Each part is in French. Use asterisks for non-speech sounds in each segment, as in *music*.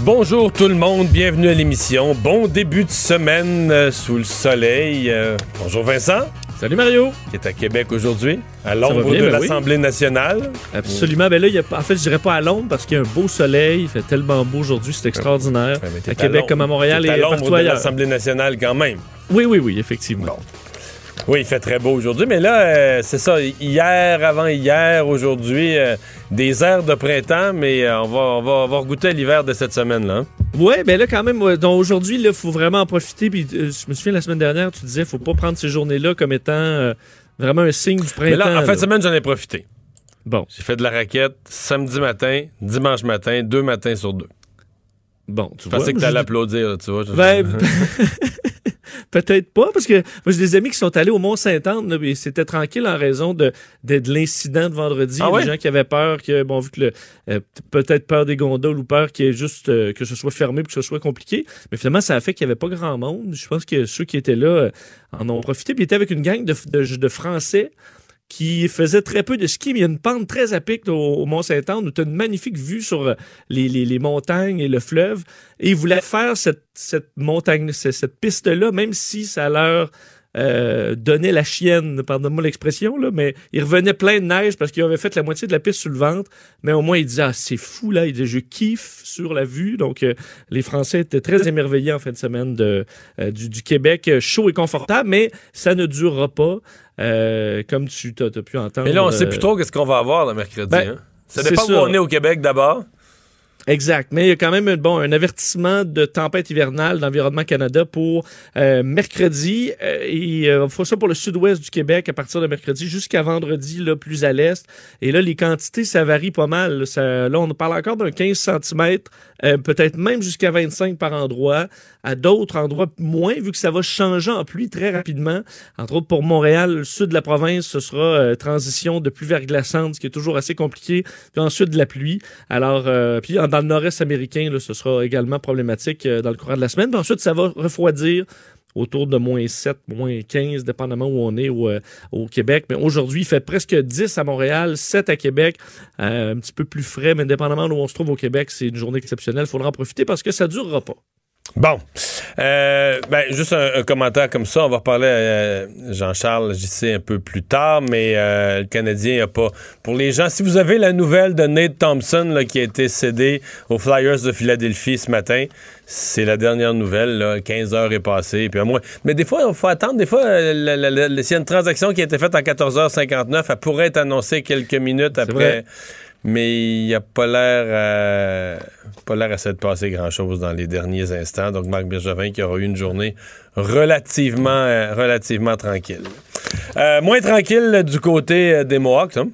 Bonjour tout le monde, bienvenue à l'émission. Bon début de semaine euh, sous le soleil. Euh, bonjour Vincent. Salut Mario. Qui est à Québec aujourd'hui, à l'ombre de ben oui. l'Assemblée nationale. Absolument. Ben là, a, en fait, je dirais pas à Londres parce qu'il y a un beau soleil. Il fait tellement beau aujourd'hui, c'est extraordinaire. Ouais, mais à Québec l'ombre- comme à Montréal et à l'ombre partout de ailleurs. l'Assemblée nationale quand même. Oui, oui, oui, effectivement. Oui, il fait très beau aujourd'hui, mais là, euh, c'est ça, hier, avant-hier, aujourd'hui, euh, des airs de printemps, mais euh, on, va, on, va, on va regoûter à l'hiver de cette semaine-là. hein. Ouais, ben là, quand même, donc aujourd'hui, il faut vraiment en profiter. Puis, je me souviens, la semaine dernière, tu disais, faut pas prendre ces journées-là comme étant vraiment un signe du printemps. Mais là, en fin de semaine, j'en ai profité. Bon, J'ai fait de la raquette samedi matin, dimanche matin, deux matins sur deux. Bon, tu Je vois. pensais que t'allais je- applaudir, tu vois. Ben, *laughs* peut-être pas, parce que moi, j'ai des amis qui sont allés au Mont-Saint-Anne, et c'était tranquille en raison de, de, de l'incident de vendredi. Ah ouais? Des gens qui avaient peur, que, bon, vu que le, euh, peut-être peur des gondoles ou peur qu'il y ait juste euh, que ce soit fermé puis que ce soit compliqué. Mais finalement, ça a fait qu'il n'y avait pas grand monde. Je pense que ceux qui étaient là euh, en ont profité. Puis ils étaient avec une gang de, de, de Français qui faisait très peu de ski, mais il y a une pente très à pic au, au Mont-Saint-Anne où tu as une magnifique vue sur les, les, les montagnes et le fleuve. Et ils voulaient faire cette, cette montagne, cette, cette piste-là, même si ça leur euh, donnait la chienne, pardonne-moi l'expression, là, mais ils revenaient plein de neige parce qu'ils avaient fait la moitié de la piste sur le ventre. Mais au moins, ils disaient, ah, c'est fou, là. Ils disaient, je kiffe sur la vue. Donc, euh, les Français étaient très *laughs* émerveillés en fin de semaine de, euh, du, du Québec, euh, chaud et confortable, mais ça ne durera pas. Euh, comme tu as, pu entendre. Mais là, on sait euh, plus trop qu'est-ce qu'on va avoir le mercredi. ben, hein. Ça dépend où ça. on est au Québec d'abord. Exact. Mais il y a quand même bon, un avertissement de tempête hivernale d'Environnement Canada pour euh, mercredi. Euh, et euh, fera ça pour le sud-ouest du Québec à partir de mercredi jusqu'à vendredi, là, plus à l'est. Et là, les quantités, ça varie pas mal. là. Ça- là, on parle encore d'un 15 cm, peut-être même jusqu'à 25 par endroit. À d'autres endroits, moins, vu que ça va changer en pluie très rapidement. Entre autres, pour Montréal, le sud de la province, ce sera euh, transition de pluie verglaçante, ce qui est toujours assez compliqué. Puis ensuite, de la pluie. Alors, euh, puis dans le nord-est américain, là, ce sera également problématique euh, dans le courant de la semaine. Puis ensuite, ça va refroidir autour de moins 7, moins 15, dépendamment où on est au, Québec. Mais aujourd'hui, il fait presque 10 à Montréal, 7 à Québec, un petit peu plus frais, mais dépendamment d'où on se trouve au Québec, c'est une journée exceptionnelle. Il faudra en profiter parce que ça durera pas. Bon. Euh, ben, juste un, un commentaire comme ça. On va reparler à Jean-Charles JC un peu plus tard, mais euh, le Canadien a pas. Pour les gens, si vous avez la nouvelle de Nate Thompson là, qui a été cédé aux Flyers de Philadelphie ce matin, c'est la dernière nouvelle. Là, 15 heures est passé. Puis à moi. Mais des fois, il faut attendre. Des fois, euh, s'il y a une transaction qui a été faite en 14h59, elle pourrait être annoncée quelques minutes après. Mais il n'y a pas l'air euh, pas l'air à s'être passé grand-chose dans les derniers instants. Donc, Marc Bergevin qui aura eu une journée relativement, euh, tranquille. Euh, moins tranquille euh, du côté euh, des Mohawks, hein?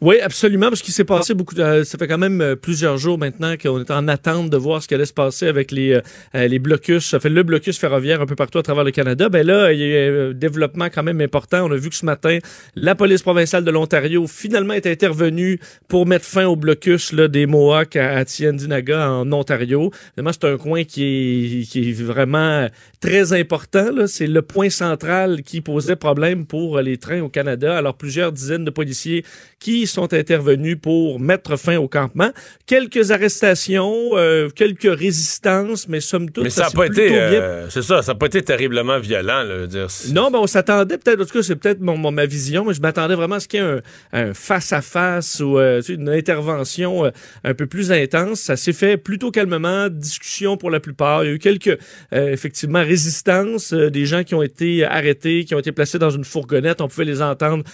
Oui, absolument, parce qu'il s'est passé beaucoup. de- euh, ça fait quand même euh, plusieurs jours maintenant qu'on est en attente de voir ce qui allait se passer avec les euh, euh, les blocus. Ça fait le blocus ferroviaire un peu partout à travers le Canada. Ben là, il y a eu un développement quand même important. On a vu que ce matin, la police provinciale de l'Ontario finalement est intervenue pour mettre fin au blocus là, des Mohawks à, à Tiendinaga en Ontario. Vraiment, c'est un coin qui est qui est vraiment très important. C'est le point central qui posait problème pour les trains au Canada. Alors plusieurs dizaines de policiers qui sont intervenus pour mettre fin au campement. Quelques arrestations, euh, quelques résistances, mais somme toute, Mais ça n'a pas été. bien euh, c'est ça, ça n'a pas été terriblement violent, là. dire, non, ben on s'attendait peut-être, en tout cas, c'est peut-être mon, mon- ma vision, mais je m'attendais vraiment à ce qu'il y ait un, face-à-face ou euh, une intervention un peu plus intense. Ça s'est fait plutôt calmement, discussion pour la plupart. Il y a eu quelques, effectivement, résistances, des gens qui ont été arrêtés, qui ont été placés dans une fourgonnette. On pouvait les entendre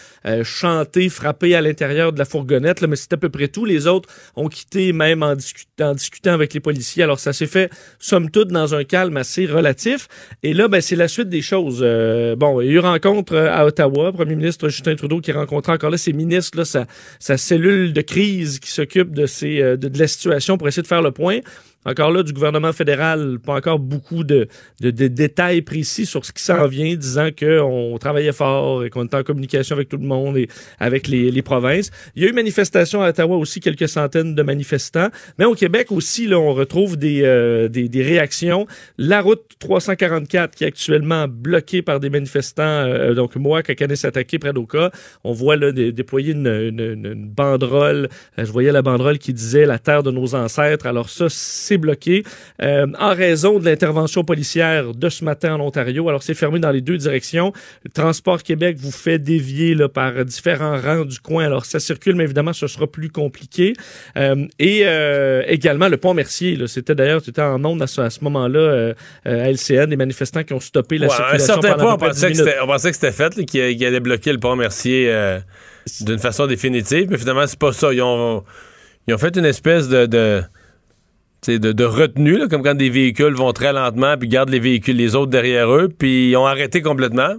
chanter, frapper à l'intérieur de la fourgonnette, là, mais c'est à peu près tout. Les autres ont quitté même en, en discutant avec les policiers. Alors, ça s'est fait, somme toute, dans un calme assez relatif. Et là, ben, c'est la suite des choses. Euh, bon, il y a eu rencontre euh, à Ottawa, premier ministre Justin Trudeau qui rencontrait encore là ses ministres, là, sa, sa cellule de crise qui s'occupe de, euh, de la situation pour essayer de faire le point. Encore là, du gouvernement fédéral, pas encore beaucoup de, de, de détails précis sur ce qui s'en vient, disant qu'on travaillait fort et qu'on était en communication avec tout le monde et avec les, les provinces. Il y a eu manifestation à Ottawa aussi, quelques centaines de manifestants. Mais au Québec aussi, là, on retrouve des, euh, des, des réactions. La route 344 qui est actuellement bloquée par des manifestants, euh, donc moi, Kakanès-Attaqué, près d'Oka. On voit là dé- déployer une, une, une- une banderole. Euh, je voyais la banderole qui disait la terre de nos ancêtres. Alors ça, c'est bloqué euh, en raison de l'intervention policière de ce matin en Ontario. Alors c'est fermé dans les deux directions. Le Transport Québec vous fait dévier là, par différents rangs du coin. Alors ça circule, mais évidemment, ce sera plus compliqué. Euh, et euh, également le pont Mercier. C'était d'ailleurs, c'était en ondes à ce, moment-là à LCN, des manifestants qui ont stoppé la Ouais, à un circulation certain pendant point, on près 10 pensait, que c'était, on pensait que c'était fait, là, qu'il, qu'il allait bloquer le pont Mercier d'une façon définitive, mais finalement, c'est pas ça. Ils ont, ils ont fait une espèce de. tu de, de retenue, là, comme quand des véhicules vont très lentement, puis gardent les véhicules, les autres derrière eux, puis ils ont arrêté complètement,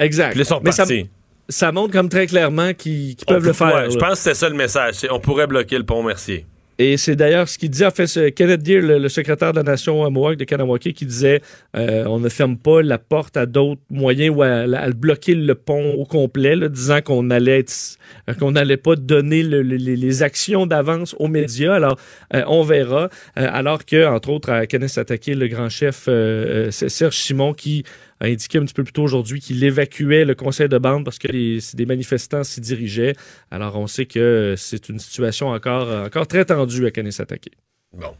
Exact. puis ils sont ça, partis. ça montre comme très clairement qu'ils peuvent peut- le faire. ouais, je pense que c'était ça le message. c'est on pourrait bloquer le pont Mercier. Et c'est d'ailleurs ce qu'il dit, en fait, Kenneth Deere, le, le secrétaire de la nation Mohawk de Kanawake, qui disait euh, on ne ferme pas la porte à d'autres moyens ou à, à bloquer le pont au complet, disant qu'on allait être- qu'on n'allait pas donner le- le- les, actions d'avance aux médias. Alors, euh, on verra. Euh, alors que, entre autres, à Kenneth attaqué le grand chef euh, euh, Serge Simon, qui a indiqué un petit peu plus tôt aujourd'hui qu'il évacuait le conseil de bande parce que des manifestants s'y dirigeaient. Alors, on sait que c'est une situation encore, encore très tendue à Kanesatake. Bon.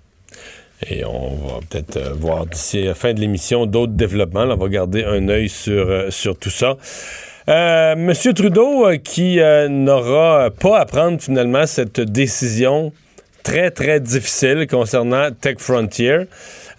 Et on va peut-être euh, voir d'ici la fin de l'émission d'autres développements. On va garder un œil sur, euh, sur tout ça. Euh, Monsieur Trudeau, qui n'aura pas à prendre finalement cette décision très, très difficile concernant Tech Frontier.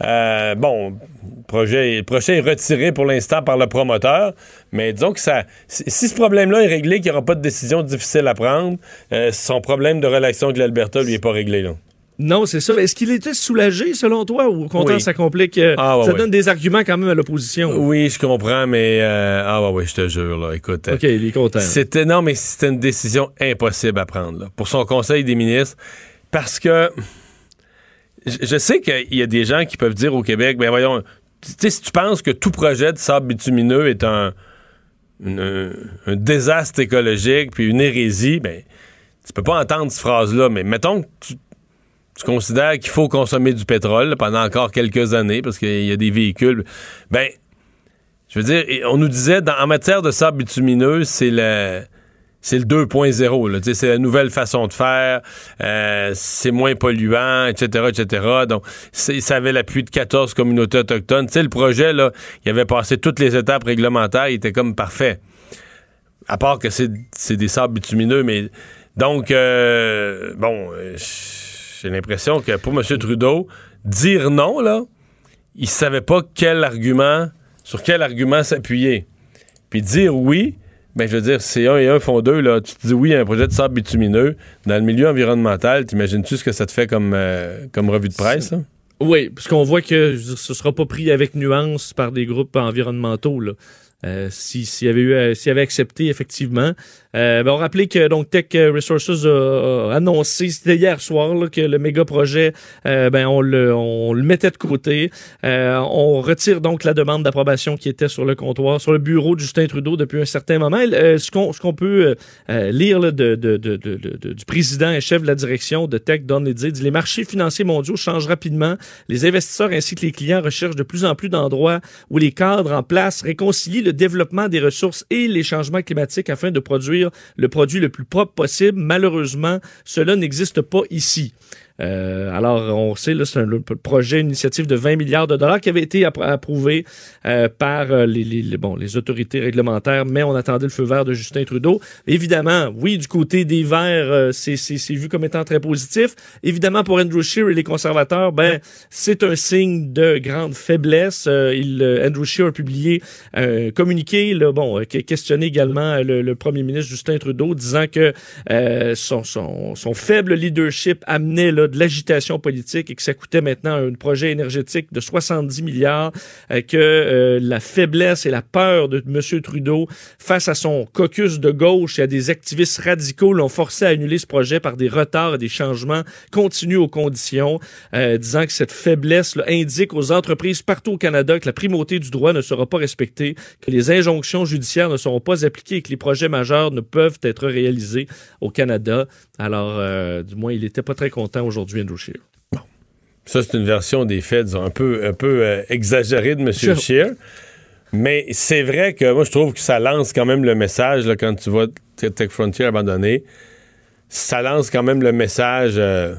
Euh, bon, le projet, le projet est retiré pour l'instant par le promoteur, mais disons que ça, si ce problème-là est réglé, qu'il n'y aura pas de décision difficile à prendre, euh, son problème de relation avec l'Alberta, lui, n'est pas réglé. Là. Non, c'est ça. Est-ce qu'il était soulagé, selon toi, ou au contraire, Oui. ça complique, euh, Ah, ouais, ça ouais. donne des arguments quand même à l'opposition? Oui, je comprends, mais euh, ah ouais, ouais, je te jure là, écoute, OK, il est content. c'était non, mais c'était une décision impossible à prendre là, pour son conseil des ministres, parce que je, sais qu'il y a des gens qui peuvent dire au Québec, ben voyons, tu sais, si tu penses que tout projet de sable bitumineux est un désastre écologique puis une hérésie, ben tu peux pas entendre cette phrase-là, mais mettons que tu, tu considères qu'il faut consommer du pétrole pendant encore quelques années parce qu'il y a des véhicules, ben je veux dire, on nous disait, en matière de sable bitumineux, c'est le, c'est le 2.0. là. Tu sais, C'est la nouvelle façon de faire, euh, c'est moins polluant, etc., etc. Donc, ça avait l'appui de 14 communautés autochtones. Sais, le projet, là, il avait passé toutes les étapes réglementaires, il était comme parfait. À part que c'est c'est des sables bitumineux, mais... Donc, euh, bon, euh, j'ai l'impression que pour M. Trudeau, dire non, là, il savait pas quel argument, sur quel argument s'appuyer. Puis dire oui, ben je veux dire, c'est un et un font deux, là. Tu te dis oui un projet de sable bitumineux dans le milieu environnemental, t'imagines-tu ce que ça te fait comme, euh, comme revue de presse, là? Oui, parce qu'on voit que ce sera pas pris avec nuance par des groupes environnementaux. Là. Euh, si- s'il y avait eu, euh, s'il y avait accepté effectivement. Euh, ben, on rappelait que donc Tech Resources a, annoncé, c'était hier soir, là, que le méga projet, euh, ben on le, on le mettait de côté. Euh, on retire donc la demande d'approbation qui était sur le comptoir, sur le bureau de Justin Trudeau depuis un certain moment. Euh, ce qu'on, qu'on peut euh, lire là, de, de, de- de- du président et chef de la direction de Tech, Don Liddy, dit les marchés financiers mondiaux changent rapidement. Les investisseurs ainsi que les clients recherchent de plus en plus d'endroits où les cadres en place réconcilient le développement des ressources et les changements climatiques afin de produire le produit le plus propre possible. Malheureusement, cela n'existe pas ici. Euh, alors, on sait, là, c'est un projet, une initiative de 20 milliards de dollars qui avait été approuvé euh, par euh, les, les, bon, les autorités réglementaires, mais on attendait le feu vert de Justin Trudeau. Évidemment, oui, du côté des Verts, euh, c'est, c'est, vu comme étant très positif. Évidemment, pour Andrew Scheer et les conservateurs, ben, c'est un signe de grande faiblesse. il, Andrew Scheer a publié un communiqué, là, bon, qui a questionné également le, le, premier ministre Justin Trudeau, disant que son, son, son faible leadership amenait là, de l'agitation politique et que ça coûtait maintenant un projet énergétique de 70 milliards, euh, que euh, la faiblesse et la peur de M. Trudeau face à son caucus de gauche et à des activistes radicaux l'ont forcé à annuler ce projet par des retards et des changements continus aux conditions, euh, disant que cette faiblesse là, indique aux entreprises partout au Canada que la primauté du droit ne sera pas respectée, que les injonctions judiciaires ne seront pas appliquées et que les projets majeurs ne peuvent être réalisés au Canada. Alors, du moins, il n'était pas très content aujourd'hui, Andrew Scheer. Bon. Ça, c'est une version des faits, un peu, un peu euh, exagérée de M. Scheer. Mais c'est vrai que moi, je trouve que ça lance quand même le message, là, quand tu vois Tech Frontier abandonné, ça lance quand même le message euh,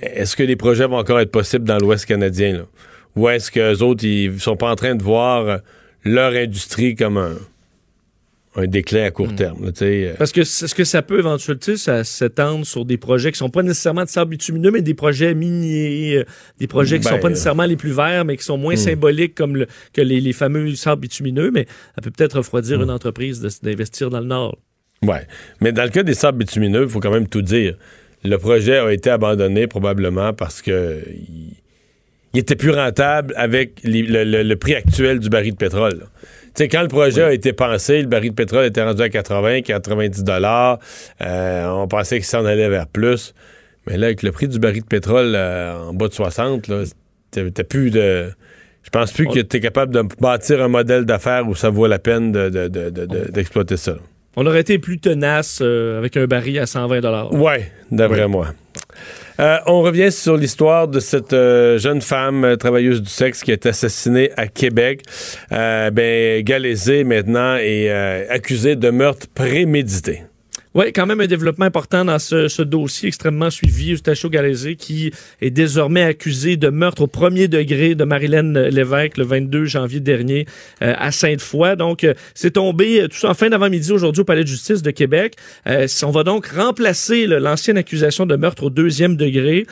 est-ce que les projets vont encore être possibles dans l'Ouest canadien? Là? Ou est-ce qu'eux autres, ils sont pas en train de voir leur industrie comme un un déclin à court hmm. terme. Euh. Parce que est-ce que ça peut éventuellement s'étendre sur des projets qui sont pas nécessairement de sable bitumineux, mais des projets miniers, euh, des projets qui sont pas ben, nécessairement les plus verts, mais qui sont moins hmm. symboliques comme le, que les, les, fameux sables bitumineux, mais ça peut peut-être refroidir hmm. une entreprise d'investir dans le Nord. Oui, mais dans le cas des sables bitumineux, il faut quand même tout dire. Le projet a été abandonné probablement parce que il, était plus rentable avec le, prix actuel du baril de pétrole sais, quand le projet a été pensé, le baril de pétrole était rendu à 80, 90 dollars. Euh, on pensait qu'il s'en allait vers plus. Mais là, avec le prix du baril de pétrole euh, en bas de 60, t'as plus de. Je pense plus que tu es capable de bâtir un modèle d'affaires où ça vaut la peine d'exploiter ça. On aurait été plus tenace euh, avec un baril à 120 dollars. Ouais, d'après moi. Euh, on revient sur l'histoire de cette euh, jeune femme euh, travailleuse du sexe qui été assassinée à Québec. ben, Galaisé maintenant est accusée de meurtre prémédité. Oui, quand même un développement important dans ce, dossier extrêmement suivi. Eustachio Galézé, qui est désormais accusé de meurtre au premier degré de Marilyn Lévesque le 22 janvier dernier euh, à Sainte-Foy. Donc, euh, c'est tombé euh, tout ça en fin d'avant-midi aujourd'hui au Palais de justice de Québec. on va donc remplacer l'ancienne accusation de meurtre au deuxième degré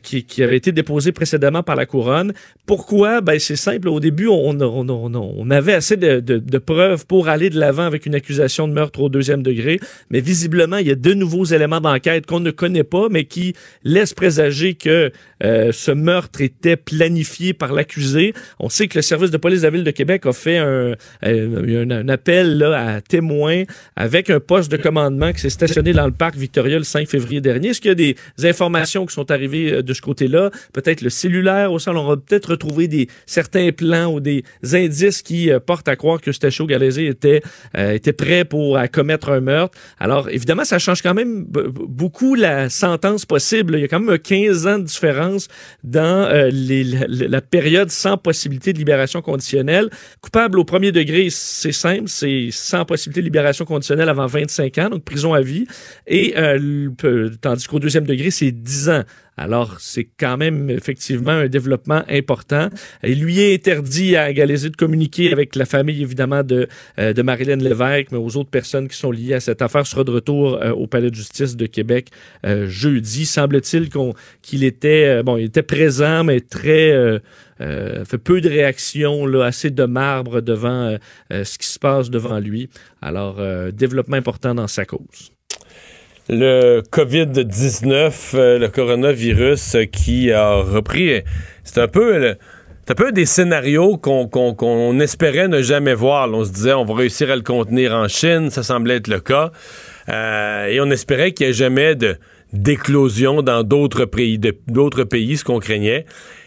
qui, avait été déposée précédemment par la couronne. Pourquoi? Ben, c'est simple. Au début, on, on, on avait assez de, de, de preuves pour aller de l'avant avec une accusation de meurtre au deuxième degré mais visiblement, il y a de nouveaux éléments d'enquête qu'on ne connaît pas, mais qui laissent présager que euh, ce meurtre était planifié par l'accusé. On sait que le service de police de la Ville de Québec a fait un, euh, un, appel là, à témoins avec un poste de commandement qui s'est stationné dans le parc Victoria le 5 février dernier. Est-ce qu'il y a des informations qui sont arrivées euh, de ce côté-là? Peut-être le cellulaire au sol. On va peut-être retrouver des, certains plans ou des indices qui portent à croire que Stachio Galézé était, était prêt pour à commettre un meurtre. Alors, évidemment, ça change quand même beaucoup la sentence possible. Il y a quand même 15 ans de différence dans euh, la, période sans possibilité de libération conditionnelle. Coupable au premier degré, c'est simple, c'est sans possibilité de libération conditionnelle avant 25 ans, donc prison à vie. Et euh, tandis qu'au deuxième degré, c'est 10 ans. Alors, c'est quand même effectivement un développement important. Il lui est interdit à Galézé de communiquer avec la famille, évidemment, de, euh, de Marilyn Lévesque, mais aux autres personnes qui sont liées à cette affaire sera de retour euh, au Palais de justice de Québec euh, jeudi. Semble-t-il qu'il était, bon, il était présent, mais très... fait peu de réactions, là, assez de marbre devant ce qui se passe devant lui. Alors, développement important dans sa cause le COVID-19, euh, le coronavirus euh, qui a repris. C'est un peu. c'est un peu des scénarios qu'on espérait ne jamais voir. on se disait, on va réussir à le contenir en Chine, ça semblait être le cas. Euh, et on espérait qu'il n'y ait jamais d'éclosion dans d'autres pays, d'autres pays, ce qu'on craignait.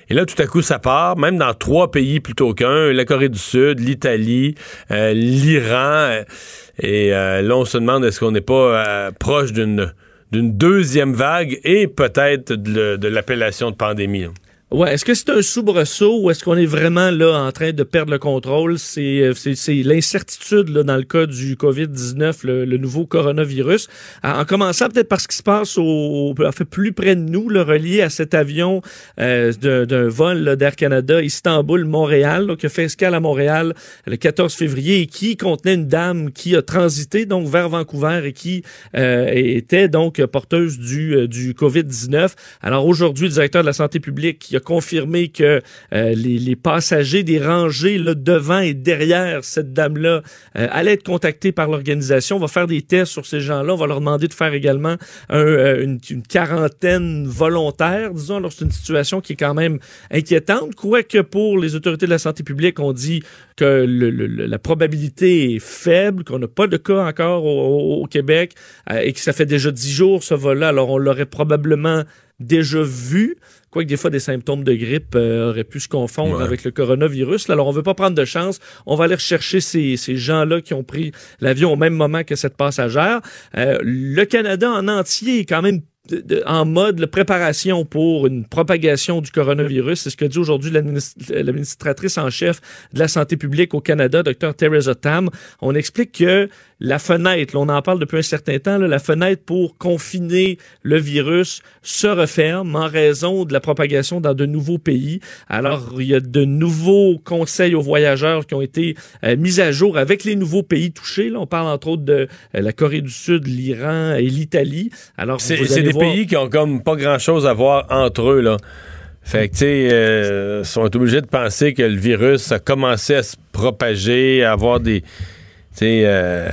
Et là, tout à coup, ça part, même dans trois pays plutôt qu'un, la Corée du Sud, l'Italie, l'Iran. Et euh, là, on se demande est-ce qu'on n'est pas euh, proche d'une d'une deuxième vague et peut-être de, l'appellation de pandémie. Ouais, est-ce que c'est un soubresaut ou est-ce qu'on est vraiment là en train de perdre le contrôle? C'est, euh, l'incertitude là, dans le cas du COVID-19, le, le nouveau coronavirus. En en commençant peut-être par ce qui se passe au, en fait, plus près de nous, le relié à cet avion euh, d'un, vol d'Air Canada Istanbul-Montréal, qui a fait escale à Montréal le 14 février et qui contenait une dame qui a transité donc vers Vancouver et qui euh, était donc porteuse du, euh, du COVID-19. Alors aujourd'hui, le directeur de la santé publique a confirmé que euh, les, passagers des rangées devant et derrière cette dame-là euh, allaient être contactés par l'organisation. On va faire des tests sur ces gens-là. On va leur demander de faire également euh, une, quarantaine volontaire, disons. Alors c'est une situation qui est quand même inquiétante. Quoique pour les autorités de la santé publique, on dit que la probabilité est faible, qu'on n'a pas de cas encore au, au- au Québec euh, et que ça fait déjà dix jours ce vol-là. Alors on l'aurait probablement déjà vu, quoique des fois des symptômes de grippe euh, auraient pu se confondre Ouais. avec le coronavirus. Là, Alors on veut pas prendre de chance. On va aller rechercher ces, ces gens-là qui ont pris l'avion au même moment que cette passagère. Euh, le Canada en entier est quand même de- de- en mode de préparation pour une propagation du coronavirus. C'est ce que dit aujourd'hui l'adminis- l'administratrice en chef de la santé publique au Canada, Dr. Theresa Tam. On explique que la fenêtre, là, on en parle depuis un certain temps, là, la fenêtre pour confiner le virus se referme en raison de la propagation dans de nouveaux pays. Alors, il y a de nouveaux conseils aux voyageurs qui ont été euh, mis à jour avec les nouveaux pays touchés. Là, on parle entre autres de euh, la Corée du Sud, l'Iran et l'Italie. Alors, C'est des voir- pays qui ont comme pas grand-chose à voir entre eux, là. Fait que, tu sais, euh, sont obligés de penser que le virus a commencé à se propager, à avoir des, euh,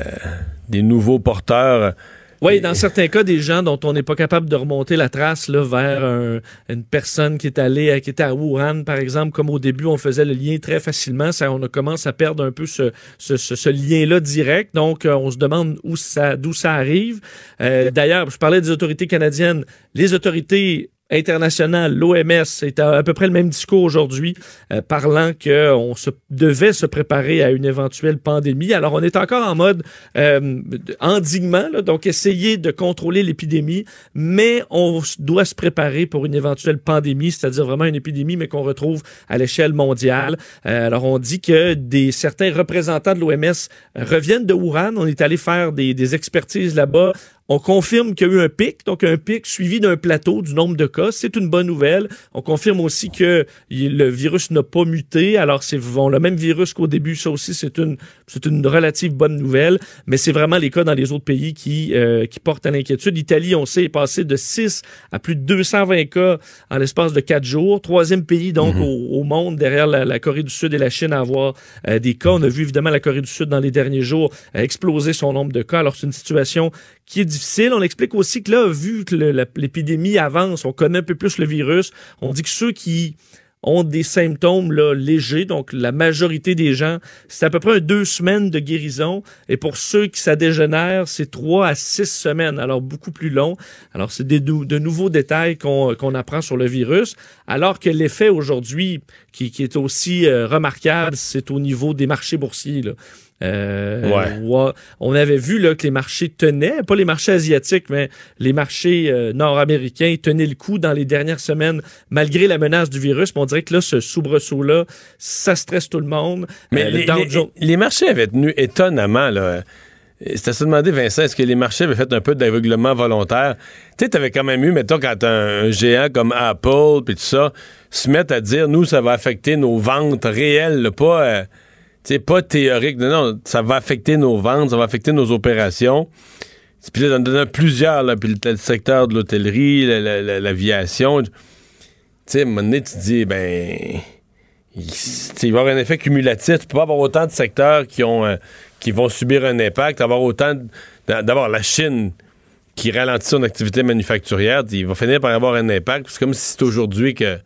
des nouveaux porteurs. Oui, dans certains cas, des gens dont on n'est pas capable de remonter la trace là, vers un- une personne qui est allée, euh, qui était à Wuhan, par exemple, comme au début, on faisait le lien très facilement. Ça, on a commencé à perdre un peu ce, ce, ce- ce lien-là direct. Donc, euh, on se demande où ça, d'où ça arrive. Euh, D'ailleurs, je parlais des autorités canadiennes. Les autorités internationales, l'OMS, c'est à, peu près le même discours aujourd'hui, euh, parlant qu'on se devait se préparer à une éventuelle pandémie. Alors, on est encore en mode euh, endiguement, donc essayer de contrôler l'épidémie, mais on doit se préparer pour une éventuelle pandémie, c'est-à-dire vraiment une épidémie, mais qu'on retrouve à l'échelle mondiale. Euh, alors, on dit que des certains représentants de l'OMS reviennent de Wuhan. On est allé faire des, des expertises là-bas. On confirme qu'il y a eu un pic, donc un pic suivi d'un plateau du nombre de cas. C'est une bonne nouvelle. On confirme aussi que le virus n'a pas muté. Alors, c'est bon, le même virus qu'au début. Ça aussi, c'est une, c'est une relative bonne nouvelle. Mais c'est vraiment les cas dans les autres pays qui, euh, qui portent à l'inquiétude. L'Italie, on sait, est passé de 6 à plus de 220 cas en l'espace de 4 jours. Troisième pays, donc, au, au monde, derrière la, la Corée du Sud et la Chine, à avoir euh, des cas. On a vu, évidemment, la Corée du Sud, dans les derniers jours, exploser son nombre de cas. Alors, c'est une situation qui est On explique aussi que là, vu que l'épidémie avance, on connaît un peu plus le virus, on dit que ceux qui ont des symptômes légers, donc la majorité des gens, c'est à peu près deux semaines de guérison. Et pour ceux qui ça dégénère, c'est trois à six semaines, alors beaucoup plus long. Alors c'est de nouveaux détails qu'on apprend sur le virus, alors que l'effet aujourd'hui, qui, est aussi euh, remarquable, c'est au niveau des marchés boursiers. Euh, Ouais. On avait vu là, que les marchés tenaient, pas les marchés asiatiques, mais les marchés euh, nord-américains tenaient le coup dans les dernières semaines, malgré la menace du virus. Mais on dirait que là, ce soubresaut-là, ça stresse tout le monde. Mais Euh, le les, marchés avaient tenu étonnamment, là. C'était à se demander, Vincent, est-ce que les marchés avaient fait un peu d'aveuglement volontaire? Tu sais, t'avais quand même eu, mettons, quand un, un géant comme Apple, puis tout ça, se mettent à dire, nous, ça va affecter nos ventes réelles, là, pas, sais, pas théorique. Non, non, ça va affecter nos ventes, ça va affecter nos opérations. Puis là, en donnant plusieurs, là, puis le, secteur de l'hôtellerie, la- la- la- l'aviation. Tu sais, à un moment donné, tu dis, ben, il, va y avoir un effet cumulatif. Tu peux pas avoir autant de secteurs qui ont euh, qui vont subir un impact, avoir autant d'abord la Chine qui ralentit son activité manufacturière, il va finir par avoir un impact. C'est comme si c'est aujourd'hui que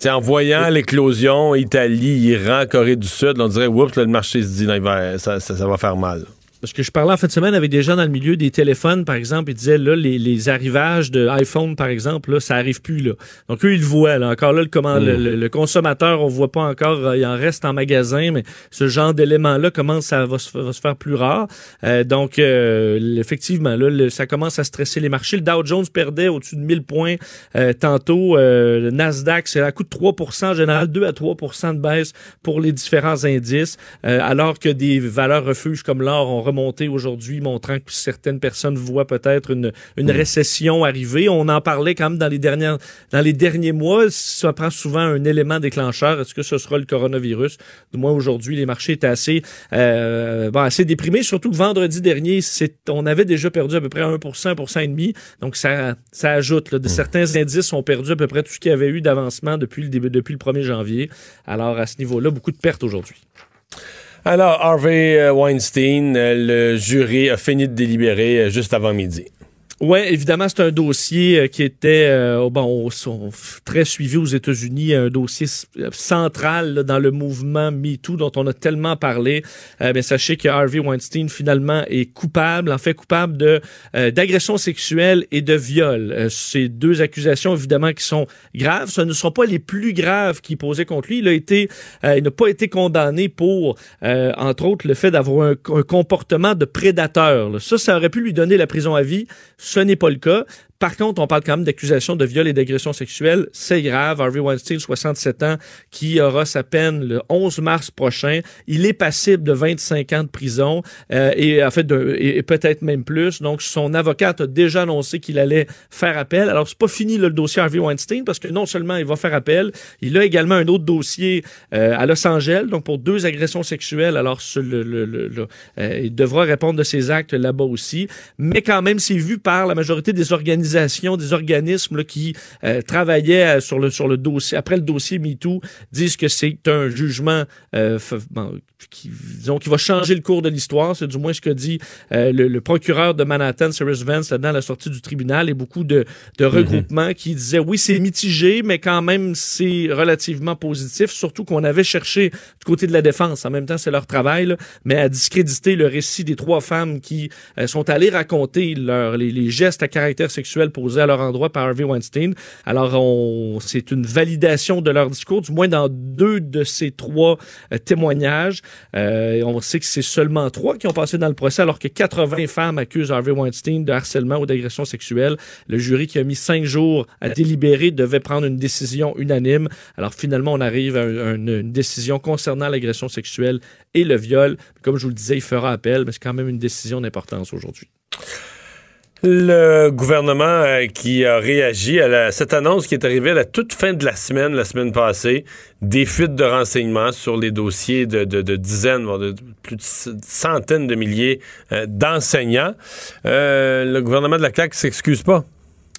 tu sais, en voyant l'éclosion, Italie, Iran, Corée du Sud, on dirait oups, là, le marché se dit non, il va- ça, ça- ça va faire mal. Parce que je parlais en fin de semaine avec des gens dans le milieu des téléphones, par exemple, ils disaient là, les, les arrivages de iPhone, par exemple, là, ça arrive plus. Là. Donc eux, ils le voient. Là. Encore là, le, comment, le, le- le consommateur, on voit pas encore, euh, il en reste en magasin, mais ce genre d'éléments-là commence à va se, va se faire plus rare. Euh, donc euh, effectivement, là, le- ça commence à stresser les marchés. Le Dow Jones perdait au-dessus de 1000 points euh, tantôt. Euh, le Nasdaq, c'est à coup de 3% en général, 2 à 3% de baisse pour les différents indices, euh, alors que des valeurs refuges comme l'or ont remonté aujourd'hui, montrant que certaines personnes voient peut-être une, une récession arriver. On en parlait quand même dans les dernières, dans les derniers mois. Ça prend souvent un élément déclencheur. Est-ce que ce sera le coronavirus? Du moins aujourd'hui, les marchés étaient assez, euh, bon, assez déprimés. Surtout que vendredi dernier, c'est, on avait déjà perdu à peu près 1 1 et demi. Donc ça, ça ajoute. Là, de Certains indices ont perdu à peu près tout ce qu'il y avait eu d'avancement depuis le début, depuis le 1er janvier. Alors à ce niveau-là, beaucoup de pertes aujourd'hui. Alors, Harvey euh, Weinstein, euh, le jury a fini de délibérer euh, juste avant midi. Ouais, évidemment, c'est un dossier euh, qui était euh, bon, très suivi aux États-Unis, un dossier euh, central là, dans le mouvement MeToo dont on a tellement parlé. Euh, ben, sachez que Harvey Weinstein finalement est coupable, en fait coupable de euh, d'agression sexuelle et de viol. Euh, ces deux accusations évidemment qui sont graves, ce ne sont pas les plus graves qui posaient contre lui. Il a été, il n'a pas été condamné pour, entre autres, le fait d'avoir un, un comportement de prédateur. là. Ça, ça aurait pu lui donner la prison à vie. Ce n'est pas le cas. Par contre, on parle quand même d'accusations de viol et d'agression sexuelle. C'est grave. Harvey Weinstein, 67 ans, qui aura sa peine le 11 mars prochain. Il est passible de 25 ans de prison euh, et en fait, de, et, peut-être même plus. Donc, son avocat a déjà annoncé qu'il allait faire appel. Alors, c'est pas fini là, le dossier Harvey Weinstein parce que non seulement il va faire appel, il a également un autre dossier euh, à Los Angeles, donc pour deux agressions sexuelles. Alors, ce- le, le- le- euh, il devra répondre de ses actes là-bas aussi. Mais quand même, c'est vu par la majorité des organisations, des organismes là, qui euh, travaillaient euh, sur le sur le dossier après le dossier MeToo, disent que c'est un jugement euh, bon, qui, disons, qui va changer le cours de l'histoire. C'est du moins ce que dit euh, le, le procureur de Manhattan, Cyrus Vance, là-dedans à la sortie du tribunal, et beaucoup de, de regroupements qui disaient oui, c'est mitigé, mais quand même, c'est relativement positif, surtout qu'on avait cherché du côté de la défense. En même temps, c'est leur travail, là, mais à discréditer le récit des trois femmes qui sont allées raconter leur, les, les gestes à caractère sexuel posés à leur endroit par Harvey Weinstein. Alors, c'est une validation de leur discours, du moins dans deux de ces trois euh, témoignages. Euh, on sait que c'est seulement trois qui ont passé dans le procès, alors que 80 femmes accusent Harvey Weinstein de harcèlement ou d'agression sexuelle. Le jury qui a mis cinq jours à délibérer devait prendre une décision unanime. Alors finalement, on arrive à un- une, une décision concernant l'agression sexuelle et le viol. Comme je vous le disais, il fera appel, mais c'est quand même une décision d'importance aujourd'hui. Le gouvernement euh, qui a réagi à cette annonce qui est arrivée à la toute fin de la semaine, la semaine passée, des fuites de renseignements sur les dossiers de, dizaines, de plus de centaines de milliers euh, d'enseignants. Euh, le gouvernement de la CAQ s'excuse pas.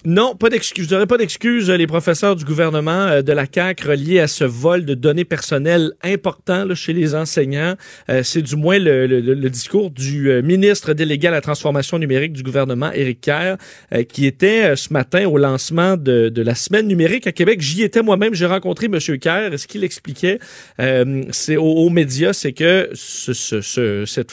Non, pas d'excuses. Vous n'aurez pas d'excuses, euh, les professeurs du gouvernement euh, de la CAQ reliés à ce vol de données personnelles important là, chez les enseignants. Euh, c'est du moins le, le- le discours du euh, ministre délégué à la transformation numérique du gouvernement, Éric Kerr, euh, qui était ce matin au lancement de, de la semaine numérique à Québec. J'y étais moi-même, j'ai rencontré M. Kerr. Et ce qu'il expliquait euh, c'est aux, médias, c'est que ce, ce- ce- cette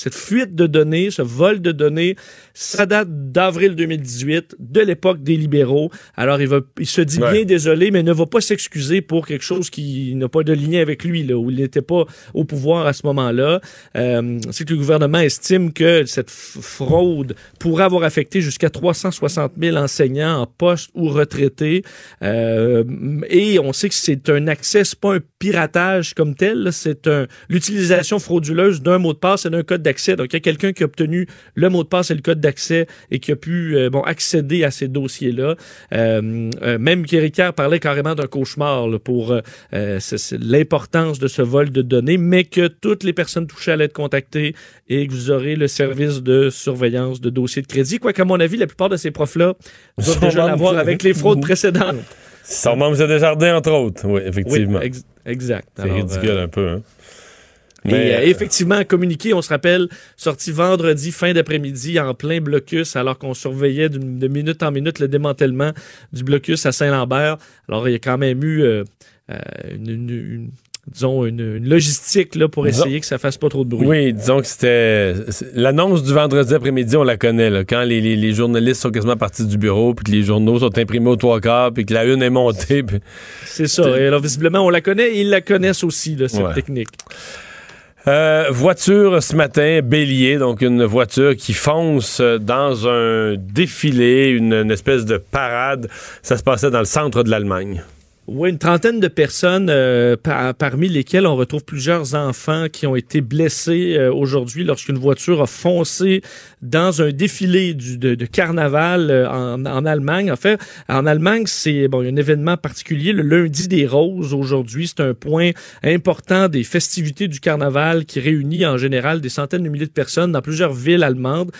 cette fuite de données, ce vol de données, ça date d'avril 2018, de l'époque des libéraux. Alors, il, va, il se dit Ouais. bien désolé, mais ne va pas s'excuser pour quelque chose qui n'a pas de lien avec lui, là, où il n'était pas au pouvoir à ce moment-là. Euh, c'est que le gouvernement estime que cette fraude pourrait avoir affecté jusqu'à 360 000 enseignants en poste ou retraités. Euh, et on sait que c'est un accès, c'est pas un piratage comme tel, c'est l'utilisation frauduleuse d'un mot de passe et d'un code d'accès. Donc, il y a quelqu'un qui a obtenu le mot de passe et le code d'accès et qui a pu euh, bon, accéder à ces dossiers-là. Euh, euh, même parlait carrément d'un cauchemar là, pour euh, euh, l'importance de ce vol de données, mais que toutes les personnes touchées allaient être contactées et que vous aurez le service de surveillance de dossiers de crédit. Quoi qu'à mon avis, la plupart de ces profs-là doivent Sont déjà membres l'avoir avec les fraudes *laughs* précédentes. Son membre de Desjardins, entre autres. Oui, Oui, effectivement. ex- exact. C'est ridicule un peu. Hein? Mais, euh, euh, effectivement, communiqué, on se rappelle, sorti vendredi, fin d'après-midi, en plein blocus, alors qu'on surveillait de minute en minute le démantèlement du blocus à Saint-Lambert. Alors, il y a quand même eu euh, une, une- une- disons, une, une logistique là, pour Disons- essayer que ça fasse pas trop de bruit. Oui, disons que c'était. L'annonce du vendredi après-midi, on la connaît, là, quand les, les- les journalistes sont quasiment partis du bureau, puis que les journaux sont imprimés aux trois quarts, puis que la une est montée. puis- C'est ça. Et alors, visiblement, on la connaît et ils la connaissent aussi, là, cette Ouais. technique. Euh, voiture ce matin, bélier, donc une voiture qui fonce dans un défilé, une espèce de parade. Ça se passait dans le centre de l'Allemagne. Oui, une trentaine de personnes, euh, par- parmi lesquelles on retrouve plusieurs enfants qui ont été blessés euh, aujourd'hui lorsqu'une voiture a foncé dans un défilé de, carnaval euh, en, Allemagne. En fait, en Allemagne, c'est bon, un événement particulier, le lundi des roses aujourd'hui. C'est un point important des festivités du carnaval qui réunit en général des centaines de milliers de personnes dans plusieurs villes allemandes.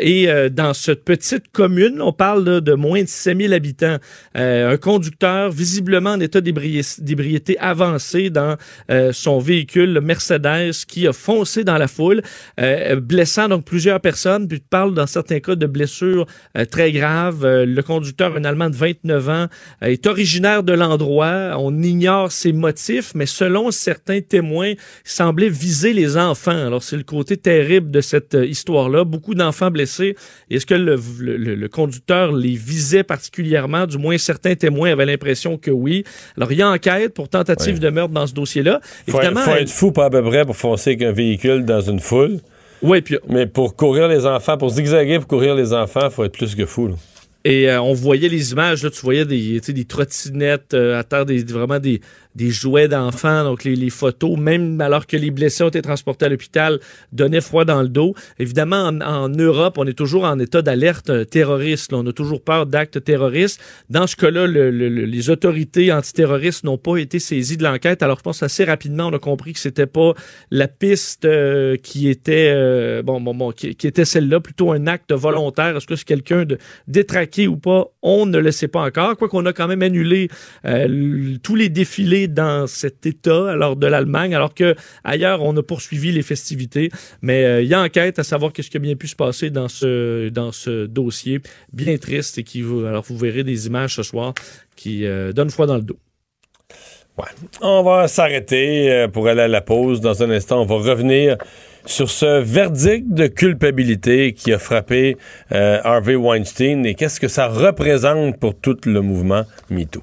Et dans cette petite commune, on parle de moins de 7000 habitants. Un conducteur visiblement en état d'ébri- d'ébriété avancé dans euh, son véhicule le Mercedes qui a foncé dans la foule, euh, blessant donc plusieurs personnes. Puis tu parles dans certains cas de blessures euh, très graves. Le conducteur, un Allemand de 29 ans, est originaire de l'endroit. On ignore ses motifs, mais selon certains témoins, il semblait viser les enfants. Alors c'est le côté terrible de cette histoire-là. Beaucoup d'enfants blessés. Est-ce que le conducteur les visait particulièrement? Du moins, certains témoins avaient l'impression que oui. Alors, il y a enquête pour tentative Oui. de meurtre dans ce dossier-là. Faut, Évidemment, faut être fou pas à peu près pour foncer avec un véhicule dans une foule. ouais, puis Mais pour courir les enfants, pour zigzaguer pour courir les enfants, faut être plus que fou. là. Et euh, on voyait les images, là, tu voyais des, des trottinettes euh, à terre, des, vraiment des, des jouets d'enfants, donc les, les photos, même alors que les blessés ont été transportés à l'hôpital, donnaient froid dans le dos. Évidemment, en, en Europe, on est toujours en état d'alerte terroriste. là. On a toujours peur d'actes terroristes. Dans ce cas-là, le- le- le- les autorités antiterroristes n'ont pas été saisies de l'enquête. Alors, je pense assez rapidement, on a compris que c'était pas la piste euh, qui était euh, bon, bon, bon, qui, était celle-là, plutôt un acte volontaire. Est-ce que c'est quelqu'un de détraqué ou pas? On ne le sait pas encore. Quoi qu'on a quand même annulé euh, tous les défilés dans cet État, alors de l'Allemagne, alors que ailleurs on a poursuivi les festivités. Mais euh, il y a enquête à savoir qu'est-ce qui a bien pu se passer dans ce dans ce dossier bien triste et qui alors vous verrez des images ce soir qui euh, donnent froid dans le dos. On va s'arrêter euh, pour aller à la pause. Dans un instant, on va revenir sur ce verdict de culpabilité qui a frappé euh, Harvey Weinstein et qu'est-ce que ça représente pour tout le mouvement MeToo.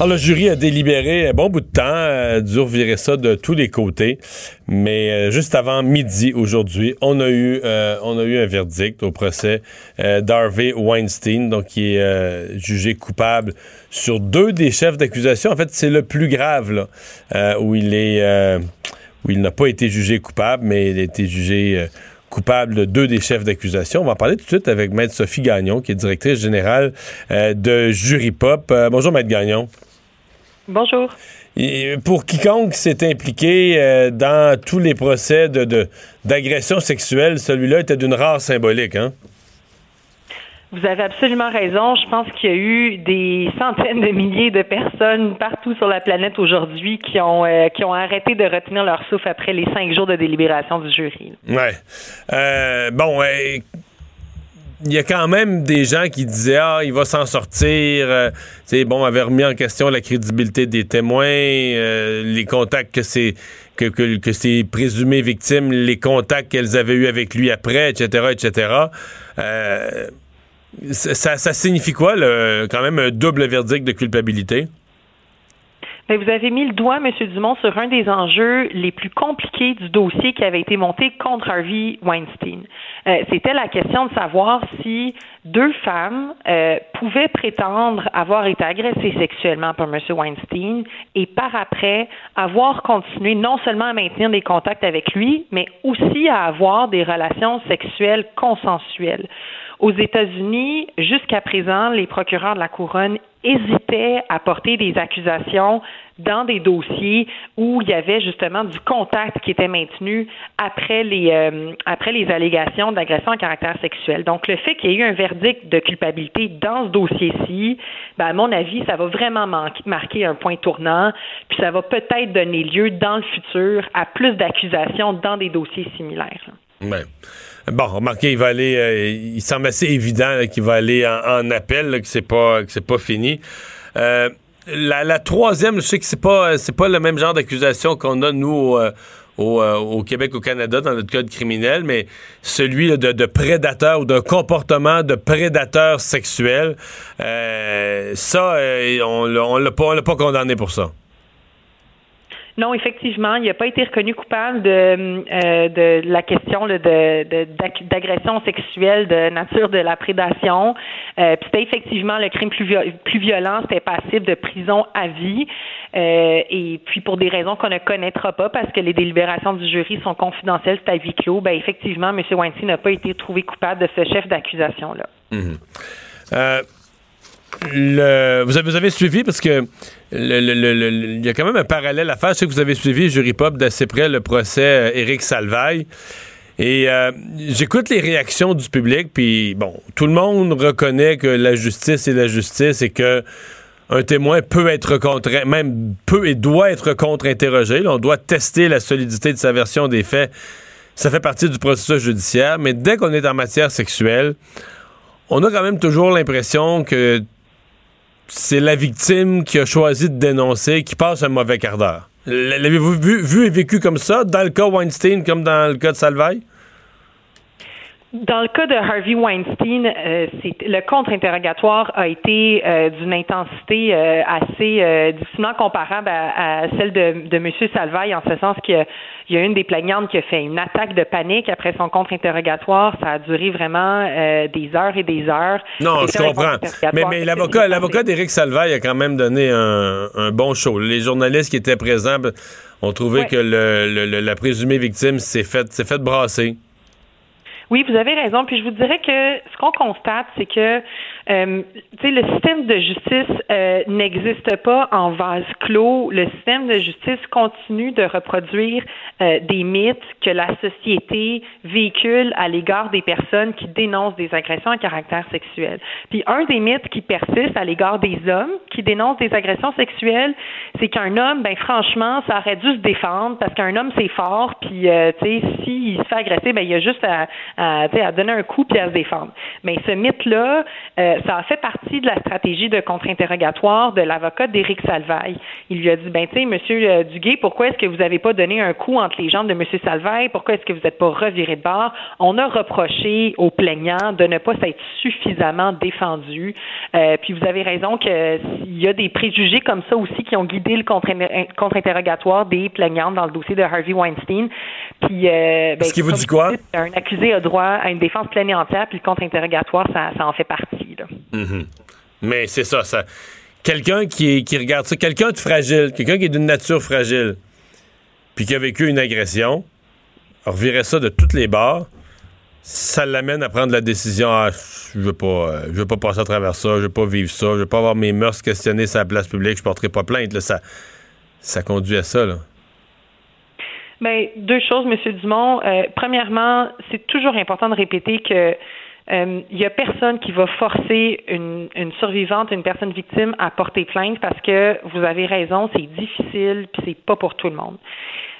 Alors, le jury a délibéré un bon bout de temps, euh, dur virer ça de tous les côtés, mais euh, juste avant midi aujourd'hui, on a eu euh, on a eu un verdict au procès euh, d'Harvey Weinstein, donc qui est euh, jugé coupable sur deux des chefs d'accusation. En fait, c'est le plus grave là, où il est où il n'a pas été jugé coupable, mais il a été jugé coupable de deux des chefs d'accusation. On va en parler tout de suite avec Maître Sophie Gagnon, qui est directrice générale de Jury Pop. Bonjour, Maître Gagnon. Bonjour. Et pour quiconque s'est impliqué euh, dans tous les procès de, de- d'agression sexuelle, celui-là était d'une rare symbolique, hein? Vous avez absolument raison. Je pense qu'il y a eu des centaines de milliers de personnes partout sur la planète aujourd'hui qui ont euh, qui ont arrêté de retenir leur souffle après les cinq jours de délibération du jury. Ouais. Euh, bon, il y a quand même des gens qui disaient ah il va s'en sortir euh, sais, bon avait remis en question la crédibilité des témoins euh, les contacts que c'est que, que, que ces présumées victimes les contacts qu'elles avaient eu avec lui après etc etc Euh, ça, ça signifie quoi le, quand même un double verdict de culpabilité? Ben, vous avez mis le doigt, M. Dumont, sur un des enjeux les plus compliqués du dossier qui avait été monté contre Harvey Weinstein. Euh, C'était la question de savoir si deux femmes euh, pouvaient prétendre avoir été agressées sexuellement par M. Weinstein et par après avoir continué non seulement à maintenir des contacts avec lui, mais aussi à avoir des relations sexuelles consensuelles. Aux États-Unis, jusqu'à présent, les procureurs de la couronne hésitaient à porter des accusations dans des dossiers où il y avait justement du contact qui était maintenu après les euh, après les allégations d'agression à caractère sexuel. Donc le fait qu'il y ait eu un verdict de culpabilité dans ce dossier-ci, ben, à mon avis, ça va vraiment marquer un point tournant, puis ça va peut-être donner lieu dans le futur à plus d'accusations dans des dossiers similaires. Ouais. Bon, remarquez, il va aller, euh, il semble assez évident qu'il va aller en, appel, que c'est pas, que c'est pas fini. Euh, la, troisième, je sais que c'est pas, c'est pas le même genre d'accusation qu'on a nous au, euh, au, Québec, au Canada, dans notre code criminel, mais celui de, prédateur ou d'un comportement de prédateur sexuel, ça, on, on l'a pas, pas condamné pour ça. Non, effectivement, il n'a pas été reconnu coupable de, euh, la question de, d'agression sexuelle de nature de la prédation. Euh, c'était effectivement le crime plus, plus violent, c'était passible de prison à vie. Euh, et puis pour des raisons qu'on ne connaîtra pas, parce que les délibérations du jury sont confidentielles, c'est à clos, ben effectivement, M. Weinstein n'a pas été trouvé coupable de ce chef d'accusation-là. Mm-hmm. Le, vous, avez, suivi parce que il y a quand même un parallèle à faire. Je sais que vous avez suivi, Jury Pop, d'assez près le procès euh, Éric Salvaille. Et euh, j'écoute les réactions du public, puis bon, tout le monde reconnaît que la justice est la justice et que un témoin peut être contre, même peut et doit être contre-interrogé. On doit tester la solidité de sa version des faits. Ça fait partie du processus judiciaire. Mais dès qu'on est en matière sexuelle, on a quand même toujours l'impression que c'est la victime qui a choisi de dénoncer qui passe un mauvais quart d'heure. L'avez-vous vu, et vécu comme ça, dans le cas Weinstein comme dans le cas de Salvaille? Dans le cas de Harvey Weinstein, euh, le contre-interrogatoire a été euh, d'une intensité euh, assez difficilement comparable à, celle de, de M. Salvaille, en ce sens qu'il y, a une des plaignantes qui a fait une attaque de panique après son contre-interrogatoire. Ça a duré vraiment des heures et des heures. Non, je comprends. Mais, mais l'avocat, l'avocat d'Éric Salvaille a quand même donné un, bon show. Les journalistes qui étaient présents ont trouvé que le, la présumée victime s'est faite fait brasser. Oui, vous avez raison. Puis je vous dirais que ce qu'on constate, c'est que euh, le système de justice euh, n'existe pas en vase clos. Le système de justice continue de reproduire euh, des mythes que la société véhicule à l'égard des personnes qui dénoncent des agressions à caractère sexuel. Puis un des mythes qui persiste à l'égard des hommes qui dénoncent des agressions sexuelles, c'est qu'un homme, ben franchement, ça aurait dû se défendre parce qu'un homme c'est fort. Puis euh, tu sais, s'il se fait agresser, ben il a juste à, à, à donner un coup puis à se défendre. Mais ce mythe-là euh, ça a fait partie de la stratégie de contre-interrogatoire de l'avocat d'Éric Salvaille. Il lui a dit, ben tu sais, Monsieur euh, Duguay, pourquoi est-ce que vous n'avez pas donné un coup entre les jambes de Monsieur Salvaille? Pourquoi est-ce que vous n'êtes pas reviré de bord? On a reproché aux plaignants de ne pas s'être suffisamment défendu. Euh, puis vous avez raison qu'il y a des préjugés comme ça aussi qui ont guidé le contre-interrogatoire des plaignantes dans le dossier de Harvey Weinstein. Puis, euh, ben, ce qui vous dit quoi? Un accusé a droit à une défense pleine et entière, puis le contre-interrogatoire, ça, ça en fait partie. Là. Mhm. Mais c'est ça, ça. Quelqu'un qui, regarde ça, quelqu'un de fragile, quelqu'un qui est d'une nature fragile, puis qui a vécu une agression, revirait ça de toutes les barres, ça l'amène à prendre la décision ah, je veux pas euh, je veux pas passer à travers ça, je veux pas vivre ça, je veux pas avoir mes mœurs questionnées sur la place publique, je porterai pas plainte. ça, ça conduit à ça. Bien, deux choses, M. Dumont. Euh, premièrement, c'est toujours important de répéter que il euh, y a personne qui va forcer une, une, survivante, une personne victime à porter plainte parce que vous avez raison, c'est difficile, puis c'est pas pour tout le monde.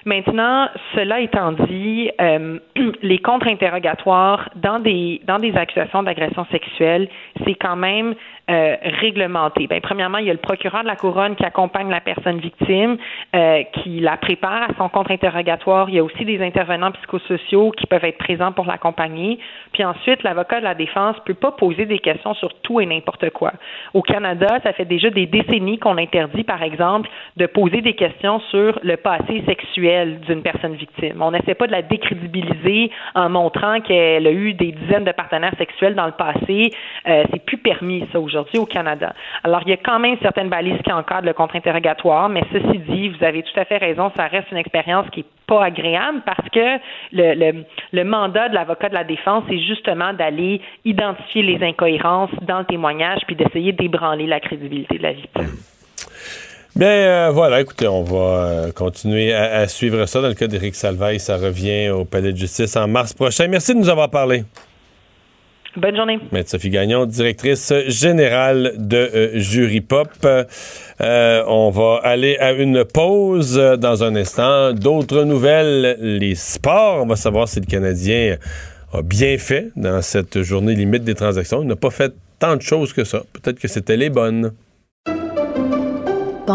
Maintenant, cela étant dit, euh, *clears throat* les contre-interrogatoires dans des accusations d'agression sexuelle, c'est quand même euh, réglementé. Ben, premièrement, il y a le procureur de la couronne qui accompagne la personne victime, euh, qui la prépare à son contre-interrogatoire. Il y a aussi des intervenants psychosociaux qui peuvent être présents pour l'accompagner. Puis ensuite, l'avocat de la défense peut pas poser des questions sur tout et n'importe quoi. Au Canada, ça fait déjà des décennies qu'on interdit, par exemple, de poser des questions sur le passé sexuel d'une personne victime. On n'essaie pas de la décrédibiliser en montrant qu'elle a eu des dizaines de partenaires sexuels dans le passé. Euh, c'est plus permis ça aujourd'hui au Canada. Alors, il y a quand même certaines balises qui encadrent le contre-interrogatoire, mais ceci dit, vous avez tout à fait raison, ça reste une expérience qui n'est pas agréable parce que le, le mandat de l'avocat de la défense, c'est justement d'aller identifier les incohérences dans le témoignage puis d'essayer d'ébranler la crédibilité de la victime. Bien, euh, voilà, écoutez, on va euh, continuer à, à, suivre ça. Dans le cas d'Éric Salvaille, ça revient au Palais de justice en mars prochain. Merci de nous avoir parlé. Bonne journée. Maître Sophie Gagnon, directrice générale de euh, Jury Pop. Euh, on va aller à une pause dans un instant. D'autres nouvelles, les sports. On va savoir si le Canadien a bien fait dans cette journée limite des transactions. Il n'a pas fait tant de choses que ça. Peut-être que c'était les bonnes.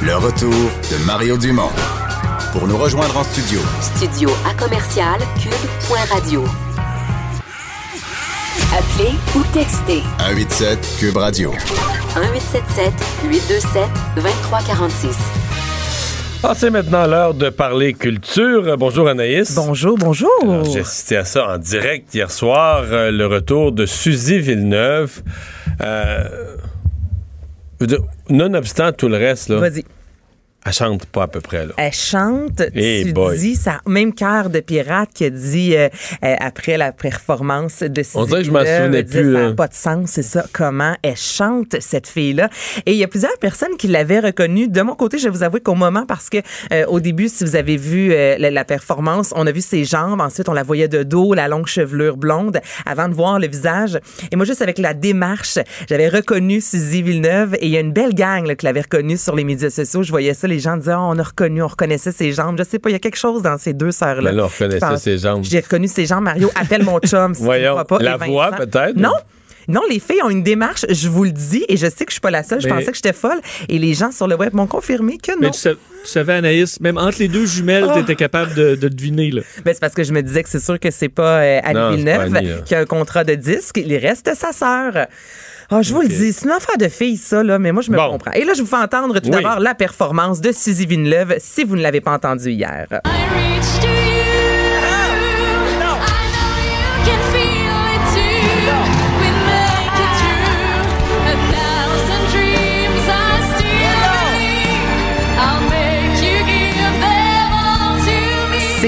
Le retour de Mario Dumont. Pour nous rejoindre en studio. Studio à commercial cube.radio. Appelez ou textez. 187 Cube Radio. 1877 827 2346. Ah, c'est maintenant l'heure de parler culture. Bonjour Anaïs. Bonjour, bonjour. J'ai assisté à ça en direct hier soir, euh, le retour de Suzy Villeneuve. Euh, nonobstant tout le reste, là. Vas-y. Elle chante pas à peu près, là. Elle chante. Hey tu boy. dis, ça, même cœur de pirate qui a dit euh, euh, après la performance de On dirait que je m'en souvenais plus, Ça n'a pas de sens, c'est ça. Comment elle chante, cette fille-là. Et il y a plusieurs personnes qui l'avaient reconnue. De mon côté, je vais vous avouer qu'au moment, parce que euh, au début, si vous avez vu euh, la, la performance, on a vu ses jambes. Ensuite, on la voyait de dos, la longue chevelure blonde, avant de voir le visage. Et moi, juste avec la démarche, j'avais reconnu Suzy Villeneuve. Et il y a une belle gang là, qui l'avait reconnue sur les médias sociaux. Je voyais ça, les gens disaient, oh, on a reconnu, on reconnaissait ses jambes. Je sais pas, il y a quelque chose dans ces deux sœurs-là. Mais là, on reconnaissait ses jambes. J'ai reconnu ses jambes. Mario, appelle mon chum. si Voyons. pas. La voix, peut-être? Non. Non, les filles ont une démarche, je vous le dis, et je sais que je suis pas la seule. Je Mais- pensais que j'étais folle. Et les gens sur le web m'ont confirmé que non. Mais tu, sa- tu savais, Anaïs, même entre les deux jumelles, Oh. tu étais capable de, de deviner. Là. Ben, c'est parce que je me disais que c'est sûr que c'est pas euh, pas Villeneuve qui a un contrat de disque. Il reste sa sœur. Ah, je vous le dis, c'est une affaire de fille, ça, là, mais moi, je me Bon. comprends. Et là, je vous fais entendre tout Oui. d'abord la performance de Suzy Villeneuve, si vous ne l'avez pas entendu hier. I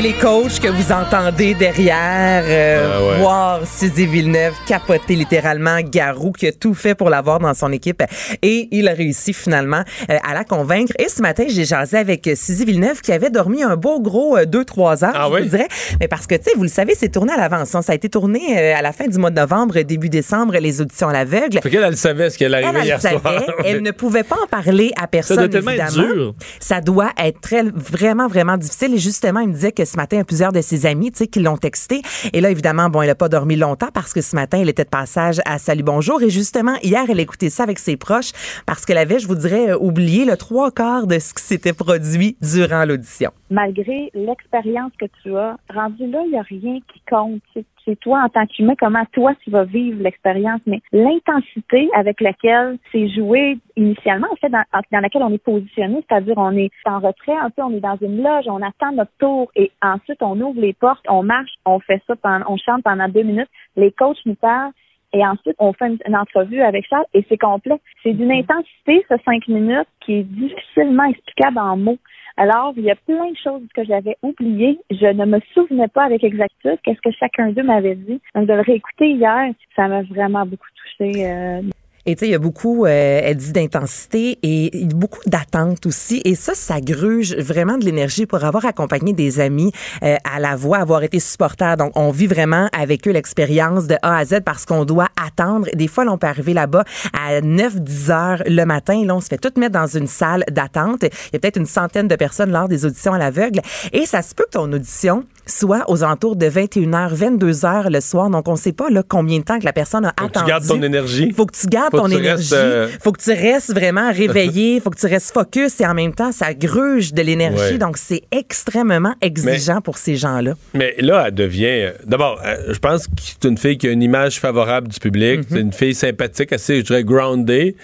C'est les coachs que vous entendez derrière euh, Ah ouais. voir Suzy Villeneuve capoter littéralement Garou qui a tout fait pour l'avoir dans son équipe et il a réussi finalement euh, à la convaincre. Et ce matin, j'ai jasé avec euh, Suzy Villeneuve qui avait dormi un beau gros 2-3 heures, Ah je oui? dirais. Mais parce que, tu sais, vous le savez, c'est tourné à l'avance. hein. Ça a été tourné euh, à la fin du mois de novembre, début décembre, les auditions à l'aveugle. Fait qu'elle, elle savait ce qu'elle Elle, arrivait elle hier le savait. soir. *laughs* Elle ne pouvait pas en parler à personne. doit tellement être évidemment. dur. Ça doit être très, vraiment, vraiment difficile. Et justement, il me disait que ce matin, a plusieurs de ses amis, tu sais, qui l'ont texté. Et là, évidemment, bon, elle n'a pas dormi longtemps parce que ce matin, elle était de passage à Salut Bonjour. Et justement, hier, elle écoutait ça avec ses proches parce qu'elle avait, je vous dirais, euh, oublié le trois quarts de ce qui s'était produit durant l'audition. malgré l'expérience que tu as, rendu là, il n'y a rien qui compte. C'est- C'est toi en tant qu'humain, comment toi tu vas vivre l'expérience, mais l'intensité avec laquelle c'est joué initialement, en fait, dans, dans laquelle on est positionné, c'est-à-dire on est en retrait un peu, on est dans une loge, on attend notre tour et ensuite on ouvre les portes, on marche, on fait ça, pendant, on chante pendant deux minutes, les coachs nous parlent, et ensuite, on fait une, entrevue avec Charles et c'est complet. C'est d'une intensité, ce cinq minutes, qui est difficilement explicable en mots. Alors, il y a plein de choses que j'avais oubliées. Je ne me souvenais pas avec exactitude qu'est-ce que chacun d'eux m'avait dit. Donc, de le réécouter hier, ça m'a vraiment beaucoup touchée. euh, Et tu sais, il y a beaucoup, euh, elle dit d'intensité et beaucoup d'attente aussi. Et ça, ça gruge vraiment de l'énergie pour avoir accompagné des amis euh, à la voix, avoir été supporter. Donc, on vit vraiment avec eux l'expérience de A à Z parce qu'on doit attendre. Des fois, là, on peut arriver là-bas à 9, 10 heures le matin. Là, on se fait tout mettre dans une salle d'attente. Il y a peut-être une centaine de personnes lors des auditions à l'aveugle. Et ça se peut que ton audition soit aux alentours de 21h, 22h le soir. Donc, on ne sait pas là, combien de temps que la personne a Faut que tu attendu. gardes ton énergie. Faut que tu gardes Faut ton tu énergie. restes, euh, Faut que tu restes vraiment *laughs* réveillé. Faut que tu restes focus et en même temps, ça gruge de l'énergie. Ouais. Donc, c'est extrêmement exigeant pour ces gens-là. Mais là, elle devient. euh, D'abord, euh, je pense que c'est une fille qui a une image favorable du public. Mm-hmm. C'est une fille sympathique, assez, je dirais, grounded,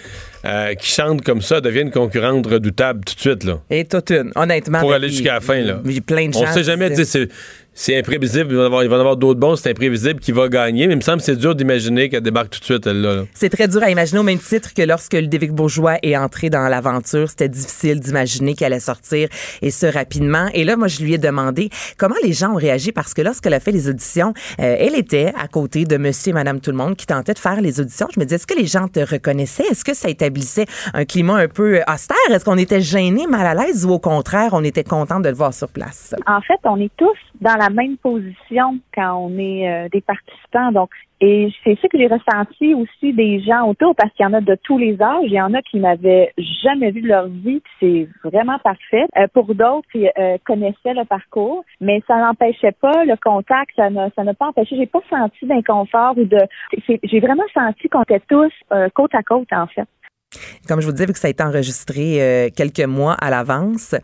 euh, qui chante comme ça, devient une concurrente redoutable tout de suite, là. Et toute une, honnêtement. Pour aller jusqu'à la fin, là. Il y a plein de. On sait jamais, sais, c'est- imprévisible. Il va y en avoir, d'autres bons, c'est imprévisible qui va gagner. Mais il me semble que c'est dur d'imaginer qu'elle débarque tout de suite, elle, là. là. C'est très dur à imaginer au même titre que lorsque Ludovic Bourgeois est entré dans l'aventure, c'était difficile d'imaginer qu'elle allait sortir et ce rapidement. Et là, moi, je lui ai demandé comment les gens ont réagi parce que lorsqu'elle a fait les auditions, euh, elle était à côté de monsieur et madame tout le monde qui tentaient de faire les auditions. Je me disais, est-ce que les gens te reconnaissaient? Est-ce que ça établissait un climat un peu austère? Est-ce qu'on était gêné, mal à l'aise ou au contraire, on était content de le voir sur place? En fait, on est tous dans la même position quand on est euh, des participants. Donc, et c'est ça que j'ai ressenti aussi des gens autour parce qu'il y en a de tous les âges. Il y en a qui m'avaient jamais vu de leur vie. C'est vraiment parfait. Euh, pour d'autres, ils euh, connaissaient le parcours, mais ça n'empêchait pas le contact. Ça n'a, ça n'a pas empêché. J'ai pas senti d'inconfort ou de. j'ai vraiment senti qu'on était tous euh, côte à côte en fait. Comme je vous disais, vu que ça a été enregistré euh, quelques mois à l'avance,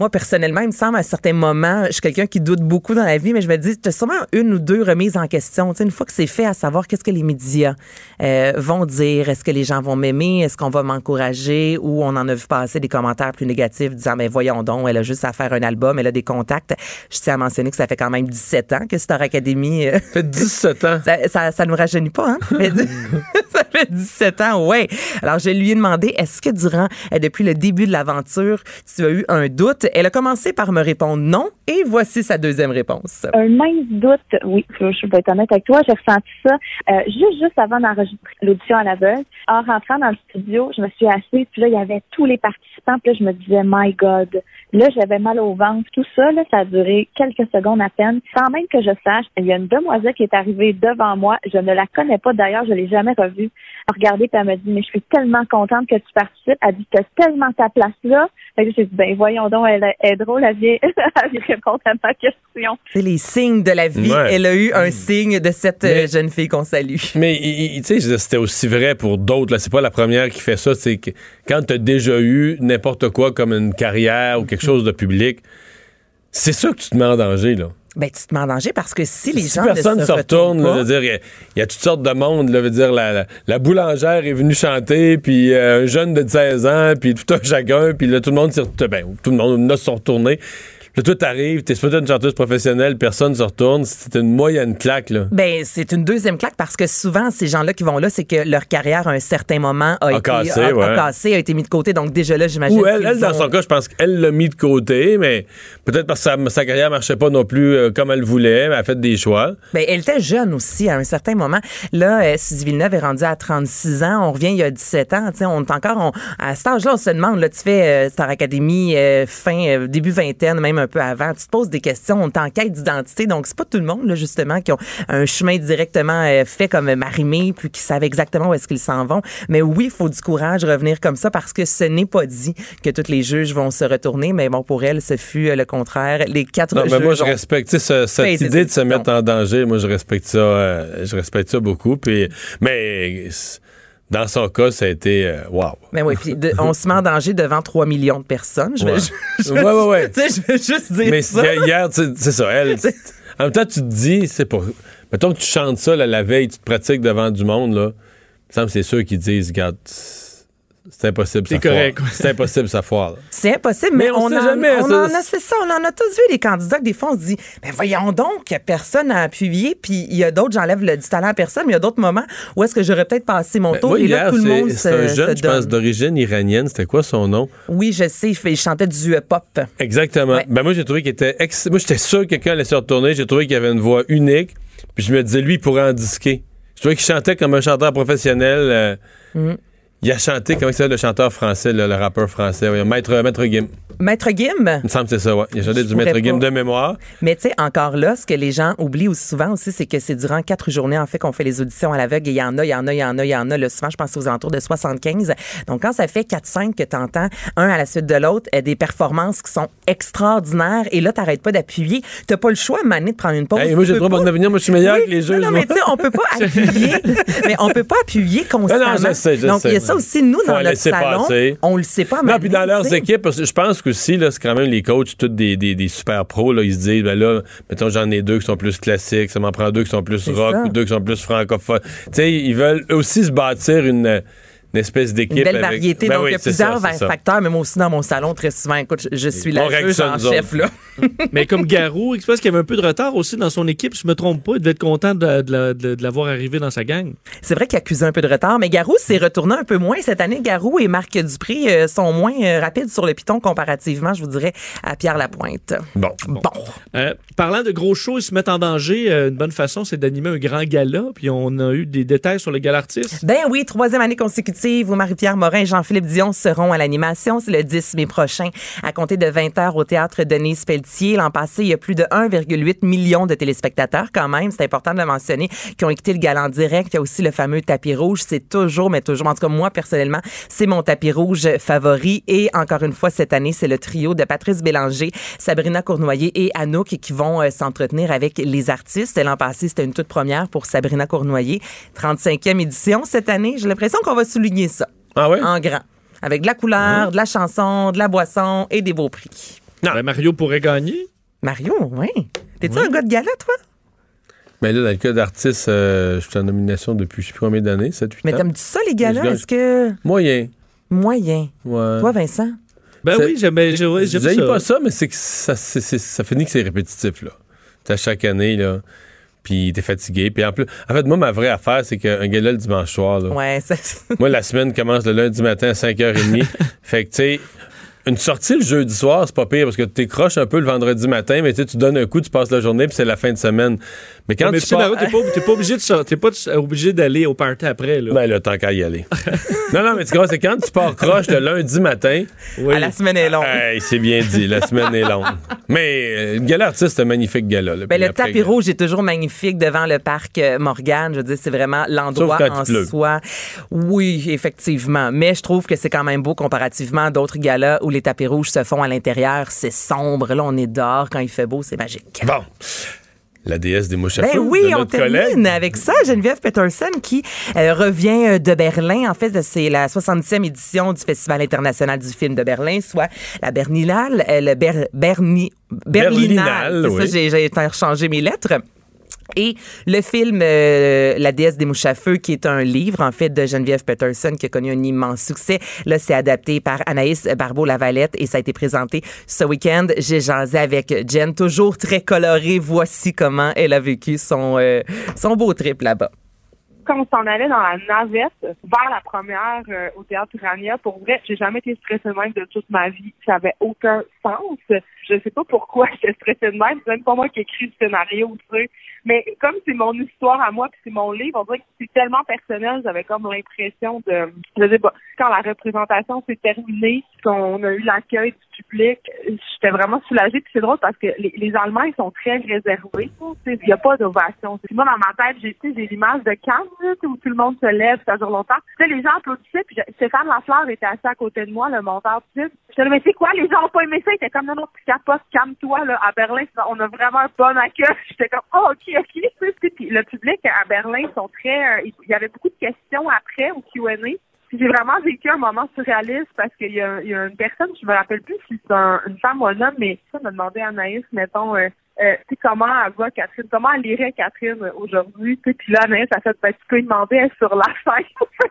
moi, personnellement, il me semble à certains moments, je suis quelqu'un qui doute beaucoup dans la vie, mais je me dis, tu as sûrement une ou deux remises en question. Tu sais, une fois que c'est fait, à savoir qu'est-ce que les médias euh, vont dire, est-ce que les gens vont m'aimer, est-ce qu'on va m'encourager, ou on en a vu passer des commentaires plus négatifs disant, mais voyons donc, elle a juste à faire un album, elle a des contacts. Je tiens à mentionner que ça fait quand même 17 ans que Star Academy... euh, Ça fait 17 ans. *laughs* ça, ça, ça nous rajeunit pas, hein? *laughs* *laughs* Ça fait, dix- ça fait 17 ans, ouais. Alors, je lui ai demandé, est-ce que durant, euh, depuis le début de l'aventure, tu as eu un doute? Elle a commencé par me répondre non, et voici sa deuxième réponse. Un mince doute, oui, je, je vais être honnête avec toi, j'ai ressenti ça euh, juste juste avant d'enregistrer l'audition à l'aveugle. En rentrant dans le studio, je me suis assise, puis là, il y avait tous les participants, puis là, je me disais, my God, là, j'avais mal au ventre. Tout ça, là, ça a duré quelques secondes à peine. Sans même que je sache, il y a une demoiselle qui est arrivée devant moi, je ne la connais pas d'ailleurs, je l'ai jamais revue. Regardez, puis elle m'a dit, mais je suis tellement contente que tu participes. Elle dit, t'as tellement ta place là. Fait que j'ai dit, ben voyons donc, elle est- elle est drôle, elle vient, *laughs* elle vient répondre à ma question. C'est les signes de la vie. Ouais. Elle a eu un signe de cette Mais- jeune fille qu'on salue. *laughs* Mais tu sais, c'était aussi vrai pour d'autres. là. C'est pas la première qui fait ça. C'est que quand tu as déjà eu n'importe quoi comme une carrière ou quelque chose de public, c'est sûr que tu te mets en danger. Là. Ben, tu te mets en danger parce que si les si gens personne ne se se retourne, là, retournent je pas, veux dire, il y a- il y, a toutes sortes de monde. Là, je veux dire, la, la- la boulangère est venue chanter, puis euh, un jeune de 16 ans, puis tout un chacun, puis là, tout le monde s'est ben, tout le monde se sont retournés. Là, toi, t'arrives, t'es peut-être une chanteuse professionnelle, personne se retourne. C'est une moyenne claque, là. Ben, c'est une deuxième claque parce que souvent, ces gens-là qui vont là, c'est que leur carrière, à un certain moment, a, été cassé, a, a ouais. cassé, a été mis de côté. Donc, déjà là, j'imagine. Ou elle, elle, dans ont- son cas, je pense qu'elle l'a mis de côté, mais peut-être parce que sa, sa carrière marchait pas non plus euh, comme elle voulait, mais elle a fait des choix. Ben, elle était jeune aussi à un certain moment. Là, euh, Suzy Villeneuve est rendue à 36 ans. On revient il y a 17 ans. Tu sais, on est encore on- à cet âge-là, on se demande, là, tu fais euh, Star Academy euh, fin, début vingtaine, même un peu avant. Tu te poses des questions. On est en quête d'identité. Donc, c'est pas tout le monde, là, justement, qui ont un chemin directement euh, fait comme Marimé, puis qui savent exactement où est-ce qu'ils s'en vont. Mais oui, il faut du courage revenir comme ça parce que ce n'est pas dit que tous les juges vont se retourner. Mais bon, pour elle, ce fut euh, le contraire. Les quatre Non, mais juges moi, je respecte ce- cette idée de se mettre en danger. Moi, je respecte ça. euh, je respecte ça beaucoup. Puis, mais dans son cas, ça a été euh, wow. Mais oui, puis de- on se met en danger devant 3 millions de personnes. Je vais, Ouais. *laughs* je- Ouais, ouais, ouais. *laughs* tu sais, je vais juste dire Mais ça. hier, hier, c'est ça. Elle, *laughs* en même temps, tu te dis, c'est pas. Mettons que tu chantes ça là, la veille, tu te pratiques devant du monde, là. Il me semble que c'est sûr qu'ils disent, regarde, C'est impossible, C'est correct. C'est impossible, ça foire. là. C'est impossible, mais, Mais on on, en, jamais, on en a, c'est ça, on en a tous vu des candidats que des fois on se dit, ben voyons donc, a personne à appuyer, puis il y a d'autres, j'enlève le, du talent à personne, mais il y a d'autres moments où est-ce que j'aurais peut-être passé mon Ben, tour moi, et là hier, tout le monde c'est un jeune, se je pense, d'origine iranienne. C'était quoi son nom? Oui, je sais, il, fait- il chantait du euh, pop. Exactement. Ouais. Ben moi, j'ai trouvé qu'il était... ex- Moi, j'étais sûr que quelqu'un allait se retourner. J'ai trouvé qu'il avait une voix unique. Puis je me disais, lui, il pourrait en disquer. Je trouvais qu'il chantait comme un chanteur professionnel. euh, Mm. Il a chanté, comment s'appelle le chanteur français, le rappeur français? voyons, Maître, Maître Gim. Maître Gim, Il me semble que c'est ça, ouais. Il a chanté Je du Maître Gim de mémoire. Mais tu sais, encore là, ce que les gens oublient aussi souvent aussi, c'est que c'est durant quatre journées, en fait, qu'on fait les auditions à l'aveugle. Et il y en a, il y en a, il y en a, il y en a. Là, souvent, je pense aux alentours de 75. Donc, quand ça fait 4-5 que tu entends un à la suite de l'autre, euh, des performances qui sont extraordinaires, et là, t'arrêtes pas d'appuyer. T'as pas le choix, donné, de prendre une pause. Hey, moi, j'ai trop pas- bon avenir. Moi, je suis meilleur Oui, que les jeux. Non, non, mais tu sais, on peut pas *laughs* appuyer. mais on peut pas appuyer constamment. je sais, je Donc, il y a sais. Ça aussi, nous, dans notre laisser salon, passer. on le sait pas. Non, puis dans leurs sais. équipes, parce que je pense qu'aussi, là, c'est quand même les coachs, tous des, des, des super pros, là, ils se disent, ben là, mettons, j'en ai deux qui sont plus classiques, ça m'en prend deux qui sont plus rock ça. ou deux qui sont plus francophones. Tu sais, ils veulent aussi se bâtir une, une espèce d'équipe. Une belle avec- variété. Ben donc, oui, il y a plusieurs ça, facteurs, mais moi aussi, dans mon salon, très souvent, écoute, je, je suis la juge en chef, autres. là. *laughs* Mais comme Garou, je pense qu'il y avait un peu de retard aussi dans son équipe? Je me trompe pas, il devait être content de, de la- de- de l'avoir arrivé dans sa gang. C'est vrai qu'il accusait un peu de retard, mais Garou s'est retourné un peu moins cette année. Garou et Marc Dupré euh, sont moins euh, rapides sur le piton comparativement, je vous dirais, à Pierre Lapointe. Bon. Bon. Euh, parlant de gros shows, ils se mettent en danger. euh, une bonne façon, c'est d'animer un grand gala. Puis on a eu des détails sur le gala artiste. Ben oui, troisième année consécutive où Marie-Pierre Morin et Jean-Philippe Dion seront à l'animation. C'est le 10 mai prochain, à compter de 20 heures au théâtre Denise Pelletier. L'an passé, il y a plus de 1,8 million de téléspectateurs quand même. C'est important de le mentionner, qui ont écouté le gala en direct. Il y a aussi le fameux tapis rouge. C'est toujours, mais toujours, en tout cas moi personnellement, c'est mon tapis rouge favori. Et encore une fois, cette année, c'est le trio de Patrice Bélanger, Sabrina Cournoyer et Anouk qui vont euh, s'entretenir avec les artistes. L'an passé, c'était une toute première pour Sabrina Cournoyer. 35e édition cette année. J'ai l'impression qu'on va souligner ça Ah ouais? en grand. Avec de la couleur, de la chanson, de la boisson et des beaux prix. Ben, Mario pourrait gagner. Mario, oui. T'es-tu un gars de gala, toi? Mais là, dans le cas d'artiste, euh, je suis en nomination depuis je sais plus combien d'années, 7-8 ans. Mais t'aimes-tu ça, les galas? gagne. Est-ce que. Moyen. Moyen. Ouais. Toi, Vincent? Ben oui, j'aime ça. pas ça, mais c'est que ça, c'est- ça finit que c'est répétitif, là. À chaque année, là. Puis t'es fatigué. Puis en plus, en fait, moi, ma vraie affaire, c'est qu'un gala le dimanche soir, là. Ouais, ça. Moi, la semaine commence le lundi matin à 5h30. *laughs* fait que, tu sais, une sortie le jeudi soir, c'est pas pire parce que tu croches un peu le vendredi matin, mais tu donnes un coup, tu passes la journée, puis c'est la fin de semaine. Mais quand mais tu pars... T'es pas, t'es pas obligé de sortir- t'es pas obligé d'aller au party après. Là. Ben là, tant qu'à y aller. *laughs* non, non, mais tu vois, c'est quand tu pars croche le lundi matin. Oui. À la semaine est longue. Hey, c'est bien dit, la semaine est longue. Mais euh, le gala artiste, c'est un magnifique gala. là. Ben, le après, tapis rouge est toujours magnifique devant le parc euh, Morgane. Je veux dire, c'est vraiment l'endroit en il pleut. soi. Oui, effectivement. Mais je trouve que c'est quand même beau comparativement à d'autres galas où les tapis rouges se font à l'intérieur. C'est sombre. Là, on est dehors. Quand il fait beau, c'est magique. Bon. La déesse des mouches à Ben feu oui, de on notre termine collègue. avec ça. Geneviève Peterson qui euh, revient euh, de Berlin. En fait, c'est la 70e édition du Festival international du film de Berlin, soit la Berlinale, euh, le Ber- Berni- Berlinale, Berlinale. Oui. j'ai interchangé mes lettres. Et le film euh, La déesse des mouches à feu, qui est un livre, en fait, de Geneviève Peterson, qui a connu un immense succès. Là, c'est adapté par Anaïs Barbeau-Lavalette et ça a été présenté ce week-end. J'ai jasé avec Jen, toujours très colorée. Voici comment elle a vécu son, euh, son beau trip là-bas. quand on s'en allait dans la navette vers la première euh, au théâtre Urania, pour vrai, j'ai jamais été stressée de toute ma vie. Ça avait aucun sens. Je sais pas pourquoi *laughs* j'étais stressée de même. C'est même pas moi qui écris le scénario, tu sais. Mais comme c'est mon histoire à moi puis c'est mon livre, on dirait que c'est tellement personnel, j'avais comme l'impression de, je sais pas, quand la représentation s'est terminée, qu'on a eu l'accueil du public, j'étais vraiment soulagée. Puis c'est drôle parce que les, Allemands, ils sont très réservés. Il n'y a pas d'ovation. Moi, dans ma tête, j'ai j'ai l'image de Cannes, où tout le monde se lève, ça dure longtemps. Tu sais, les gens applaudissaient, puis je- Stéphane Lafleur était assis à côté de moi, le monteur du. J'étais mais c'est quoi, les gens ont pas aimé ça? Il était comme, non, non, tu capotes, calme-toi, là, à Berlin, on a vraiment un bon accueil. *laughs* J'étais comme, oh, ok, ok. Puis le public à Berlin, sont très, euh, il y avait beaucoup de questions après au Q&A. Puis J'ai vraiment vécu un moment surréaliste parce qu'il y, y a une personne, je me rappelle plus si c'est un- une femme ou un homme, mais ça m'a demandé à Anaïs, mettons, euh, euh, comment elle va Catherine, comment elle irait Catherine euh, aujourd'hui, puis là Anaïs a fait, ben, tu peux demander, elle sur la *laughs* scène.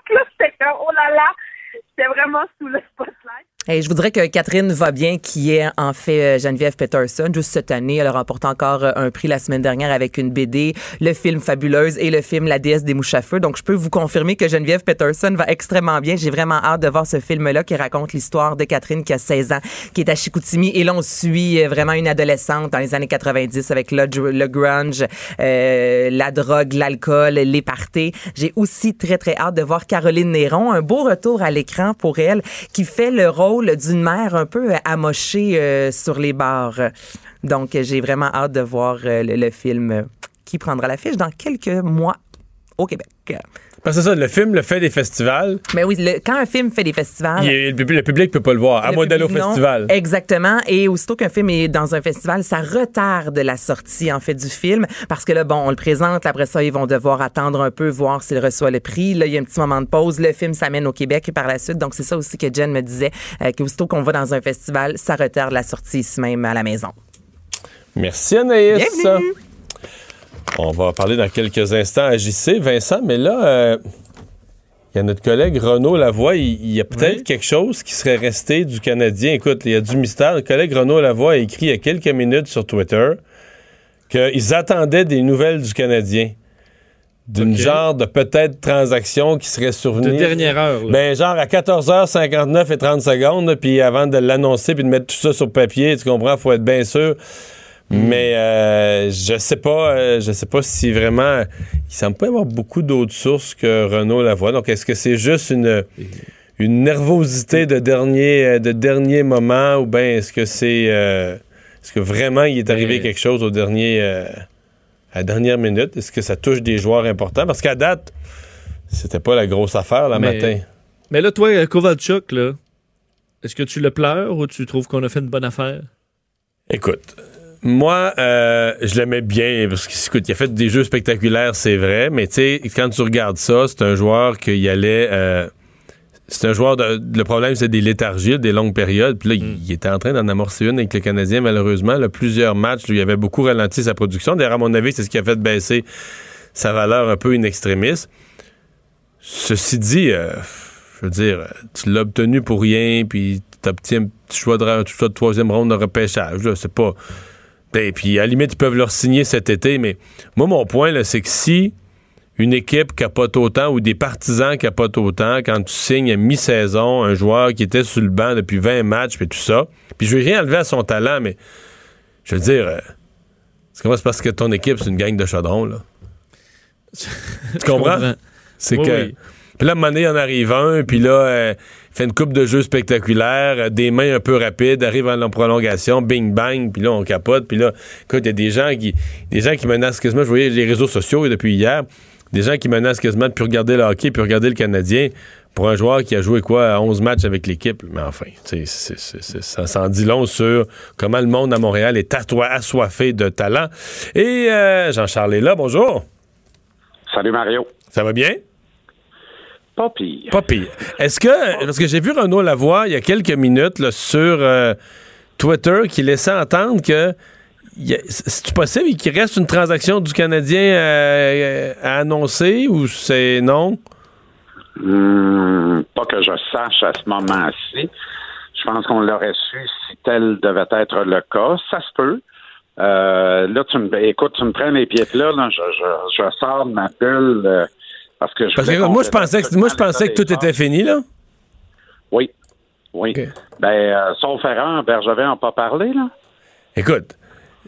Là, j'étais comme, oh là là, J'étais vraiment sous le spotlight. Et je voudrais que Catherine va bien, qui est en fait euh, Geneviève Peterson. Juste cette année, elle a remporté encore euh, un prix la semaine dernière avec une BD, le film Fabuleuse et le film La déesse des mouches à feu. Donc, je peux vous confirmer que Geneviève Peterson va extrêmement bien. J'ai vraiment hâte de voir ce film-là qui raconte l'histoire de Catherine qui a 16 ans, qui est à Chicoutimi. Et là, on suit euh, vraiment une adolescente dans les années 90 avec le, grunge, euh, la drogue, l'alcool, les parties. J'ai aussi très, très hâte de voir Caroline Néron. Un beau retour à l'écran pour elle qui fait le rôle d'une mère un peu euh, amochée euh, sur les bars. Donc, j'ai vraiment hâte de voir euh, le, le film qui prendra l'affiche dans quelques mois au Québec. Parce que c'est ça, le film le fait des festivals. Mais oui, le- quand un film fait des festivals, est- le, public- le public peut pas le voir, à moins d'aller au festival. Exactement. Et aussitôt qu'un film est dans un festival, ça retarde la sortie, en fait, du film. Parce que là, bon, on le présente. Après ça, ils vont devoir attendre un peu, voir s'il reçoit le prix. Là, il y a un petit moment de pause. Le film s'amène au Québec par la suite. Donc, c'est ça aussi que Jen me disait, euh, qu'aussitôt qu'on va dans un festival, ça retarde la sortie ici même à la maison. Merci Anaïs. Bienvenue. On va parler dans quelques instants à JC, Vincent, mais là, euh, il y a notre collègue Renaud Lavoie. Il, il y a peut-être quelque chose qui serait resté du Canadien. Écoute, il y a du mystère. Le collègue Renaud Lavoie a écrit il y a quelques minutes sur Twitter qu'ils attendaient des nouvelles du Canadien. D'une genre de peut-être transaction qui serait survenue. De dernière heure. là. Ben, genre à 14h59 et 30 secondes, puis avant de l'annoncer puis de mettre tout ça sur papier, tu comprends, faut être bien sûr. Mais euh, je sais pas, euh, je sais pas si vraiment, il semble pas y avoir beaucoup d'autres sources que Renault Lavoie. Donc, est-ce que c'est juste une une nervosité de dernier euh, de dernier moment ou bien est-ce que c'est euh, est-ce que vraiment il est arrivé Mais- quelque chose au dernier à la dernière minute? Est-ce que ça touche des joueurs importants? Parce qu'à date, c'était pas la grosse affaire le matin. Mais là, toi, Kovalchuk, là, est-ce que tu le pleures ou tu trouves qu'on a fait une bonne affaire? Écoute, moi, euh, je l'aimais bien parce qu'il a fait des jeux spectaculaires, c'est vrai, mais tu sais, quand tu regardes ça, c'est un joueur qui allait. euh, c'est un joueur de. Le problème, c'est des léthargies, des longues périodes. Puis là, il- il était en train d'en amorcer une avec le Canadien, malheureusement. Là, plusieurs matchs, lui, il avait beaucoup ralenti sa production. D'ailleurs, à mon avis, c'est ce qui a fait baisser sa valeur un peu in extremis. Ceci dit, euh, je veux dire, tu l'as obtenu pour rien, puis tu obtiens un petit choix de, un choix de troisième ronde de repêchage. C'est pas. Ben, puis à la limite, ils peuvent leur signer cet été, mais moi, mon point, là, c'est que si une équipe capote autant ou des partisans capotent autant quand tu signes à mi-saison un joueur qui était sur le banc depuis 20 matchs puis tout ça, puis je veux rien enlever à son talent, mais je veux dire, euh, c'est comment c'est parce que ton équipe, c'est une gang de chaudrons, là. *laughs* tu comprends? comprends. C'est Oui, que. oui. Puis là, il en arrive un, puis là, euh, fait une coupe de jeux spectaculaires, euh, des mains un peu rapides, arrive en prolongation, bing bang, puis là, on capote, puis là, écoute, il y a des gens qui des gens qui menacent quasiment, je voyais les réseaux sociaux depuis hier, des gens qui menacent quasiment de plus regarder le hockey, puis regarder le Canadien pour un joueur qui a joué quoi, 11 matchs avec l'équipe. Mais enfin, tu sais, c'est- c'est- c'est- ça s'en dit long sur comment le monde à Montréal est assoiffé de talent. Et euh, Jean-Charles est là, bonjour. Salut Mario. Ça va bien? Pas pire. Pas pire. Est-ce que, parce que j'ai vu Renaud Lavoie il y a quelques minutes là, sur euh, Twitter qui laissait entendre que c'est possible qu'il reste une transaction du Canadien euh, à annoncer ou c'est non? Hmm, pas que je sache à ce moment-ci. Je pense qu'on l'aurait su si tel devait être le cas. Ça se peut. Euh, là, tu me, écoute, tu me prends les pieds là, là je, je, je sors de ma bulle euh, parce que je Parce que voulais moi je pensais que absolument moi je pensais que l'état tout était fini là. Oui. Oui. Ben, euh, sauf erreur, Bergevin n'a pas parlé, là. Écoute,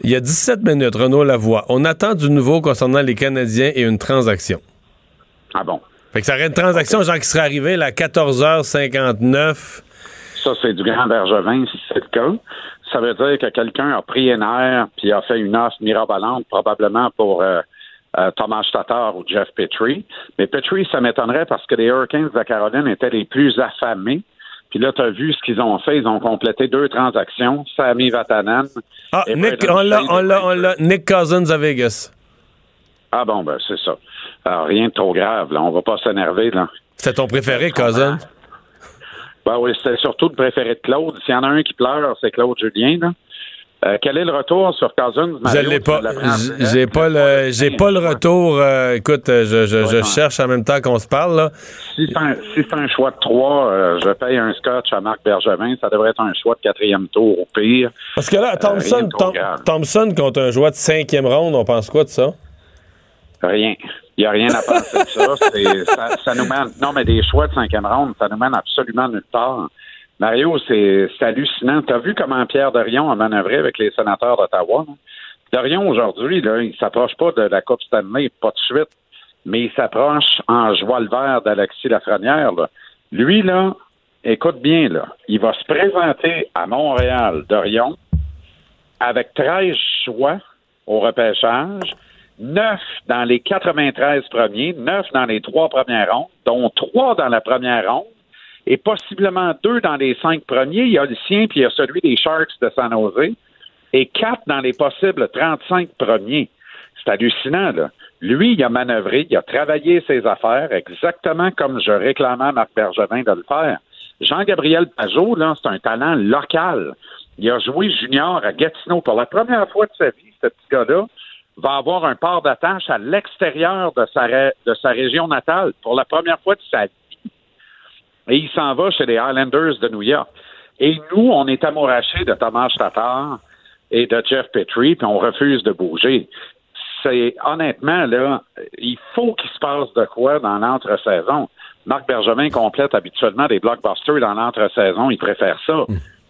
il y a 17 minutes, Renaud Lavoie. On attend du nouveau concernant les Canadiens et une transaction. Ah bon? Fait que ça aurait une transaction, genre qui serait arrivée à 14h59. Ça, c'est du grand Bergevin, si c'est le cas. Ça veut dire que quelqu'un a pris un air puis a fait une offre mirabolante, probablement pour euh, euh, Thomas Tatar ou Jeff Petrie. Mais Petrie, ça m'étonnerait parce que les Hurricanes de Caroline étaient les plus affamés. Puis là, tu as vu ce qu'ils ont fait. Ils ont complété deux transactions. Sami Vatanen. Ah, et Nick, on l'a, on l'a, on l'a. Nick Cousins à Vegas. Ah bon, ben c'est ça. Alors, rien de trop grave. Là. On va pas s'énerver. là. C'est ton préféré, Cousins? Ben oui, c'est surtout le préféré de Claude. S'il y en a un qui pleure, c'est Claude Julien. Là. Euh, quel est le retour sur Cousins? Je l'ai pas. J'ai pas le, j'ai pas le retour. euh, écoute, euh, je, je, je Ouais, cherche en même temps qu'on se parle, là. Si c'est un, si c'est un choix de trois, euh, je paye un scotch à Marc Bergevin. Ça devrait être un choix de quatrième tour au pire. Parce que là, Thompson, Tom-. Thompson contre un joueur de cinquième ronde, on pense quoi de ça? Rien. Il n'y a rien à penser de ça. *laughs* C'est- ça. Ça nous mène. Non, mais des choix de cinquième ronde, ça nous mène absolument nulle part. Mario, c'est hallucinant. Tu as vu comment Pierre Dorion a manœuvré avec les sénateurs d'Ottawa? là? Dorion, aujourd'hui, il s'approche pas de la Coupe Stanley, pas de suite, mais il s'approche en joie le vert d'Alexis Lafrenière. là. Lui, là, écoute bien, là, il va se présenter à Montréal, Dorion, avec 13 choix au repêchage, 9 dans les 93 premiers, 9 dans les trois premières rondes, dont 3 dans la première ronde, et possiblement 2 dans les 5 premiers. Il y a le sien, puis il y a celui des Sharks de San Jose, et 4 dans les possibles 35 premiers. C'est hallucinant, là. Lui, il a manœuvré, il a travaillé ses affaires exactement comme je réclamais à Marc Bergevin de le faire. Jean-Gabriel Pajot, là, c'est un talent local. Il a joué junior à Gatineau pour la première fois de sa vie, ce petit gars-là va avoir un port d'attache à l'extérieur de sa région natale pour la première fois de sa vie. Et il s'en va chez les Highlanders de New York. Et nous, on est amourachés de Thomas Tatar et de Jeff Petrie, puis on refuse de bouger. C'est honnêtement, là, il faut qu'il se passe de quoi dans l'entre-saison. Marc Bergevin complète habituellement des blockbusters dans l'entre-saison, il préfère ça.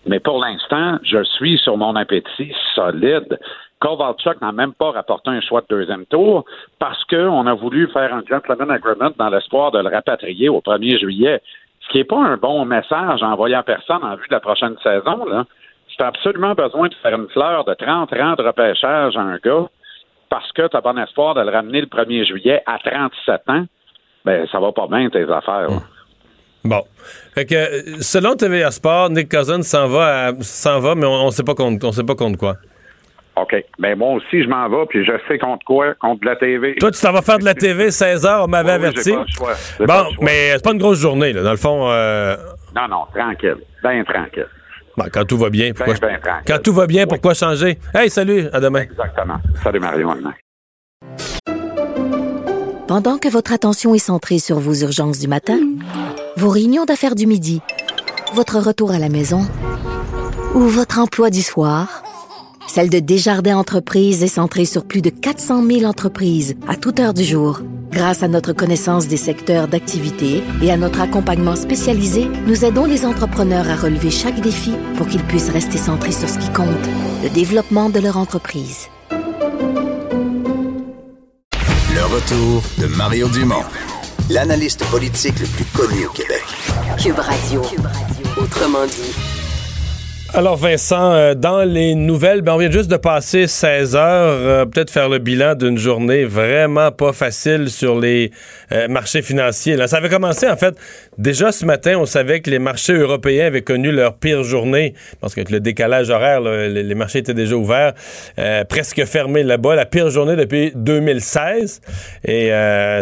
Mais pour l'instant, je suis sur mon appétit solide. Kovalchuk n'a même pas rapporté un choix de deuxième tour parce qu'on a voulu faire un gentleman agreement dans l'espoir de le rapatrier au 1er juillet. Ce qui n'est pas un bon message envoyé à personne en vue de la prochaine saison. Là. Si tu as absolument besoin de faire une fleur de 30 rangs de repêchage à un gars parce que tu as bon espoir de le ramener le 1er juillet à 37 ans, ben ça va pas bien tes affaires. Bon. Fait que, selon TVA Sport, Nick Cousins s'en va, va, mais on, on sait pas contre quoi. OK. Ben moi aussi, je m'en vais, puis je sais contre quoi? Contre la TV. Toi, tu t'en vas faire de la TV 16h, on m'avait Oui, oui, averti. j'ai pas le choix. J'ai pas Bon, le choix. mais c'est pas une grosse journée, là. Dans le fond, euh, Non, non, tranquille. Ben tranquille. bon, quand tout va bien, pourquoi, Ben, ben, tranquille. quand tout va bien, pourquoi changer? Hey, salut, à demain. Exactement. Salut Mario. à demain. Pendant que votre attention est centrée sur vos urgences du matin, vos réunions d'affaires du midi, votre retour à la maison ou votre emploi du soir, celle de Desjardins Entreprises est centrée sur plus de 400 000 entreprises à toute heure du jour. Grâce à notre connaissance des secteurs d'activité et à notre accompagnement spécialisé, nous aidons les entrepreneurs à relever chaque défi pour qu'ils puissent rester centrés sur ce qui compte, le développement de leur entreprise. Le retour de Mario Dumont, l'analyste politique le plus connu au Québec. Cube Radio. Autrement dit. Alors Vincent, euh, dans les nouvelles, ben, on vient juste de passer 16 heures, euh, peut-être faire le bilan d'une journée vraiment pas facile sur les euh, marchés financiers. Là, ça avait commencé en fait déjà ce matin, on savait que les marchés européens avaient connu leur pire journée parce qu'avec le décalage horaire, les, marchés étaient déjà ouverts, presque fermés là-bas, la pire journée depuis 2016 et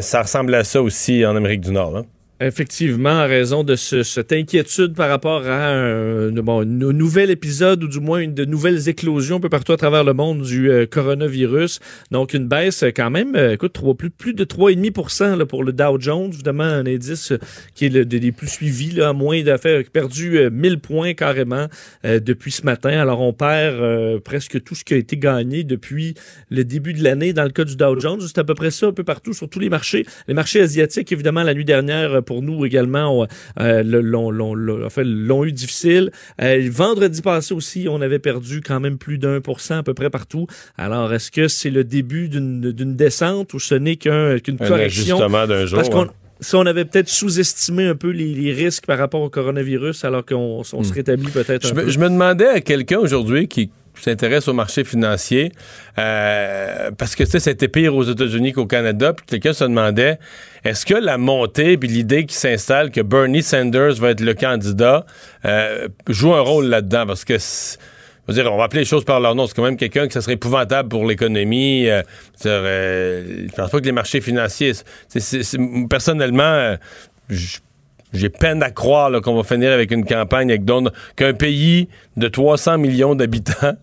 ça ressemble à ça aussi en Amérique du Nord. là. Effectivement, en raison de ce- cette inquiétude par rapport à un, bon, un nouvel épisode ou du moins une de nouvelles éclosions un peu partout à travers le monde du euh, coronavirus. Donc une baisse euh, quand même, euh, écoute, plus, plus de 3,5 là, pour le Dow Jones, évidemment un indice euh, qui est le, des plus suivis, là, moins d'affaires, perdu euh, 1000 points carrément euh, depuis ce matin. Alors on perd euh, presque tout ce qui a été gagné depuis le début de l'année dans le cas du Dow Jones. C'est à peu près ça un peu partout sur tous les marchés. Les marchés asiatiques, évidemment, la nuit dernière, euh, pour nous également, euh, l'ont l'ont- l'ont- en fait, l'ont eu difficile. Euh, vendredi passé aussi, on avait perdu quand même plus d'un pour cent à peu près partout. Alors, est-ce que c'est le début d'une descente ou ce n'est qu'un- qu'une Un correction? ajustement d'un jour, Parce qu'on hein. si on avait peut-être sous-estimé un peu les, les risques par rapport au coronavirus, alors qu'on on se rétablit peut-être un Je peu. me, je me demandais à quelqu'un aujourd'hui qui s'intéresse au marché financier, euh, parce que c'était pire aux États-Unis qu'au Canada, puis quelqu'un se demandait est-ce que la montée puis l'idée qui s'installe que Bernie Sanders va être le candidat euh, joue un rôle là-dedans? Parce que je veux dire, on va appeler les choses par leur nom. C'est quand même quelqu'un que ça serait épouvantable pour l'économie. Euh, je euh, je pense pas que les marchés financiers. personnellement, euh, je- j'ai peine à croire qu'on va finir avec une campagne avec qu'un pays de 300 millions d'habitants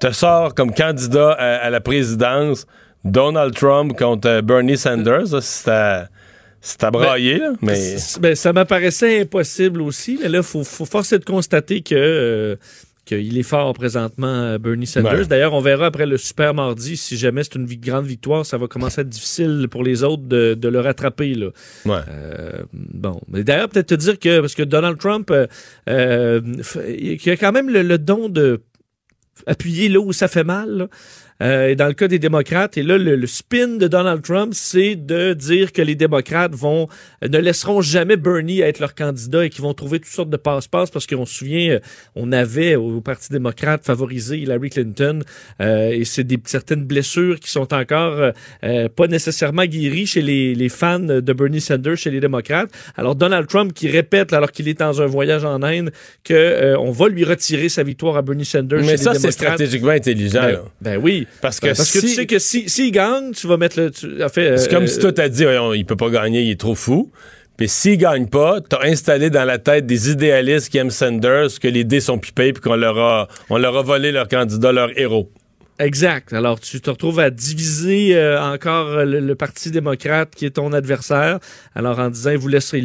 te sors comme candidat à, à la présidence Donald Trump contre euh, Bernie Sanders. là, C'est à, c'est à brailler, là, mais... Ben, ça m'apparaissait impossible aussi, mais là, il faut, faut forcer de constater que. euh, qu'il est fort présentement, euh, Bernie Sanders. Ouais. D'ailleurs, on verra après le super mardi, si jamais c'est une grande victoire, ça va commencer à être difficile pour les autres de, de le rattraper. Là. Ouais. Euh, bon, mais d'ailleurs, peut-être te dire que, parce que Donald Trump, euh, euh, il a quand même le, le don de appuyer là où ça fait mal. Euh, et dans le cas des démocrates, et là, le, le spin de Donald Trump, c'est de dire que les démocrates vont euh, ne laisseront jamais Bernie être leur candidat et qu'ils vont trouver toutes sortes de passe-passe parce qu'on se souvient, euh, on avait au Parti démocrate favorisé Hillary Clinton euh, et c'est des certaines blessures qui sont encore euh, euh, pas nécessairement guéries chez les, les fans de Bernie Sanders, chez les démocrates. Alors Donald Trump qui répète alors qu'il est dans un voyage en Inde que euh, on va lui retirer sa victoire à Bernie Sanders chez Mais les ça, c'est stratégiquement intelligent. Ben, ben oui. Parce que, Parce que si- tu sais que si s'il gagne, tu vas mettre le. tu- en fait, C'est euh, comme si toi t'as dit, Voyons, il peut pas gagner, il est trop fou. Puis s'il gagne pas, t'as installé dans la tête des idéalistes qui aiment Sanders que les dés sont pipés puis qu'on leur a, on leur a volé leur candidat, leur héros. Exact. Alors, tu te retrouves à diviser euh, encore le, le Parti démocrate qui est ton adversaire. Alors, en disant, ils vous, laisserez,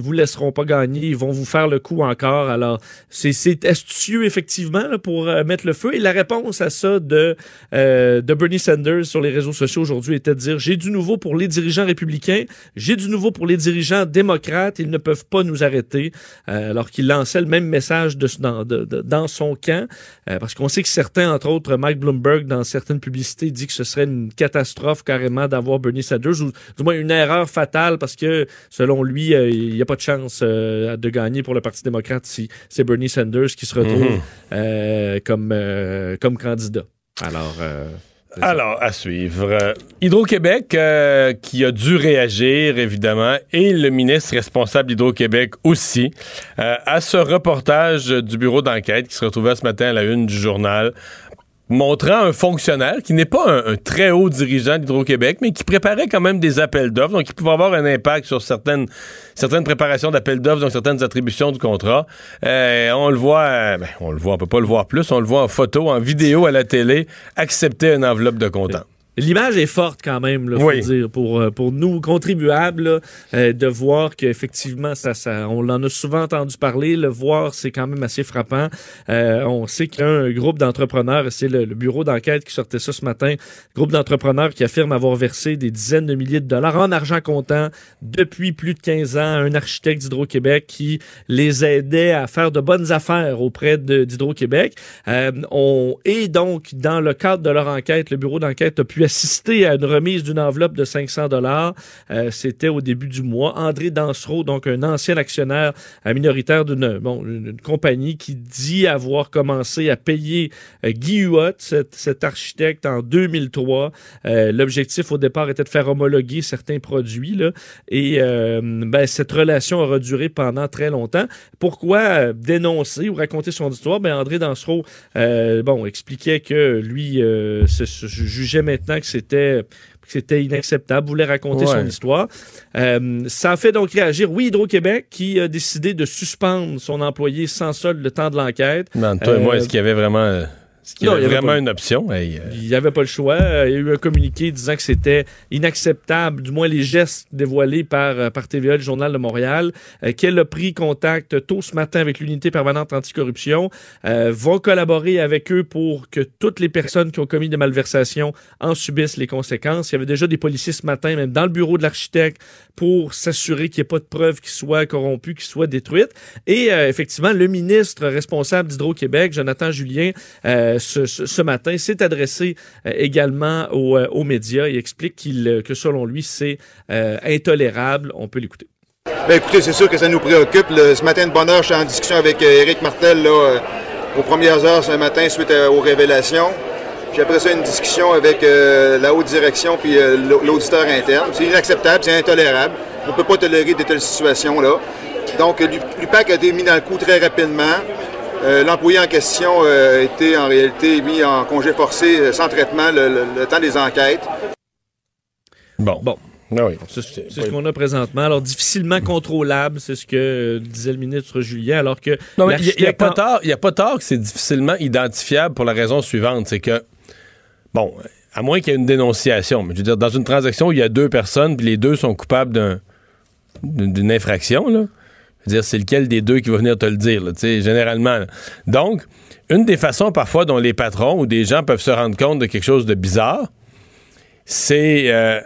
vous laisseront pas gagner, ils vont vous faire le coup encore. Alors, c'est- c'est astucieux, effectivement, là, pour euh, mettre le feu. Et la réponse à ça de, euh, de Bernie Sanders sur les réseaux sociaux aujourd'hui était de dire, j'ai du nouveau pour les dirigeants républicains, j'ai du nouveau pour les dirigeants démocrates, ils ne peuvent pas nous arrêter. Euh, alors qu'il lançait le même message de, dans, de- de- dans son camp. Euh, parce qu'on sait que certains, entre autres, Mike Bloomberg, dans certaines publicités, dit que ce serait une catastrophe carrément d'avoir Bernie Sanders, ou du moins une erreur fatale, parce que selon lui, euh, il n'y a pas de chance euh, de gagner pour le Parti démocrate si c'est Bernie Sanders qui se retrouve Mhm. euh, comme, comme candidat. Alors. Alors, à suivre. Hydro-Québec, euh, qui a dû réagir, évidemment, et le ministre responsable d'Hydro-Québec aussi, euh, à ce reportage du bureau d'enquête qui se retrouvait ce matin à la une du journal, montrant un fonctionnaire qui n'est pas un, très haut dirigeant d'Hydro-Québec, mais qui préparait quand même des appels d'offres, donc qui pouvait avoir un impact sur certaines, certaines préparations d'appels d'offres, donc certaines attributions du contrat. Euh, on le voit, euh, ben, on le voit, on peut pas le voir plus, on le voit en photo, en vidéo à la télé, accepter une enveloppe de comptant. L'image est forte quand même, là, faut Oui. dire, pour, euh, pour nous contribuables, là, euh, de voir qu'effectivement, ça, ça, on en a souvent entendu parler. Le voir, c'est quand même assez frappant. Euh, on sait qu'il y a un groupe d'entrepreneurs, c'est le, le bureau d'enquête qui sortait ça ce matin, groupe d'entrepreneurs qui affirme avoir versé des dizaines de milliers de dollars en argent comptant depuis plus de 15 ans à un architecte d'Hydro-Québec qui les aidait à faire de bonnes affaires auprès d'Hydro-Québec. Euh, on, et donc, dans le cadre de leur enquête, le bureau d'enquête a pu assister à une remise d'une enveloppe de 500 dollars. Euh, C'était au début du mois. André Dansereau, donc un ancien actionnaire euh, minoritaire d'une bon, une, compagnie qui dit avoir commencé à payer euh, Guy Huot, cet, architecte, en 2003. Euh, L'objectif au départ était de faire homologuer certains produits. Là, et ben, cette relation aura duré pendant très longtemps. Pourquoi dénoncer ou raconter son histoire? Ben, André Dansereau bon, expliquait que lui se jugeait maintenant que c'était que c'était inacceptable, voulait raconter Ouais. son histoire. Euh, ça a fait donc réagir, oui, Hydro-Québec, qui a décidé de suspendre son employé sans solde le temps de l'enquête. Toi et moi, Euh, est-ce qu'il y avait vraiment, non, avait il y avait vraiment pas- une option? Hey, euh, il n'y avait pas le choix. Euh, Il y a eu un communiqué disant que c'était inacceptable, du moins les gestes dévoilés par, euh, par TVA, le Journal de Montréal, euh, qu'elle a pris contact tôt ce matin avec l'unité permanente anticorruption, euh, va collaborer avec eux pour que toutes les personnes qui ont commis des malversations en subissent les conséquences. Il y avait déjà des policiers ce matin, même dans le bureau de l'architecte, pour s'assurer qu'il n'y ait pas de preuves qui soient corrompues, qui soient détruites. Et effectivement, le ministre responsable d'Hydro-Québec, Jonathan Julien, euh, ce, ce- ce matin, s'est adressé euh, également aux, euh, aux médias et explique euh, que selon lui, c'est euh, intolérable. On peut l'écouter. Ben écoutez, c'est sûr que ça nous préoccupe. Ce matin de bonne heure, j'étais en discussion avec euh, Éric Martel là, euh, aux premières heures ce matin suite aux révélations. Puis après ça, une discussion avec euh, la haute direction puis euh, l'au- l'auditeur interne. C'est inacceptable, c'est intolérable. On ne peut pas tolérer de telles situations-là. Donc, euh, l'U- l'UPAC a été mis dans le coup très rapidement. Euh, L'employé en question euh, a été en réalité mis en congé forcé euh, sans traitement le, le- le temps des enquêtes. Bon. Bon. Ah oui. C'est ce qu'on a présentement. Alors, difficilement contrôlable, c'est ce que euh, disait le ministre Julien, alors que... Non, mais il n'y a, pas y a pas tort que c'est difficilement identifiable pour la raison suivante, c'est que, bon, à moins qu'il y ait une dénonciation, mais je veux dire, dans une transaction où il y a deux personnes, puis les deux sont coupables d'un- d'une infraction, là, dire, c'est lequel des deux qui va venir te le dire, là, tu sais, généralement. là. Donc, une des façons parfois dont les patrons ou des gens peuvent se rendre compte de quelque chose de bizarre, c'est, euh,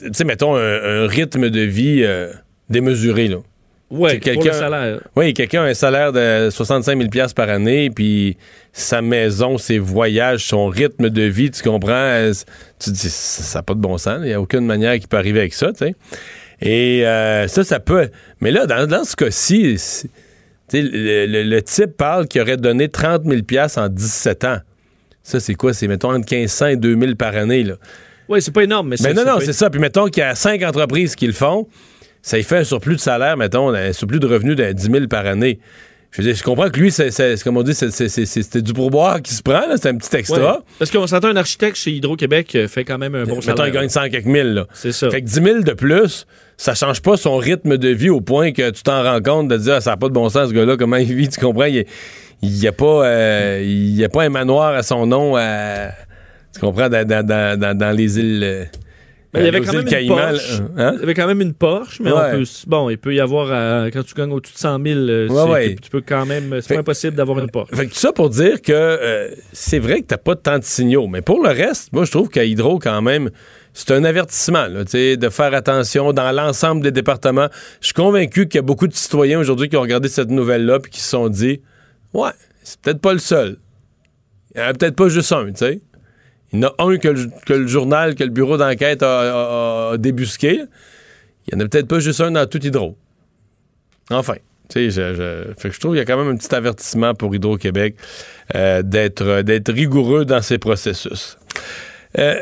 tu sais, mettons, un, un rythme de vie euh, démesuré, là. Pour le salaire. Oui, quelqu'un a un salaire de 65 000 piastres par année, puis sa maison, ses voyages, son rythme de vie, tu comprends? euh, Tu te dis, ça n'a pas de bon sens. Il n'y a aucune manière qui peut arriver avec ça, tu sais. Et euh, ça, ça peut... Mais là, dans, dans ce cas-ci, le, le- le type parle qu'il aurait donné 30 000 piastres en 17 ans. Ça, c'est quoi? C'est, mettons, entre 1500 et 2000 par année, là. Oui, c'est pas énorme, mais Mais c'est... non, non, pas- c'est ça. Puis mettons qu'il y a cinq entreprises qui le font, ça y fait un surplus de salaire, mettons, un surplus de revenus de 10 000 par année. Je veux dire, je comprends que lui, c'est, comme on dit, c'est, c'est- c'est- c'était du pourboire qui se prend, là, c'est un petit extra. Ouais. Parce qu'on s'entend un architecte chez Hydro-Québec euh, fait quand même un bon mettons, salaire. il gagne 100 quelques mille, là. C'est ça. Fait que 10 000 de plus, ça change pas son rythme de vie au point que tu t'en rends compte de dire, ah, ça n'a pas de bon sens, ce gars-là, comment il vit, tu comprends? Il n'y a, pas, euh, a pas un manoir à son nom, à- tu comprends, dans, dans- dans- dans- dans les îles... euh, il y avait aux quand même une Porsche. Hein? Il y avait quand même une Porsche, mais Ouais. on peut, bon, il peut y avoir, euh, quand tu gagnes au-dessus de 100 000, euh, Ouais, c'est- ouais. Tu, tu peux quand même, c'est pas impossible d'avoir une Porsche. Fait que tout ça pour dire que euh, c'est vrai que t'as pas tant de signaux, mais pour le reste, moi je trouve qu'à Hydro quand même, c'est un avertissement là, de faire attention dans l'ensemble des départements. Je suis convaincu qu'il y a beaucoup de citoyens aujourd'hui qui ont regardé cette nouvelle-là puis qui se sont dit, ouais, c'est peut-être pas le seul. Il y en a peut-être pas juste un, tu sais. Il y en a un que le, journal, que le bureau d'enquête a, débusqué. Il y en a peut-être pas juste un dans tout Hydro. Enfin. Tu sais, je, je- je trouve qu'il y a quand même un petit avertissement pour Hydro-Québec euh, d'être, d'être rigoureux dans ses processus. Euh,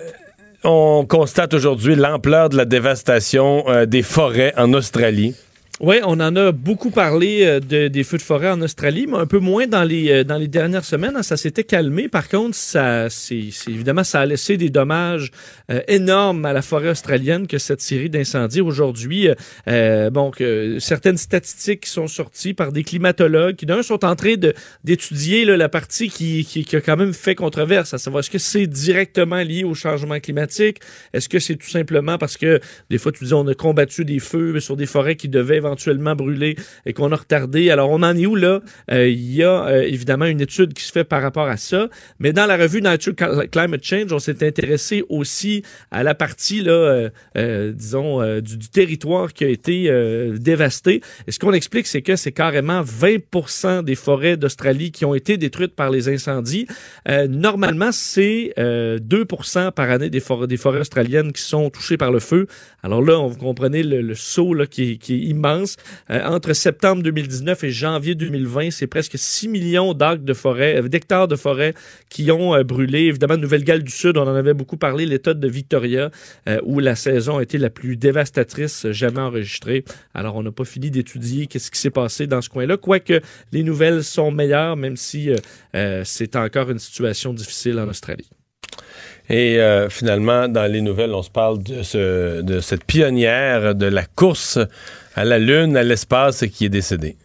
on constate aujourd'hui l'ampleur de la dévastation euh, des forêts en Australie. Oui, on en a beaucoup parlé euh, de- des feux de forêt en Australie, mais un peu moins dans les, euh, dans les dernières semaines. hein, ça s'était calmé. Par contre, ça, c'est, évidemment, ça a laissé des dommages euh, énormes à la forêt australienne que cette série d'incendies. Aujourd'hui, euh, bon, que certaines statistiques sont sorties par des climatologues qui, d'un, sont en train d'étudier la partie qui, qui, qui a quand même fait controverse, à savoir est-ce que c'est directement lié au changement climatique? Est-ce que c'est tout simplement parce que des fois, tu dis on a combattu des feux sur des forêts qui devaient éventuellement brûler et qu'on a retardé. Alors, on en est où là? Euh, Il y a euh, évidemment une étude qui se fait par rapport à ça. Mais dans la revue Nature Cl- Climate Change, on s'est intéressé aussi à la partie, là, euh, disons, du, territoire qui a été dévasté. Et ce qu'on explique, c'est que c'est carrément 20 des forêts d'Australie qui ont été détruites par les incendies. Normalement, c'est euh, 2 par année des forêts, australiennes qui sont touchées par le feu. Alors là, vous comprenez le, saut là, qui est immense. Euh, entre septembre 2019 et janvier 2020, c'est presque 6 millions euh, d'hectares de forêt qui ont euh, brûlé. Évidemment, Nouvelle-Galles du Sud, on en avait beaucoup parlé, l'État de Victoria, où la saison a été la plus dévastatrice jamais enregistrée. Alors, on n'a pas fini d'étudier qu'est-ce qui s'est passé dans ce coin-là, quoique les nouvelles sont meilleures, même si c'est encore une situation difficile en Australie. Et euh, finalement, dans les nouvelles, on se parle de, ce- de cette pionnière de la course à la Lune, à l'espace, qui est décédée.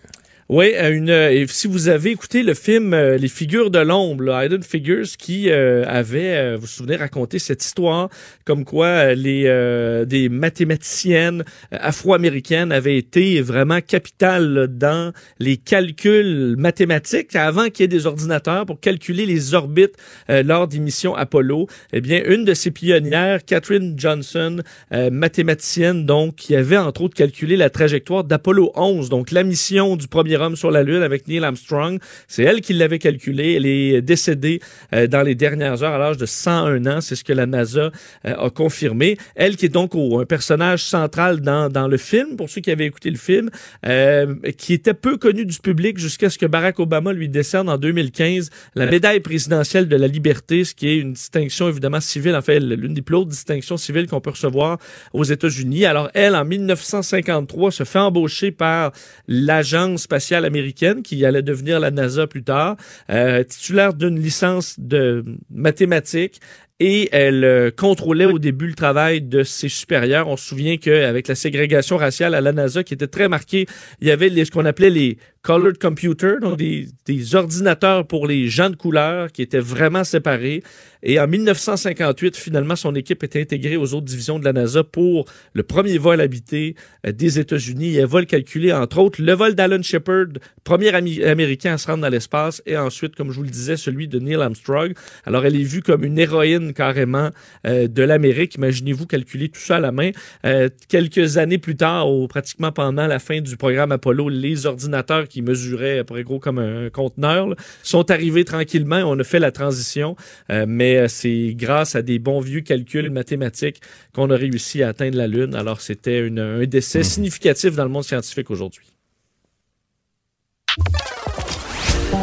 Oui, une, euh, si vous avez écouté le film euh, Les figures de l'ombre, Hidden Figures, qui euh, avait, euh, vous vous souvenez, raconté cette histoire comme quoi euh, les euh, des mathématiciennes afro-américaines avaient été vraiment capitales dans les calculs mathématiques avant qu'il y ait des ordinateurs pour calculer les orbites lors des missions Apollo. Eh bien, une de ces pionnières, Catherine Johnson, mathématicienne donc, qui avait entre autres calculé la trajectoire d'Apollo 11, donc la mission du premier sur la Lune avec Neil Armstrong. C'est elle qui l'avait calculé. Elle est décédée euh, dans les dernières heures à l'âge de 101 ans. C'est ce que la NASA euh, a confirmé. Elle qui est donc un personnage central dans, dans le film, pour ceux qui avaient écouté le film, euh, qui était peu connu du public jusqu'à ce que Barack Obama lui décerne en 2015 la médaille présidentielle de la liberté, ce qui est une distinction évidemment civile, en fait l'une des plus hautes distinctions civiles qu'on peut recevoir aux États-Unis. Alors elle, en 1953, se fait embaucher par l'agence spatiale américaine qui allait devenir la NASA plus tard, euh, titulaire d'une licence de mathématiques et elle euh, contrôlait au début le travail de ses supérieurs. On se souvient qu'avec la ségrégation raciale à la NASA qui était très marquée, il y avait les, ce qu'on appelait les colored computers, donc des, des ordinateurs pour les gens de couleur qui étaient vraiment séparés. Et en 1958, finalement, son équipe était intégrée aux autres divisions de la NASA pour le premier vol habité euh, des États-Unis. Et elle va le calculer, entre autres, le vol d'Alan Shepard, premier ami- Américain à se rendre dans l'espace, et ensuite, comme je vous le disais, celui de Neil Armstrong. Alors, elle est vue comme une héroïne carrément euh, de l'Amérique. Imaginez-vous calculer tout ça à la main. Euh, quelques années plus tard, au, pratiquement pendant la fin du programme Apollo, les ordinateurs qui mesuraient à peu près gros comme un conteneur là, sont arrivés tranquillement. On a fait la transition, mais euh, c'est grâce à des bons vieux calculs mathématiques qu'on a réussi à atteindre la Lune. Alors, c'était une- un décès significatif dans le monde scientifique aujourd'hui.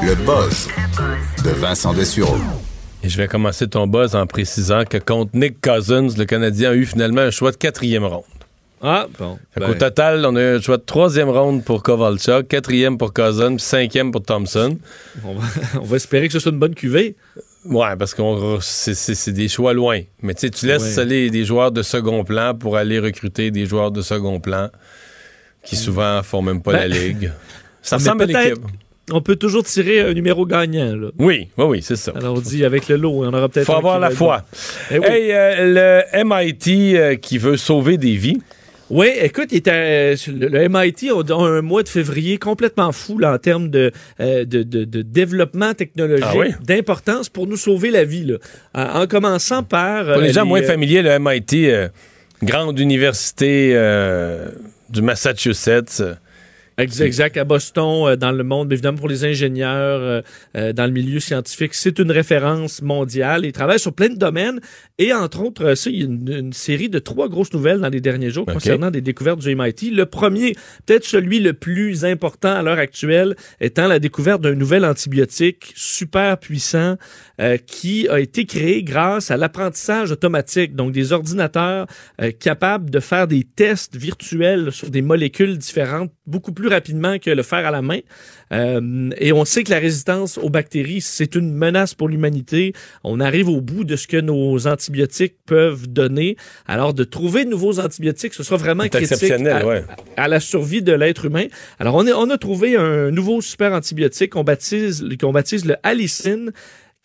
Le buzz de Vincent Dessureau. Et je vais commencer ton buzz en précisant que contre Nick Cousins, le Canadien a eu finalement un choix de quatrième ronde. Ah, bon. Ben, qu'au total, on a eu un choix de troisième ronde pour Kovalchuk, quatrième pour Cousins, puis cinquième pour Thompson. on, va, *laughs* on va espérer que ce soit une bonne cuvée. Ouais, parce que c'est, des choix loin. Mais tu laisses Ouais. aller des joueurs de second plan pour aller recruter des joueurs de second plan qui souvent font même pas Ben, la ligue. *laughs* Ça ressemble à l'équipe. On peut toujours tirer un numéro gagnant. Là. Oui, oui, oui, c'est ça. Alors on dit avec le lot, on aura peut-être. Faut avoir la foi. bon. Eh oui. Hey, euh, le MIT euh, qui veut sauver des vies. Oui, écoute, il était, euh, le, MIT a un mois de février complètement fou là, en termes de, euh, de, de- de développement technologique, Ah oui? d'importance pour nous sauver la vie. Là. En, en commençant par... Pour les euh, gens moins euh, familiers, le MIT, euh, grande université euh, du Massachusetts. Ex- Exact, à Boston, euh, dans le monde, évidemment pour les ingénieurs, euh, euh, dans le milieu scientifique, c'est une référence mondiale. Ils travaillent sur plein de domaines et entre autres, ça, il y a une, une série de trois grosses nouvelles dans les derniers jours concernant des découvertes du MIT. Le premier, peut-être celui le plus important à l'heure actuelle, étant la découverte d'un nouvel antibiotique super puissant euh, qui a été créé grâce à l'apprentissage automatique, donc des ordinateurs euh, capables de faire des tests virtuels sur des molécules différentes beaucoup plus rapidement que le faire à la main. Euh, et on sait que la résistance aux bactéries, c'est une menace pour l'humanité. On arrive au bout de ce que nos antibiotiques peuvent donner. Alors, de trouver de nouveaux antibiotiques, ce sera vraiment critique exceptionnel, à, ouais. à la survie de l'être humain. Alors, on, est- on a trouvé un nouveau super antibiotique qu'on baptise, qu'on baptise le Alicine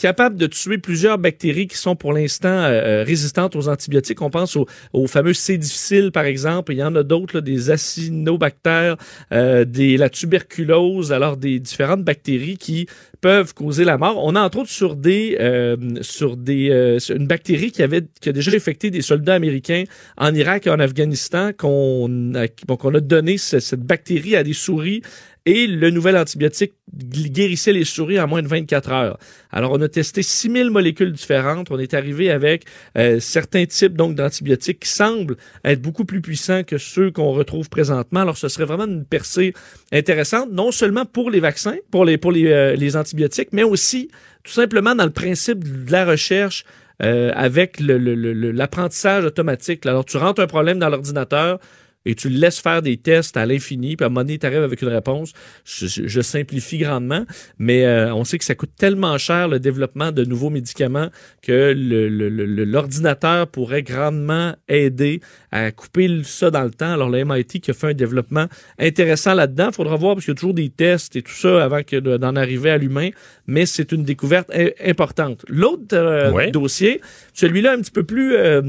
capable de tuer plusieurs bactéries qui sont pour l'instant euh, euh, résistantes aux antibiotiques. On pense au, au fameux C difficile, par exemple. Il y en a d'autres, des acinobactères, euh, la tuberculose, alors des différentes bactéries qui peuvent causer la mort. On a entre autres sur des euh, sur des euh, une bactérie qui avait qui a déjà infecté des soldats américains en Irak et en Afghanistan qu'on a, bon, qu'on a donné ce- cette bactérie à des souris et le nouvel antibiotique guérissait les souris en moins de 24 heures. Alors, on a testé 6000 molécules différentes. On est arrivé avec euh, certains types donc d'antibiotiques qui semblent être beaucoup plus puissants que ceux qu'on retrouve présentement. Alors, ce serait vraiment une percée intéressante, non seulement pour les vaccins, pour les, pour les, euh, les antibiotiques, mais aussi tout simplement dans le principe de la recherche euh, avec le- le- l'apprentissage automatique. Alors, tu rentres un problème dans l'ordinateur, et tu le laisses faire des tests à l'infini, puis à un moment donné, tu arrives avec une réponse. Je, je- je simplifie grandement, mais euh, on sait que ça coûte tellement cher le développement de nouveaux médicaments que le- le- le- l'ordinateur pourrait grandement aider à couper ça dans le temps. Alors, le MIT qui a fait un développement intéressant là-dedans, il faudra voir parce qu'il y a toujours des tests et tout ça avant d'en arriver à l'humain, mais c'est une découverte importante. L'autre euh, dossier, celui-là un petit peu plus euh,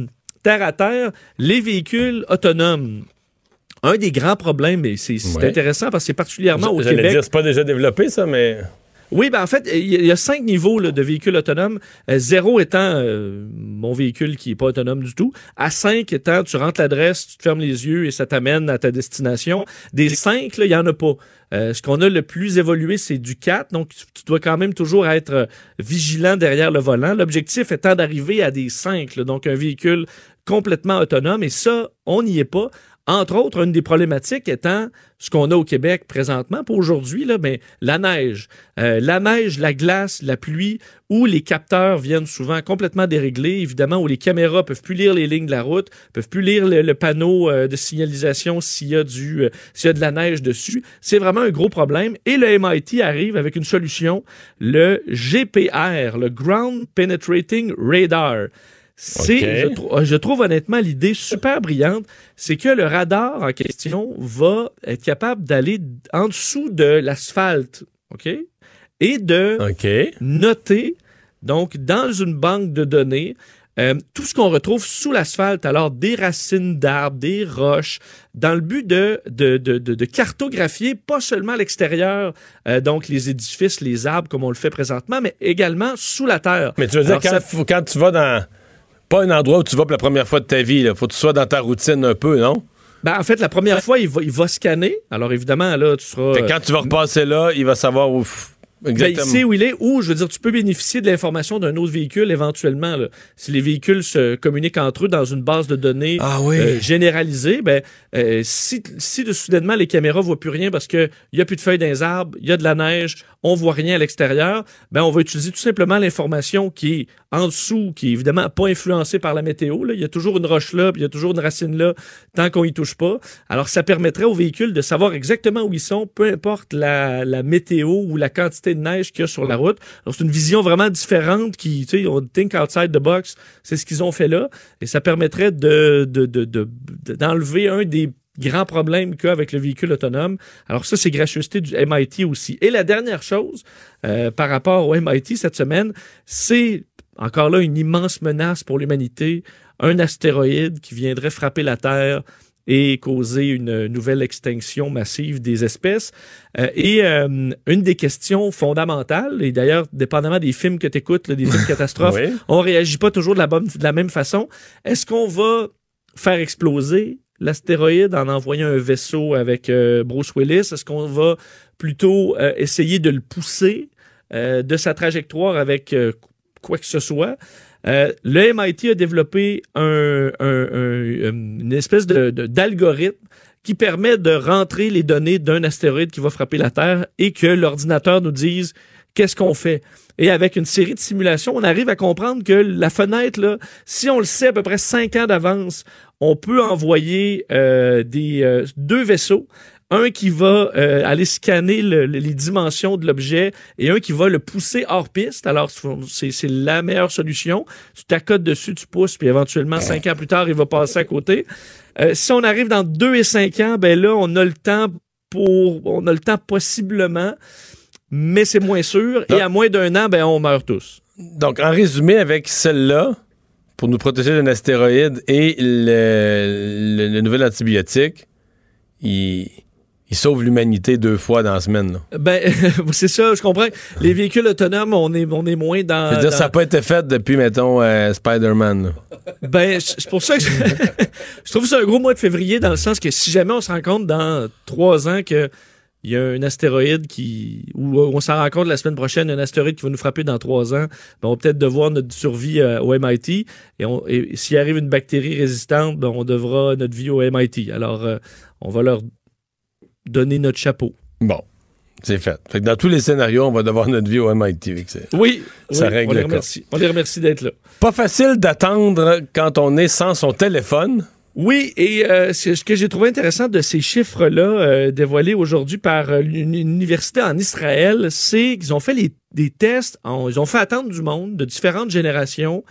terre à terre, les véhicules autonomes. Un des grands problèmes, et c'est Ouais. intéressant parce que c'est particulièrement au J'allais Québec. dire, c'est pas déjà développé, ça, mais. Oui, ben en fait, il y a- cinq niveaux là, de véhicules autonomes. Euh, zéro étant euh, mon véhicule qui est pas autonome du tout. À cinq étant, tu rentres l'adresse, tu te fermes les yeux et ça t'amène à ta destination. Des cinq, il y en a pas. Euh, ce qu'on a le plus évolué, c'est du 4. Donc, tu, dois quand même toujours être vigilant derrière le volant. L'objectif étant d'arriver à des 5. Donc, un véhicule complètement autonome. Et ça, on n'y est pas. Entre autres, une des problématiques étant ce qu'on a au Québec présentement, pour aujourd'hui, là, ben, la neige. Euh, la neige, la glace, la pluie, où les capteurs viennent souvent complètement déréglés, évidemment, où les caméras peuvent plus lire les lignes de la route, peuvent plus lire le, panneau euh, de signalisation s'il y euh, s'il y a de la neige dessus. C'est vraiment un gros problème. Et le MIT arrive avec une solution, le GPR, le Ground Penetrating Radar. C'est, Ok. je, trou- je trouve honnêtement l'idée super brillante, c'est que le radar en question va être capable d'aller en dessous de l'asphalte, OK? Et de noter, donc, dans une banque de données, euh, tout ce qu'on retrouve sous l'asphalte, alors des racines d'arbres, des roches, dans le but de, de, de, de, cartographier pas seulement l'extérieur, euh, donc les édifices, les arbres, comme on le fait présentement, mais également sous la terre. Mais tu veux dire, quand, ça- quand tu vas dans. Pas un endroit où tu vas pour la première fois de ta vie, il faut que tu sois dans ta routine un peu, non? Ben, en fait, la première fois, il va, il va scanner. Alors, évidemment, là, tu seras. Fait quand tu vas repasser là, il va savoir où. Ben, Exactement. il sait où il est, ou je veux dire, tu peux bénéficier de l'information d'un autre véhicule éventuellement. là. Si les véhicules se communiquent entre eux dans une base de données Ah oui. euh, généralisée, ben, euh, si, si de, soudainement les caméras voient plus rien parce qu'il n'y a plus de feuilles dans les arbres, il y a de la neige, on voit rien à l'extérieur, ben, on va utiliser tout simplement l'information qui est en dessous, qui est évidemment pas influencée par la météo. Là. Il y a toujours une roche là, puis il y a toujours une racine là, tant qu'on y touche pas. Alors, ça permettrait aux véhicules de savoir exactement où ils sont, peu importe la, la météo ou la quantité de neige qu'il y a sur la route. Alors, c'est une vision vraiment différente qui, tu sais, on think outside the box. C'est ce qu'ils ont fait là. Et ça permettrait de, de, de, de- de- d'enlever un des grands problèmes qu'il y a avec le véhicule autonome. Alors ça, c'est gracieuseté du MIT aussi. Et la dernière chose, euh, par rapport au MIT cette semaine, c'est encore là une immense menace pour l'humanité, un astéroïde qui viendrait frapper la Terre et causer une nouvelle extinction massive des espèces. Euh, et euh, une des questions fondamentales, et d'ailleurs, dépendamment des films que tu écoutes, des films *laughs* catastrophes, Oui. on réagit pas toujours de la, bonne, de la même façon. Est-ce qu'on va faire exploser l'astéroïde en envoyant un vaisseau avec euh, Bruce Willis? Est-ce qu'on va plutôt essayer de le pousser de sa trajectoire avec quoi que ce soit? Euh, le MIT a développé un, un- un- une espèce de- de- d'algorithme qui permet de rentrer les données d'un astéroïde qui va frapper la Terre et que l'ordinateur nous dise qu'est-ce qu'on fait. Et avec une série de simulations, on arrive à comprendre que la fenêtre, là, si on le sait à peu près cinq ans d'avance, on peut envoyer euh, des, euh, deux vaisseaux. Un qui va euh, aller scanner le- le- les dimensions de l'objet et un qui va le pousser hors piste. Alors, c'est c'est la meilleure solution. Tu t'accotes dessus, tu pousses, puis éventuellement, cinq ans plus tard, il va passer à côté. Euh, si on arrive dans deux et cinq ans, ben là, on a le temps pour, on a le temps possiblement, mais c'est moins sûr. Et à moins d'un an, ben on meurt tous. Donc, en résumé, avec celle-là, pour nous protéger d'un astéroïde et le, le- le nouvel antibiotique, il, il sauve l'humanité deux fois dans la semaine. là. Ben, *laughs* c'est ça, je comprends. Les véhicules autonomes, on est, on est moins dans. Je veux dire, dans- ça n'a pas été fait depuis, mettons, euh, Spider-Man. Ben, c'est pour ça que je, *laughs* je trouve c'est un gros mois de février dans le sens que si jamais on se rend compte dans trois ans que il y a un astéroïde qui, ou on s'en rend compte la semaine prochaine, un astéroïde qui va nous frapper dans trois ans, ben, on va peut-être devoir notre survie euh, au MIT. Et s'il arrive une bactérie résistante, ben, on devra notre vie au MIT. Alors, euh, on va leur donner notre chapeau. Bon, c'est fait. Fait que dans tous les scénarios, on va devoir notre vie au MIT. Oui, Ça oui, règle on les remercie. On les remercie d'être là. Pas facile d'attendre quand on est sans son téléphone. Oui, et euh, ce que j'ai trouvé intéressant de ces chiffres-là euh, dévoilés aujourd'hui par euh, une université en Israël, c'est qu'ils ont fait les, des tests, en- ils ont fait attendre du monde de différentes générations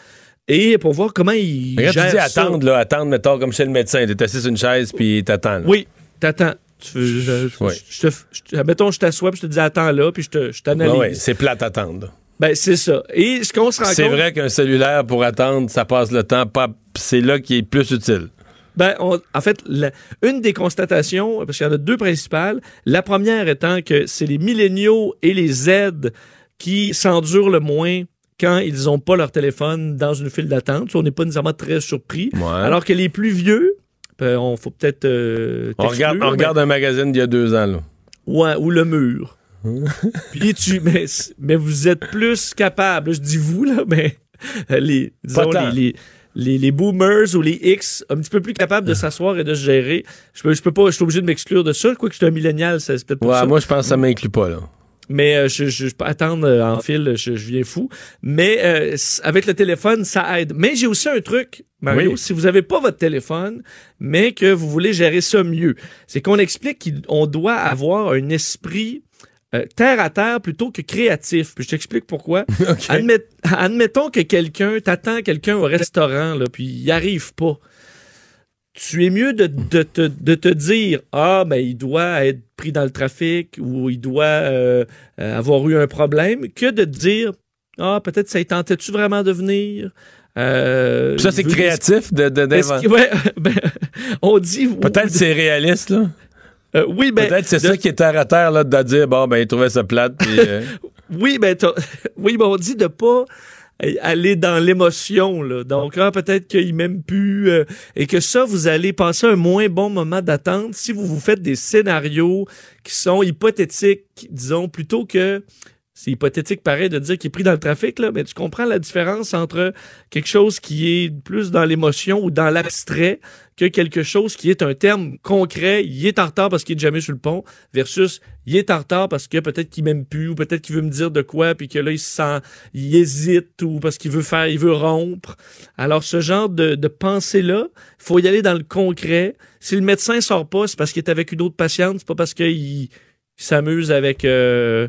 et pour voir comment ils gèrent tu dis ça. attendre, là, attendre, mettons, comme chez le médecin, t'es assis sur une chaise puis t'attends. Oui, t'attends. Tu je, je- Ouais. je te, je- mettons, je t'assois puis je te dis attends là, puis je te- je t'analyse. Ouais, c'est plate attendre. Ben, c'est ça. Et ce qu'on se rend compte... C'est vrai qu'un cellulaire, pour attendre, ça passe le temps. Pas, c'est là qui est plus utile. Ben, on- en fait, la- une des constatations, parce qu'il y en a deux principales, la première étant que c'est les milléniaux et les Z qui s'endurent le moins quand ils n'ont pas leur téléphone dans une file d'attente. On n'est pas nécessairement très surpris. Alors que les plus vieux, on faut peut-être euh, On regarde, on regarde un magazine d'il y a deux ans. Là. ouais, ou le mur. *laughs* Puis tu, mais, mais vous êtes plus capable. Je dis vous là, mais les, disons, les, les, les, les boomers ou les X un petit peu plus capables de s'asseoir et de se gérer. Je peux, je peux pas, je suis obligé de m'exclure de ça. Quoi que je suis un millénial, c'est c'est peut-être pour Ouais, ça. moi, je pense que ça m'inclut pas, là. Mais euh, je, je, je peux attendre euh, en fil, je, je viens fou. Mais euh, avec le téléphone, ça aide. Mais j'ai aussi un truc, Mario, Oui. si vous avez pas votre téléphone, mais que vous voulez gérer ça mieux, c'est qu'on explique qu'on doit avoir un esprit euh, terre à terre plutôt que créatif. Puis je t'explique pourquoi. *laughs* Admet- admettons que quelqu'un, t'attends quelqu'un au restaurant, là, puis il arrive pas. Tu es mieux de, de, te- de te dire Ah, ben, il doit être pris dans le trafic ou il doit euh, avoir eu un problème que de te dire Ah, peut-être ça y tentait-tu vraiment de venir? Euh, ça, c'est créatif de, d'inventer. ouais, *laughs* ben, on dit. Peut-être c'est réaliste, là. Euh, oui, ben. Peut-être c'est ça qui est terre à terre, là, de dire, bon, ben, il trouvait ça plate, puis... *laughs* Oui, ben, *laughs* oui, ben, on dit de pas aller dans l'émotion, là. Donc, ah, peut-être qu'il m'aime plus, euh, et que ça, vous allez passer un moins bon moment d'attente si vous vous faites des scénarios qui sont hypothétiques, disons, plutôt que c'est hypothétique pareil de dire qu'il est pris dans le trafic, là, mais tu comprends la différence entre quelque chose qui est plus dans l'émotion ou dans l'abstrait que quelque chose qui est un terme concret, il est en retard parce qu'il est jamais sur le pont, versus il est en retard parce que peut-être qu'il m'aime plus ou peut-être qu'il veut me dire de quoi puis que là il se sent, il hésite ou parce qu'il veut faire, il veut rompre. Alors ce genre de, de pensée-là, faut y aller dans le concret. Si le médecin sort pas, c'est parce qu'il est avec une autre patiente, c'est pas parce qu'il il s'amuse avec euh,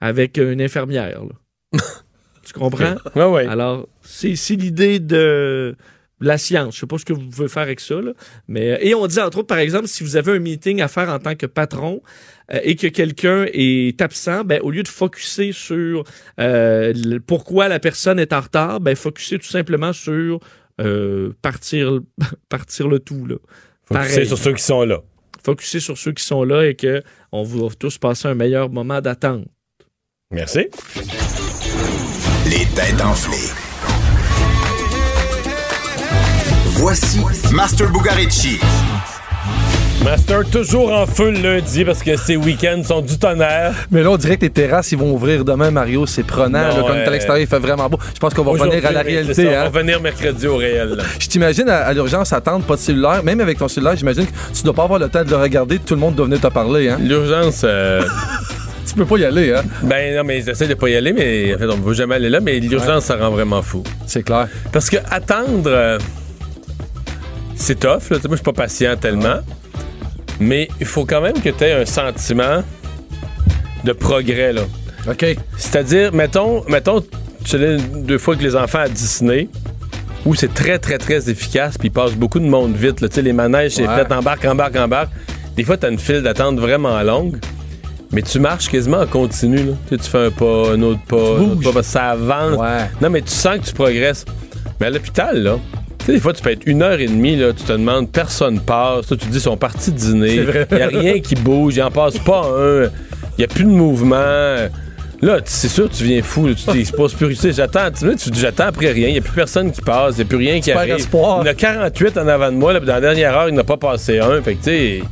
avec une infirmière. là. *laughs* tu comprends? Ouais, ouais. Alors, c'est l'idée de la science. Je sais pas ce que vous pouvez faire avec ça, là. mais et on dit entre autres, par exemple, si vous avez un meeting à faire en tant que patron euh, et que quelqu'un est absent, ben au lieu de focuser sur euh, le- pourquoi la personne est en retard, ben focuser tout simplement sur euh, partir *laughs* partir le tout là. Focuser sur ceux qui sont là. Focuser sur ceux qui sont là et que on va tous passer un meilleur moment d'attente. Merci. Les têtes enflées. Voici Master Bugarici. Master toujours en feu le lundi parce que ces week-ends sont du tonnerre. Mais là, on dirait que les terrasses, ils vont ouvrir demain, Mario. C'est prenant. Non, là, comme euh, à l'extérieur, il fait vraiment beau. Je pense qu'on va revenir à la réalité. ça, hein. On va venir mercredi au réel. là. Je t'imagine à, à l'urgence attendre, pas de cellulaire. Même avec ton cellulaire, j'imagine que tu dois pas avoir le temps de le regarder. Tout le monde doit venir te parler. Hein. L'urgence... euh, Tu peux pas y aller. Hein? Ben non, mais j'essaie de pas y aller, mais en fait, on ne veut jamais aller là, mais l'urgence, ça rend vraiment fou. C'est clair. Parce que attendre, euh, c'est tough. Là. Moi, je suis pas patient tellement. Mais il faut quand même que tu aies un sentiment de progrès. Là. OK. C'est-à-dire, mettons, mettons, tu allais deux fois avec les enfants à Disney, où c'est très, très, très efficace, puis il passe beaucoup de monde vite. Là. Tu sais, les manèges, c'est Ouais. fait, embarque, embarque, embarque. Des fois, tu as une file d'attente vraiment longue, mais tu marches quasiment en continu. Là. Tu, sais, tu fais un pas, un autre pas, un autre pas, parce que ça avance. Ouais. Non, mais tu sens que tu progresses. Mais à l'hôpital, là, tu sais, des fois, tu peux être une heure et demie, là, tu te demandes, personne passe. Toi, tu te dis, ils sont partis dîner. Il n'y a rien qui bouge, il en passe pas un. Il n'y a plus de mouvement. Là, c'est sûr, tu viens fou. là. Tu dis, plus. Tu sais, j'attends. Tu, dis, j'attends après rien. Il n'y a plus personne qui passe. Il n'y a plus rien qui arrive. espoir. Il y en a 48 en avant de moi. Là, dans la dernière heure, il n'a pas passé un. Fait que, tu sais.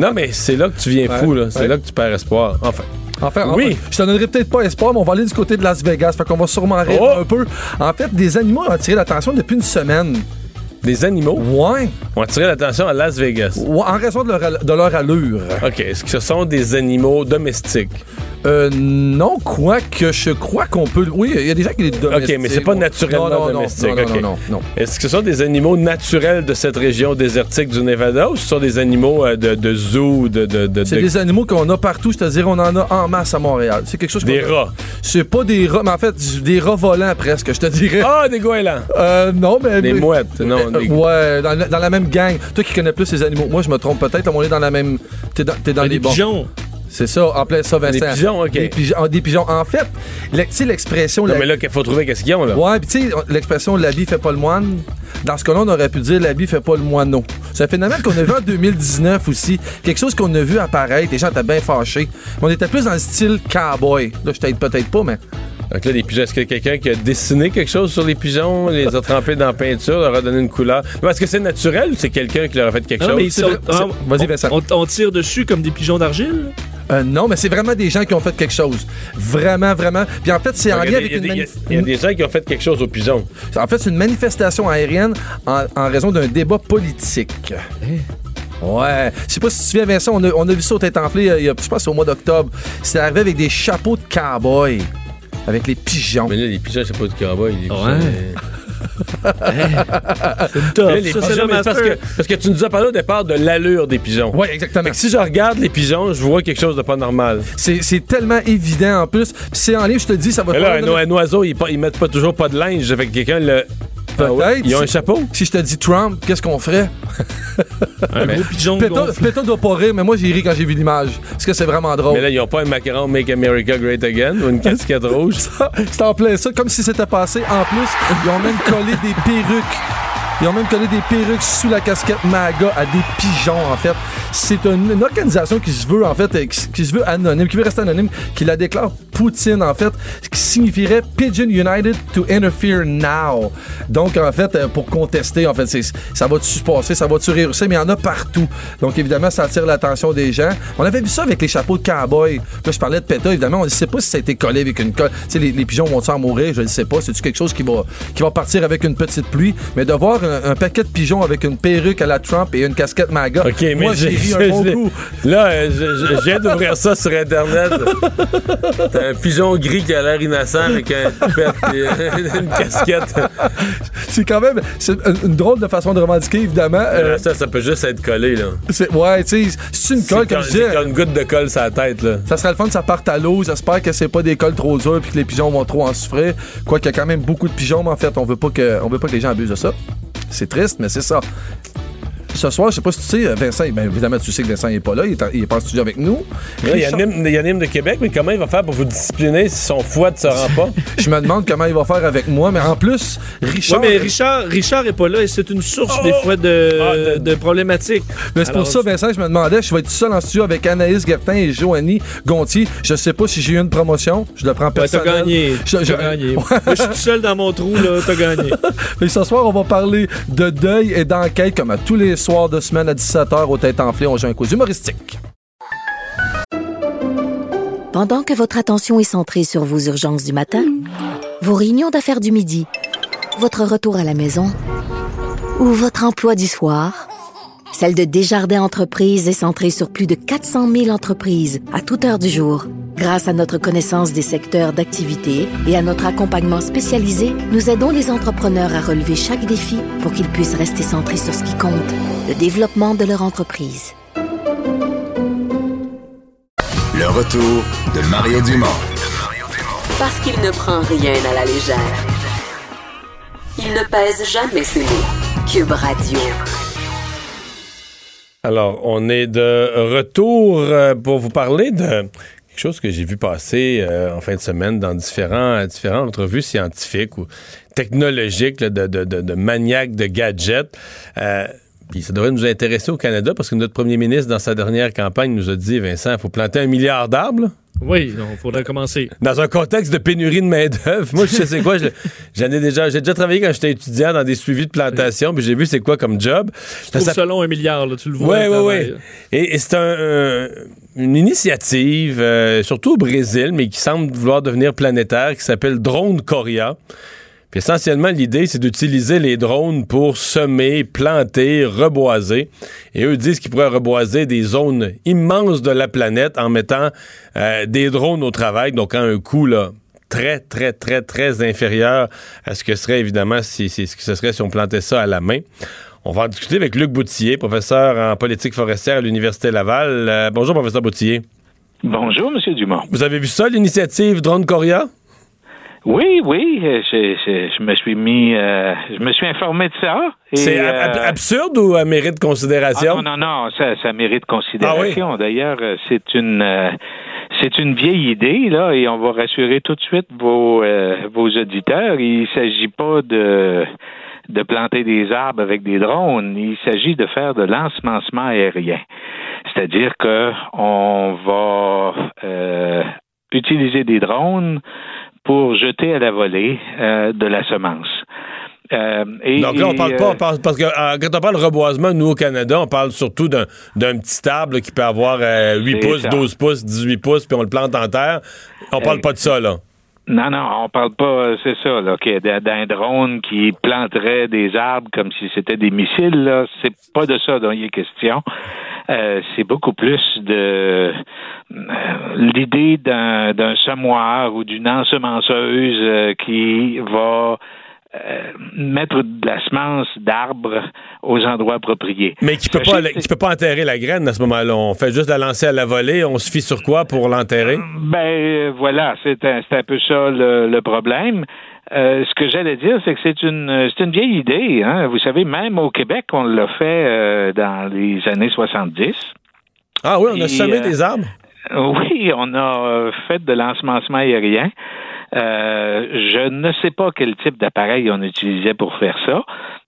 non, mais c'est là que tu viens fou. là. C'est ouais. là que tu perds espoir. Enfin. Enfin, Oui. je te donnerai peut-être pas espoir, mais on va aller du côté de Las Vegas. Fait qu'on va sûrement rire Oh! un peu. En fait, des animaux ont attiré l'attention depuis une semaine. Des animaux? Ouais. ont attiré l'attention à Las Vegas. Ouais, En raison de leur, de leur allure. OK. Est-ce que ce sont des animaux domestiques? Euh, non, quoi que je crois qu'on peut. Oui, il y a des gens qui les domestiquent. OK, mais c'est pas naturellement non, non, domestique. Non, non, OK. non, non, non. Est-ce que ce sont des animaux naturels de cette région désertique du Nevada ou ce sont des animaux euh, de, de zoo, de... de, de- C'est de- des animaux qu'on a partout, c'est-à-dire on en a en masse à Montréal. C'est quelque chose Des rats. C'est pas des rats, mais en fait, des rats volants presque, je te dirais. Ah, des goélands! Euh, non, mais. Des mais- mouettes, non. Euh, des- Ouais, dans, la- dans la même gang. Toi qui connais plus ces animaux, moi je me trompe peut-être, mais on est dans la même. T'es dans, t'es dans les Les bons. pigeons. C'est ça, en plein ça, Vincent. Des pigeons, ok. Des pigeons. ah, des pigeons. En fait, tu sais, l'expression. Non, la- mais là, qu'il faut trouver qu'est-ce qu'ils ont, là. Ouais, puis tu sais, l'expression l'habit fait pas le moine. Dans ce cas-là, on aurait pu dire l'habit fait pas le moineau. C'est un phénomène qu'on a vu en *laughs* 2019 aussi. Quelque chose qu'on a vu apparaître. Les gens étaient bien fâchés. Mais on était plus dans le style cowboy. Là, je t'aide peut-être pas, mais. Donc là, les pigeons, est-ce qu'il y a quelqu'un qui a dessiné quelque chose sur les pigeons, les a trempés dans la peinture, leur a donné une couleur? Est-ce que c'est naturel ou c'est quelqu'un qui leur a fait quelque chose? mais ils sont- c'est- vas-y, Vincent. On, on tire dessus comme des pigeons d'argile? Euh, non, mais c'est vraiment des gens qui ont fait quelque chose. Vraiment, vraiment. Puis en fait, c'est en lien avec une des- manif- il y a des gens qui ont fait quelque chose aux pigeons. En fait, c'est une manifestation aérienne en, en raison d'un débat politique. Ouais. Je sais pas si tu te souviens, Vincent, on a, on a vu ça au tête enflée, euh, il y a, je pense, au mois d'octobre. C'est arrivé avec des chapeaux de cow-boy. Avec les pigeons. Mais là, les pigeons, c'est pas du cowboy. Les pigeons, C'est Mais là, les Ça, c'est pigeons, le mais parce, que, parce que tu nous as parlé au départ de l'allure des pigeons. Oui, exactement. Si je regarde les pigeons, je vois quelque chose de pas normal. C'est tellement évident en plus. Puis c'est en ligne, je te dis, ça va Mais là, un, oiseau, ils, pas- ils mettent pas toujours pas de linge. Fait que quelqu'un le. Peut-être. Ils ont un chapeau? Si je te dis Trump, qu'est-ce qu'on ferait? Un gros pigeon Péta, gonflé. Péta doit pas rire, mais moi j'ai ri quand j'ai vu l'image. Parce que c'est vraiment drôle. Mais là, ils ont pas un macaron Make America Great Again ou une casquette *laughs* rouge? C'est en plein ça, comme si c'était passé. En plus, ils ont même collé des perruques. Ils ont même collé des perruques sous la casquette MAGA à des pigeons, en fait. C'est une, organisation qui se veut, en fait, qui, se veut anonyme, qui veut rester anonyme, qui la déclare Poutine, en fait, ce qui signifierait Pigeon United to Interfere Now. Donc, en fait, euh, pour contester, en fait, ça va-tu se passer, ça va-tu réussir, mais il y en a partout. Donc, évidemment, ça attire l'attention des gens. On avait vu ça avec les chapeaux de cowboy. Là, je parlais de PETA, évidemment, on ne sait pas si ça a été collé avec une colle. Tu sais, les, les pigeons vont-ils en mourir? Je ne sais pas. C'est-tu quelque chose qui va, qui va partir avec une petite pluie? Mais de voir un, un paquet de pigeons avec une perruque à la Trump et une casquette MAGA, OK, mais moi, j'ai ri un *laughs* bon coup. Là, euh, je, viens d'ouvrir ça sur Internet. T'as un pigeon gris qui a l'air innocent avec un et *laughs* une casquette. C'est quand même c'est une, drôle de façon de revendiquer, évidemment. Euh, ça, ça peut juste être collé, là. ouais, tu sais, c'est une colle, comme je disais. une goutte de colle sur la tête, là. Ça serait le fun que ça parte à l'eau. J'espère que c'est pas des cols trop durs puis que les pigeons vont trop en souffrir. Quoiqu'il y a quand même beaucoup de pigeons, mais en fait, on veut pas que, on veut pas que les gens abusent de ça. C'est triste, mais c'est ça. Ce soir, je sais pas si tu sais, Vincent, ben évidemment, tu sais que Vincent n'est pas là, il est, en- il est pas en studio avec nous. Là, il y a Richard- Nîmes- il y a Nîmes de Québec, mais comment il va faire pour vous discipliner si son foie ne se rend pas? *laughs* Je me demande comment il va faire avec moi, mais en plus, Richard. Ouais, mais Richard, Richard est pas là et c'est une source des fois de, de problématiques. Mais c'est pour ça, Vincent, je me demandais, je vais être tout seul en studio avec Anaïs Gertin et Joanie Gontier. Je sais pas si j'ai eu une promotion. Je le prends Ouais, t'as personnel. gagné. Je- gagné. Moi, je suis tout seul dans mon trou, là. T'as gagné. *laughs* Mais ce soir, on va parler de deuil et d'enquête comme à tous les soirs de semaine à 17h au Tête Enflée. On joue un coup humoristique. Pendant que votre attention est centrée sur vos urgences du matin, vos réunions d'affaires du midi, votre retour à la maison ou votre emploi du soir, celle de Desjardins Entreprises est centrée sur plus de 400 000 entreprises à toute heure du jour. Grâce à notre connaissance des secteurs d'activité et à notre accompagnement spécialisé, nous aidons les entrepreneurs à relever chaque défi pour qu'ils puissent rester centrés sur ce qui compte, le développement de leur entreprise. Le retour de Mario Dumont. Parce qu'il ne prend rien à la légère. Il ne pèse jamais ses mots. Cube Radio. Alors, on est de retour euh, pour vous parler de quelque chose que j'ai vu passer euh, en fin de semaine dans différents, différentes entrevues scientifiques ou technologiques de, de, de, maniaques de gadgets. Euh, puis ça devrait nous intéresser au Canada parce que notre premier ministre, dans sa dernière campagne, nous a dit, Vincent, il faut planter un milliard d'arbres. Oui, il faudrait commencer. Dans un contexte de pénurie de main-d'œuvre. Moi, je sais quoi, je- *laughs* j'en ai déjà, j'ai déjà travaillé quand j'étais étudiant dans des suivis de plantation, puis j'ai vu c'est quoi comme job. Trouve ça long, un milliard, là, tu le vois. Oui, oui, oui. Et, et c'est un, euh, une initiative, euh, surtout au Brésil, mais qui semble vouloir devenir planétaire, qui s'appelle Drone Coria. Puis essentiellement, l'idée, c'est d'utiliser les drones pour semer, planter, reboiser. Et eux disent qu'ils pourraient reboiser des zones immenses de la planète en mettant euh, des drones au travail, donc à un coût là, très, très, très, très inférieur à ce que serait évidemment si, si- ce que ce serait si on plantait ça à la main. On va en discuter avec Luc Boutillier, professeur en politique forestière à l'Université Laval. Euh, bonjour, professeur Boutillier. Bonjour, M. Dumont. Vous avez vu ça, l'initiative Drone Coria? Oui, oui, euh, je, je- je me suis mis, euh, je me suis informé de ça. C'est ab- euh, absurde ou à mérite de considération? Ah, non, non, non, ça, ça mérite considération. D'ailleurs, euh, c'est une, euh, c'est une vieille idée là, et on va rassurer tout de suite vos, euh, vos auditeurs. Il s'agit pas de de planter des arbres avec des drones. Il s'agit de faire de l'ensemencement aérien. C'est-à-dire que on va euh, utiliser des drones pour jeter à la volée euh, de la semence. Euh, et- Donc là, on parle euh, pas, on parle- parce que euh, quand on parle reboisement, nous au Canada, on parle surtout d'un petit là, qui peut avoir euh, 8 C'est pouces, ça. 12 pouces, 18 pouces, puis on le plante en terre. On parle pas de ça, là. Non, non, on parle pas, euh, c'est ça, là, d'un- drone qui planterait des arbres comme si c'était des missiles, là. C'est pas de ça dont il est question. Euh, c'est beaucoup plus de euh, l'idée d'un d'un semoir ou d'une ensemenceuse qui va euh, mettre de la semence d'arbres aux endroits appropriés. Mais qui peut pas, qui peut pas enterrer la graine à ce moment-là. On fait juste la lancer à la volée. On se fie sur quoi pour l'enterrer? Ben euh, voilà, c'est un, un peu ça le, le problème. Euh, ce que j'allais dire, c'est que c'est une euh, c'est une vieille idée. Hein? Vous savez, même au Québec, on l'a fait euh, dans les années 70. Ah oui, on a Et, semé euh, des arbres? Oui, on a euh, fait de l'ensemencement aérien. Euh, je ne sais pas quel type d'appareil on utilisait pour faire ça,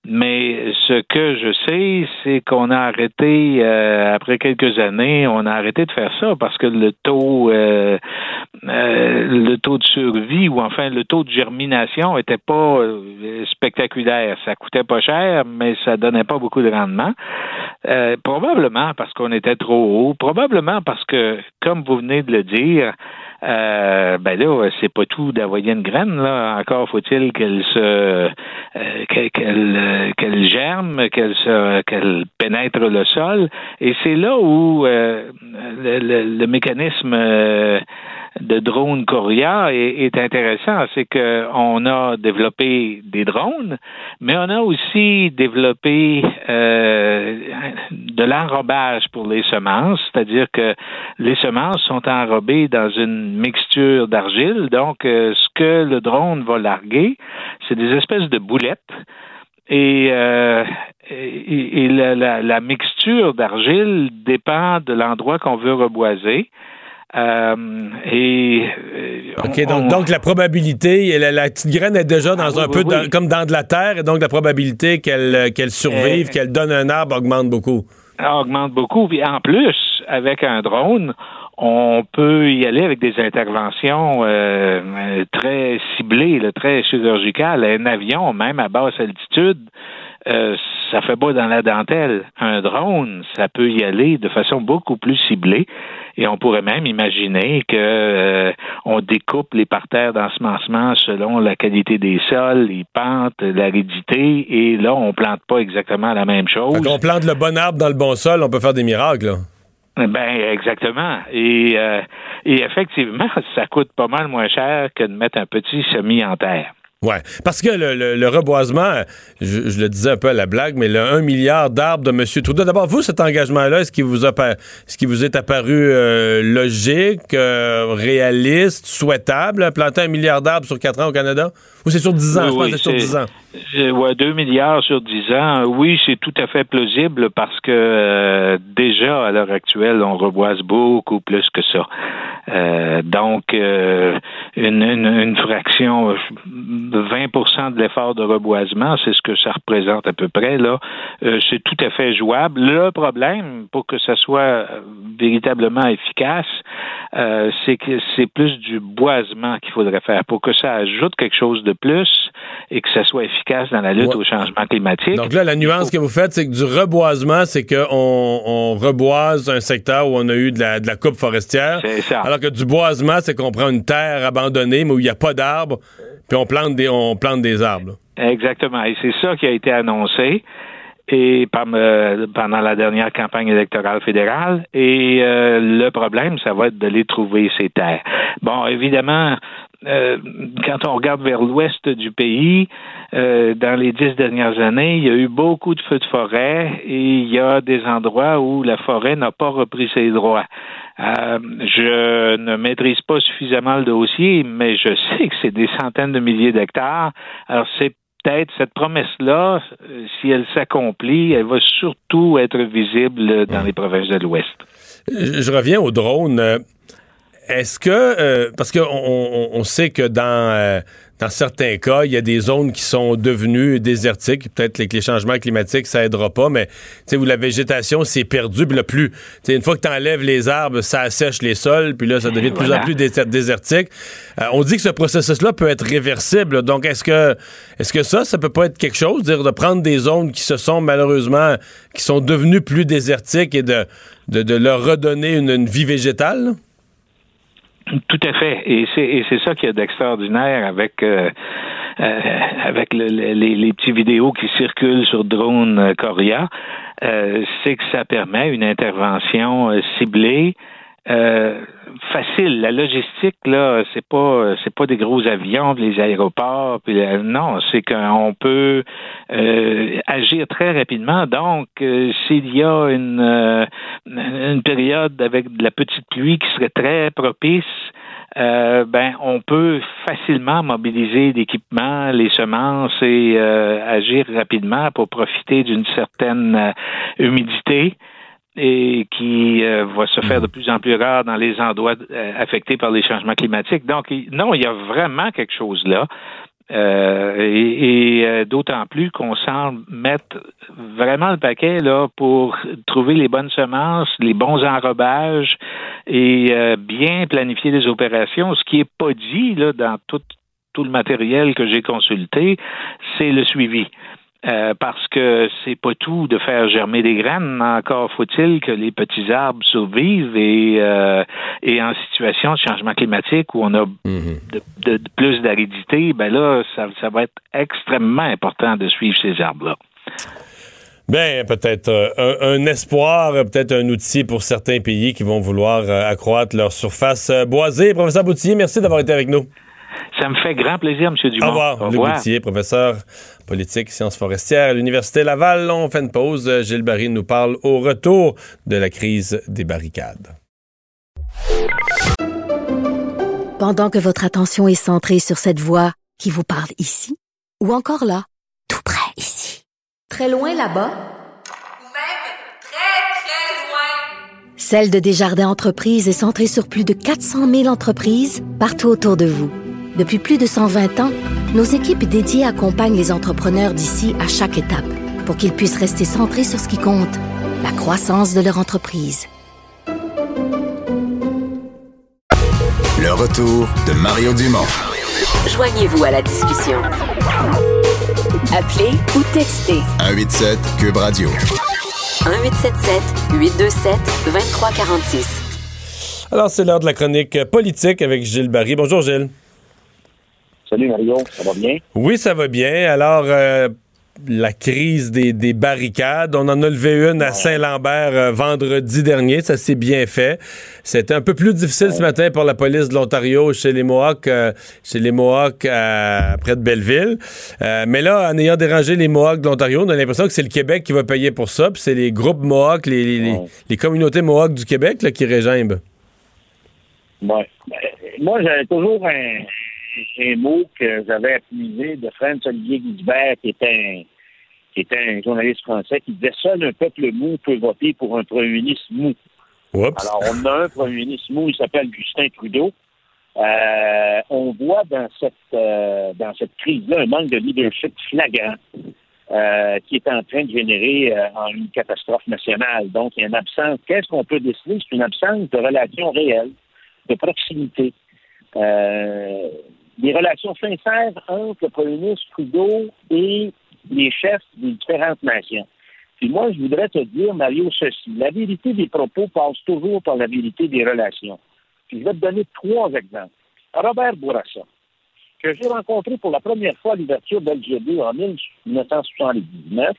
mais ce que je sais, c'est qu'on a arrêté, euh, après quelques années, on a arrêté de faire ça parce que le taux, euh, euh, le taux de survie ou enfin le taux de germination était pas euh, spectaculaire. Ça coûtait pas cher, mais ça donnait pas beaucoup de rendement. Probablement parce qu'on était trop haut, probablement parce que, comme vous venez de le dire, euh, ben là, c'est pas tout d'envoyer une graine, là. Encore faut-il qu'elle se euh, euh, qu'elle germe, qu'elle se qu'elle pénètre le sol. Et c'est là où euh, le, le- le mécanisme euh, de drone Coria est, intéressant. C'est que on a développé des drones, mais on a aussi développé euh, de l'enrobage pour les semences, c'est-à-dire que les semences sont enrobées dans une mixture d'argile. Donc, euh, ce que le drone va larguer, c'est des espèces de boulettes. Et, euh, et la, la- la mixture d'argile dépend de l'endroit qu'on veut reboiser. Euh, et euh, OK, on- donc, donc la probabilité, la, la petite graine est déjà dans Ah, un oui, peu oui, dans- oui. comme dans de la terre, et donc la probabilité qu'elle euh, qu'elle survive, Euh, qu'elle donne un arbre augmente beaucoup. augmente beaucoup. Puis en plus, avec un drone, on peut y aller avec des interventions euh, euh, très ciblées, là, très chirurgicales. Un avion, même à basse altitude, euh, ça fait pas dans la dentelle. Un drone, ça peut y aller de façon beaucoup plus ciblée. Et on pourrait même imaginer que euh, on découpe les parterres d'ensemencement selon la qualité des sols, les pentes, l'aridité, et là, on plante pas exactement la même chose. Fait qu'on plante le bon arbre dans le bon sol, on peut faire des miracles. là. Ben exactement. Et, euh, et effectivement, *laughs* ça coûte pas mal moins cher que de mettre un petit semis en terre. Ouais, parce que le, le- le reboisement, je, je le disais un peu à la blague, mais le 1 milliard d'arbres de M. Trudeau. D'abord, vous, cet engagement-là, est-ce qu'il vous, a vous est apparu euh, logique, euh, réaliste, souhaitable, planter un milliard d'arbres sur 4 ans au Canada? Ou c'est sur 10 ans? Oui, je pense oui, que c'est sur c'est- 10 ans. Ouais, 2 milliards sur 10 ans, oui, c'est tout à fait plausible parce que euh, déjà, à l'heure actuelle, on reboise beaucoup plus que ça. Donc, une, une, une fraction, 20% de l'effort de reboisement, c'est ce que ça représente à peu près, là. Euh, c'est tout à fait jouable. Le problème, pour que ça soit véritablement efficace, euh, c'est que c'est plus du boisement qu'il faudrait faire pour que ça ajoute quelque chose de plus et que ça soit efficace dans la lutte Ouais. au changement climatique. Donc là, la nuance que vous faites, c'est que du reboisement, c'est qu'on on reboise un secteur où on a eu de la, de la coupe forestière. C'est ça. Alors que du boisement, c'est qu'on prend une terre abandonnée, mais où il n'y a pas d'arbres, puis on plante des, on plante des arbres. Exactement. Et c'est ça qui a été annoncé et euh, pendant la dernière campagne électorale fédérale. Et euh, le problème, ça va être de les trouver, ces terres. Bon, évidemment, euh, quand on regarde vers l'ouest du pays, euh, dans les dix dernières années, il y a eu beaucoup de feux de forêt et il y a des endroits où la forêt n'a pas repris ses droits. Euh, je ne maîtrise pas suffisamment le dossier, mais je sais que c'est des centaines de milliers d'hectares. Alors, c'est peut-être cette promesse-là, euh, si elle s'accomplit, elle va surtout être visible dans les provinces de l'Ouest. Je, je reviens au drone. Euh, est-ce que, euh, parce qu'on on, on sait que dans, euh, dans certains cas, il y a des zones qui sont devenues désertiques. Peut-être que les changements climatiques, ça aidera pas, mais tu sais, où la végétation s'est perdue, puis là, plus, tu sais, une fois que tu enlèves les arbres, ça assèche les sols, puis là, ça devient de plus en plus dés- désertique. Euh, on dit que ce processus-là peut être réversible. Donc, est-ce que, est-ce que ça, ça peut pas être quelque chose, dire de prendre des zones qui se sont malheureusement, qui sont devenues plus désertiques et de, de, de leur redonner une, une vie végétale? Tout à fait. Et c'est, et c'est ça qu'il y a d'extraordinaire avec, euh, euh, avec le- le- les, les petits vidéos qui circulent sur drone Coria. Euh, c'est que ça permet une intervention ciblée. Euh, facile. La logistique, là, c'est pas c'est pas des gros avions, les aéroports, puis la- non, c'est qu'on peut euh, agir très rapidement. Donc, euh, s'il y a une euh, période avec de la petite pluie qui serait très propice, euh, ben on peut facilement mobiliser l'équipement, les semences et euh, agir rapidement pour profiter d'une certaine euh, humidité et qui euh, va se faire de plus en plus rare dans les endroits euh, affectés par les changements climatiques. Donc, non, il y a vraiment quelque chose là. Euh, et et, d'autant plus qu'on semble mettre vraiment le paquet là pour trouver les bonnes semences, les bons enrobages et euh, bien planifier les opérations. Ce qui est pas dit là dans tout tout le matériel que j'ai consulté, c'est le suivi. Euh, parce que c'est pas tout de faire germer des graines. Encore faut-il que les petits arbres survivent et, euh, et en situation de changement climatique où on a de, de- de plus d'aridité, ben là, ça, ça va être extrêmement important de suivre ces arbres-là. Ben, peut-être euh, un, un espoir, peut-être un outil pour certains pays qui vont vouloir accroître leur surface boisée. Professeur Boutillier, merci d'avoir été avec nous. Ça me fait grand plaisir, M. Dumont. Au revoir. Luc Boutier, professeur politique sciences forestières à l'Université Laval. On fait une pause. Gilles Barry nous parle au retour de la crise des barricades. Pendant que votre attention est centrée sur cette voix qui vous parle ici, ou encore là, tout près ici, très loin là-bas, Ou même très, très loin. Celle de Desjardins Entreprises est centrée sur plus de 400 000 entreprises partout autour de vous. Depuis plus de 120 ans, nos équipes dédiées accompagnent les entrepreneurs d'ici à chaque étape pour qu'ils puissent rester centrés sur ce qui compte, la croissance de leur entreprise. Le retour de Mario Dumont. Joignez-vous à la discussion. Appelez ou textez 187 Cube Radio. 1877 827 2346. Alors, c'est l'heure de la chronique politique avec Gilles Barry. Bonjour, Gilles. Salut Mario, ça va bien? Oui, ça va bien. Alors, euh, la crise des, des barricades, on en a levé une à Saint-Lambert euh, vendredi dernier. Ça s'est bien fait. C'était un peu plus difficile ce matin pour la police de l'Ontario chez les Mohawks, euh, chez les Mohawks près de Belleville. Mais là, en ayant dérangé les Mohawks de l'Ontario, on a l'impression que c'est le Québec qui va payer pour ça. Puis c'est les groupes Mohawks, les, les, les- les communautés Mohawks du Québec là, qui régimbent. Ouais. Ben, moi, j'avais toujours un, un mot que j'avais utilisé de Franz Olivier Guibert, qui était un, qui était un journaliste français, qui disait Seul un peuple mou peut voter pour un premier ministre mou. Alors, on a un premier ministre mou, il s'appelle Justin Trudeau. Euh, on voit dans cette euh, dans cette crise-là un manque de leadership flagrant euh, qui est en train de générer en une catastrophe nationale. Donc, il y a une absence. Qu'est-ce qu'on peut déceler? C'est une absence de relations réelles, de proximité. Des relations sincères entre le premier ministre Trudeau et les chefs des différentes nations. Puis moi, je voudrais te dire, Mario, ceci. La vérité des propos passe toujours par la vérité des relations. Je vais te donner trois exemples. Robert Bourassa, que j'ai rencontré pour la première fois à l'ouverture d'LGD en 1979.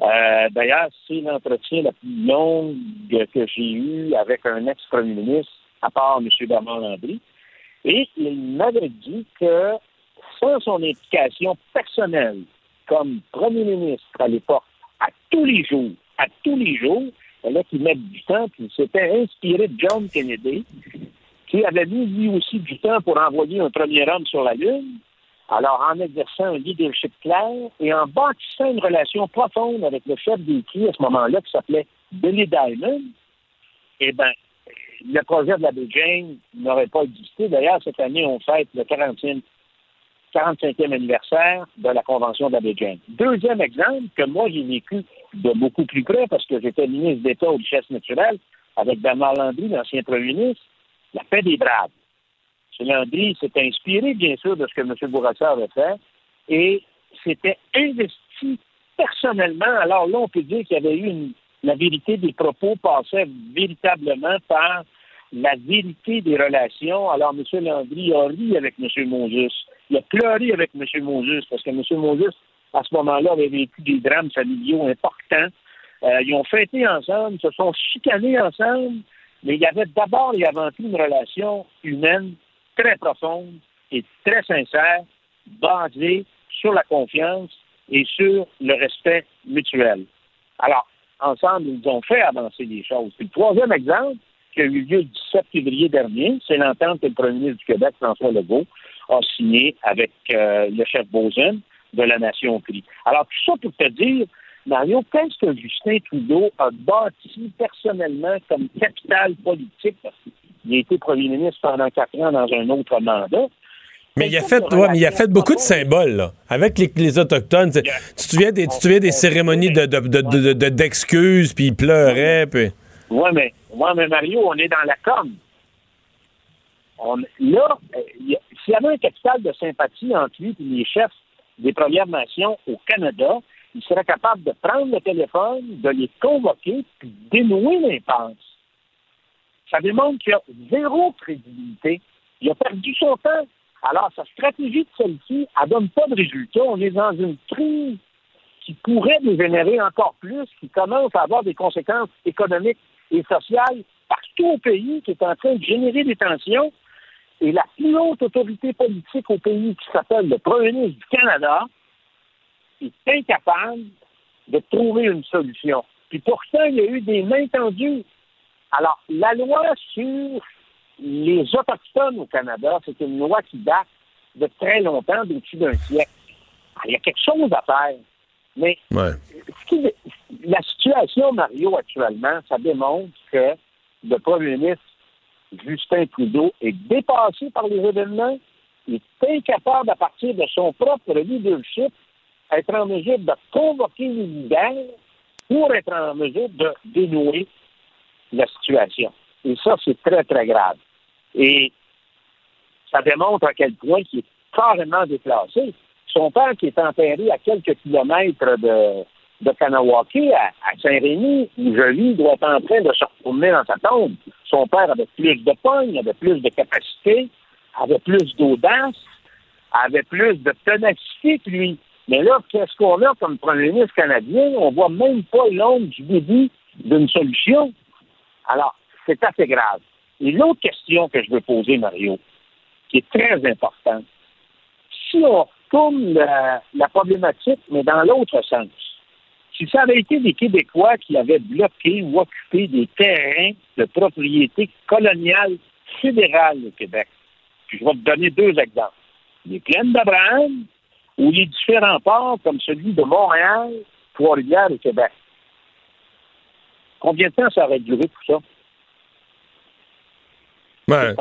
Euh, D'ailleurs, c'est l'entretien la plus longue que j'ai eu avec un ex-premier ministre, à part M. Bernard Landry. Et il m'avait dit que sans son implication personnelle comme premier ministre à l'époque, à tous les jours, à tous les jours, là qu'il met du temps, puis il s'était inspiré de John Kennedy, qui avait mis lui aussi du temps pour envoyer un premier homme sur la Lune. Alors, en exerçant un leadership clair et en bâtissant une relation profonde avec le chef des à ce moment-là, qui s'appelait Billy Diamond, eh bien, le projet de la James n'aurait pas existé. D'ailleurs, cette année, on fête le 40e 45e anniversaire de la Convention de la James. Deuxième exemple que moi, j'ai vécu de beaucoup plus près parce que j'étais ministre d'État aux richesses naturelles avec Bernard Landry, l'ancien premier ministre, la paix des braves. M. Landry s'est inspiré, bien sûr, de ce que M. Bourassa avait fait et s'était investi personnellement. Alors là, on peut dire qu'il y avait eu une, la vérité des propos passait véritablement par la vérité des relations. Alors, M. Landry a ri avec M. Moses. Il a pleuré avec M. Moses parce que M. Moses, à ce moment-là, avait vécu des drames familiaux importants. Euh, ils ont fêté ensemble, se sont chicanés ensemble, mais il y avait d'abord et avant tout une relation humaine très profonde et très sincère, basée sur la confiance et sur le respect mutuel. Alors, ensemble, ils ont fait avancer les choses. Puis le troisième exemple, qui a eu lieu le 17 février dernier, c'est l'entente que le premier ministre du Québec, François Legault, a signé avec euh, le chef Bozen de la Nation CRI. Alors, tout ça pour te dire, Mario, qu'est-ce que Justin Trudeau a bâti personnellement comme capital politique, parce qu'il a été premier ministre pendant quatre ans dans un autre mandat, Mais il a fait, ouais, mais il a fait beaucoup de symboles, là. Avec les, les Autochtones. Tu tu te souviens des, tu te souviens des cérémonies de, de- de- de- de- d'excuses, puis il pleurait, puis... Oui, mais, ouais, mais Mario, on est dans la com. On, là, s'il y avait un capital de sympathie entre lui et les chefs des Premières Nations au Canada, il serait capable de prendre le téléphone, de les convoquer, puis dénouer l'impasse. Ça démontre qu'il a zéro crédibilité. Il a perdu son temps. Alors, sa stratégie de celle-ci, elle donne pas de résultat. On est dans une crise qui pourrait dégénérer encore plus, qui commence à avoir des conséquences économiques et sociales partout au pays, qui est en train de générer des tensions. Et la plus haute autorité politique au pays, qui s'appelle le Premier ministre du Canada, est incapable de trouver une solution. Puis pourtant, il y a eu des mains tendues. Alors, la loi sur les Autochtones au Canada, c'est une loi qui date de très longtemps, d'au-dessus d'un siècle. Alors, il y a quelque chose à faire. Mais Ouais. ce qui- la situation, Mario, actuellement, ça démontre que le premier ministre Justin Trudeau est dépassé par les événements, il est incapable, à partir de son propre leadership, être en mesure de convoquer les leaders pour être en mesure de dénouer la situation. Et ça, c'est très, très grave. Et ça démontre à quel point il est carrément déplacé. Son père, qui est enterré à quelques kilomètres de, de Kanawake, à, Saint-Rémy, où je vis, doit être en train de se retourner dans sa tombe. Son père avait plus de pogne, avait plus de capacité, avait plus d'audace, avait plus de ténacité que lui. Mais là, qu'est-ce qu'on a comme premier ministre canadien? On voit même pas l'ombre du début d'une solution. Alors, c'est assez grave. Et l'autre question que je veux poser, Mario, qui est très importante, si on retourne la, problématique, mais dans l'autre sens, si ça avait été des Québécois qui avaient bloqué ou occupé des terrains de propriété coloniale fédérale au Québec, puis je vais te donner deux exemples. Les plaines d'Abraham ou les différents ports comme celui de Montréal, Trois-Rivières et Québec. Combien de temps ça aurait duré tout ça? Ouais.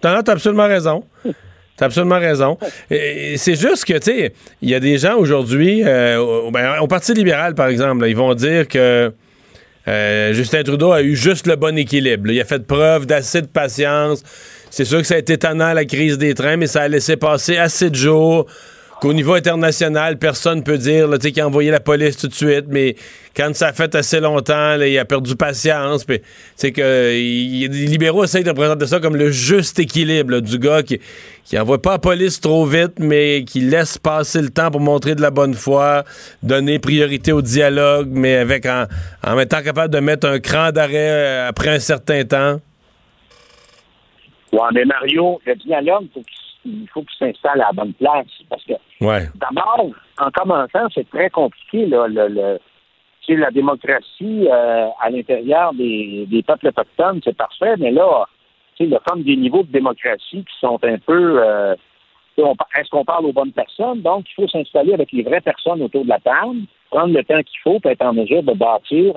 T'as absolument raison. *laughs* T'as absolument raison. C'est juste que, tu sais, il y a des gens aujourd'hui, euh, au, ben, au Parti libéral, par exemple, là, ils vont dire que euh, Justin Trudeau a eu juste le bon équilibre. là. Il a fait preuve d'assez de patience. C'est sûr que ça a été tannant, la crise des trains, mais ça a laissé passer assez de jours qu'au niveau international, personne peut dire qu'il a envoyé la police tout de suite, mais quand ça a fait assez longtemps, il a perdu patience. C'est que les libéraux essayent de présenter ça comme le juste équilibre du gars qui, qui envoie pas la police trop vite, mais qui laisse passer le temps pour montrer de la bonne foi, donner priorité au dialogue, mais avec en, en étant capable de mettre un cran d'arrêt euh, après un certain temps. Ouais, mais Mario, le dialogue, faut qu'il- il faut qu'il s'installe à la bonne place. Parce que Ouais. D'abord, en commençant, c'est très compliqué, là, le, le- la démocratie euh, à l'intérieur des, des peuples autochtones, c'est parfait, mais là, tu sais, il y a comme des niveaux de démocratie qui sont un peu... euh, Est-ce qu'on parle aux bonnes personnes? Donc, il faut s'installer avec les vraies personnes autour de la table, prendre le temps qu'il faut pour être en mesure de bâtir,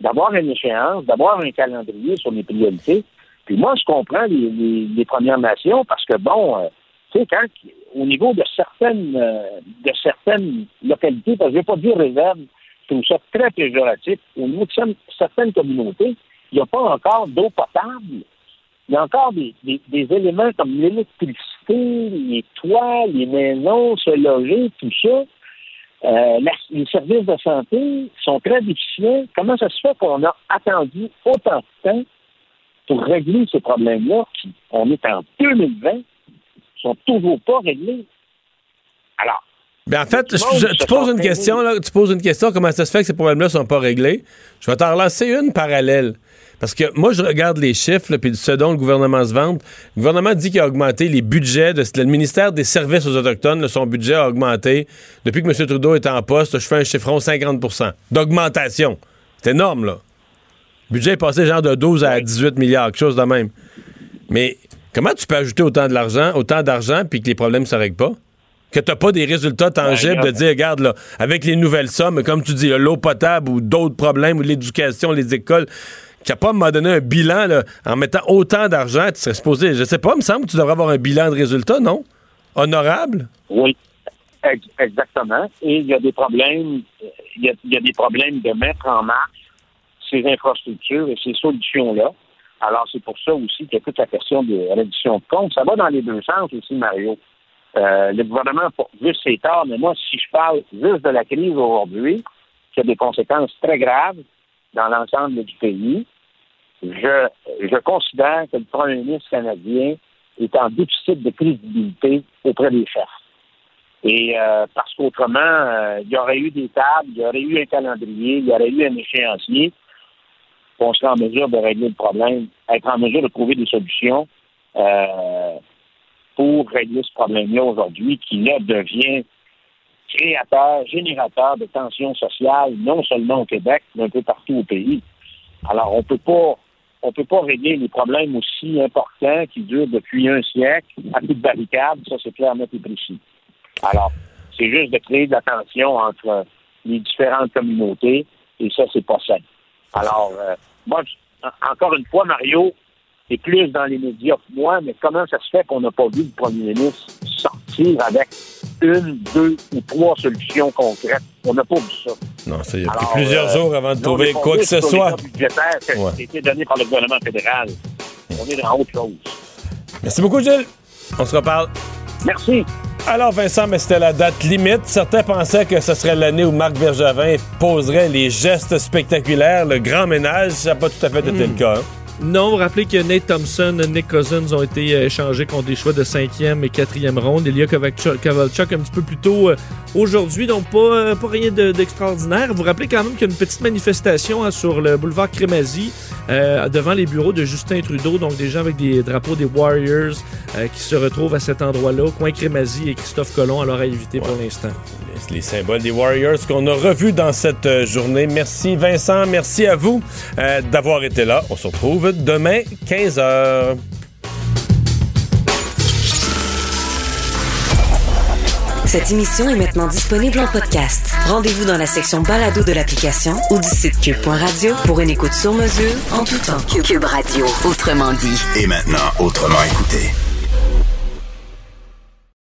d'avoir une échéance, d'avoir un calendrier sur les priorités, Puis moi, je comprends les, les, les Premières Nations parce que, bon, euh, tu sais, quand, au niveau de certaines, euh, de certaines localités, parce que je ne vais pas dire réserve, je trouve ça très péjoratif, au niveau de cer- certaines communautés, il n'y a pas encore d'eau potable. Il y a encore des, des, éléments comme l'électricité, les toits, les maisons, se loger, tout ça. Euh, les services de santé sont très déficients. Comment ça se fait qu'on a attendu autant de temps pour régler ces problèmes-là, on est en 2020, sont toujours pas réglés? Alors, Ben en fait, je- tu poses une question, là, tu poses une question, comment ça se fait que ces problèmes-là sont pas réglés? Je vais t'en relancer une parallèle. Parce que moi, je regarde les chiffres, puis ce dont le gouvernement se vante. Le gouvernement dit qu'il a augmenté les budgets de le ministère des Services aux Autochtones. là, son budget a augmenté. Depuis que M. Trudeau est en poste, je fais un chiffron 50% d'augmentation. C'est énorme, là. Le budget est passé genre de 12 à 18 milliards, quelque chose de même. Mais comment tu peux ajouter autant de l'argent, autant d'argent, puis que les problèmes ne se règlent pas? Que tu n'as pas des résultats tangibles Ouais, de dire, regarde, là, avec les nouvelles sommes, comme tu dis, l'eau potable ou d'autres problèmes, ou l'éducation, les écoles, qui a pas à m'a donné un bilan là, en mettant autant d'argent, tu serais supposé, je sais pas, il me semble que tu devrais avoir un bilan de résultats, non? Honorable? Oui, ex- exactement. Et il y a des problèmes, il y a, il y a des problèmes de mettre en marche ces infrastructures et ces solutions-là. Alors, c'est pour ça aussi qu'il y a toute la question de réduction de comptes. Ça va dans les deux sens aussi, Mario. Euh, le gouvernement juste ses torts, mais moi, si je parle juste de la crise aujourd'hui, qui a des conséquences très graves dans l'ensemble du pays, je, je considère que le premier ministre canadien est en déficit de crédibilité auprès des chefs. Et euh, parce qu'autrement, euh, il y aurait eu des tables, il y aurait eu un calendrier, il y aurait eu un échéancier, on serait en mesure de régler le problème, être en mesure de trouver des solutions euh, pour régler ce problème-là aujourd'hui, qui là devient créateur, générateur de tensions sociales, non seulement au Québec, mais un peu partout au pays. Alors, on peut pas on peut pas régler les problèmes aussi importants qui durent depuis un siècle à coup de barricade, ça c'est clair, net et précis. Alors, c'est juste de créer de la tension entre les différentes communautés et ça, c'est pas sain. Alors, euh, moi, encore une fois, Mario, c'est plus dans les médias que moi, mais comment ça se fait qu'on n'a pas vu le premier ministre sortir avec une, deux ou trois solutions concrètes? On n'a pas vu ça. Non, ça, il a pris Alors, plusieurs euh, jours avant de trouver quoi que ce soit. l'état budgétaire qui a Ouais. été donné par le gouvernement fédéral. On est dans autre chose. Merci beaucoup, Gilles. On se reparle. Merci. Alors, Vincent, mais c'était la date limite. Certains pensaient que ce serait l'année où Marc Bergevin poserait les gestes spectaculaires, le grand ménage. Ça n'a pas tout à fait été Hmm. le cas. Non, vous rappelez que Nate Thompson, Nick Cousins ont été euh, échangés contre des choix de cinquième et quatrième ronde. Elia Kovalchuk, Kovalchuk un petit peu plus tôt euh, aujourd'hui, donc pas, euh, pas rien de- d'extraordinaire. vous rappelez quand même qu'il y a une petite manifestation hein, sur le boulevard Crémazie euh, devant les bureaux de Justin Trudeau, donc des gens avec des drapeaux des Warriors euh, qui se retrouvent à cet endroit-là, coin Crémazie et Christophe Colomb, alors à éviter pour l'instant. Les, les symboles des Warriors qu'on a revus dans cette euh, journée. Merci, Vincent. Merci à vous euh, d'avoir été là. On se retrouve demain, 15h. Cette émission est maintenant disponible en podcast. Rendez-vous dans la section balado de l'application ou du site cube.radio pour une écoute sur mesure en tout temps. Cube Radio, autrement dit. Et maintenant, autrement écouté.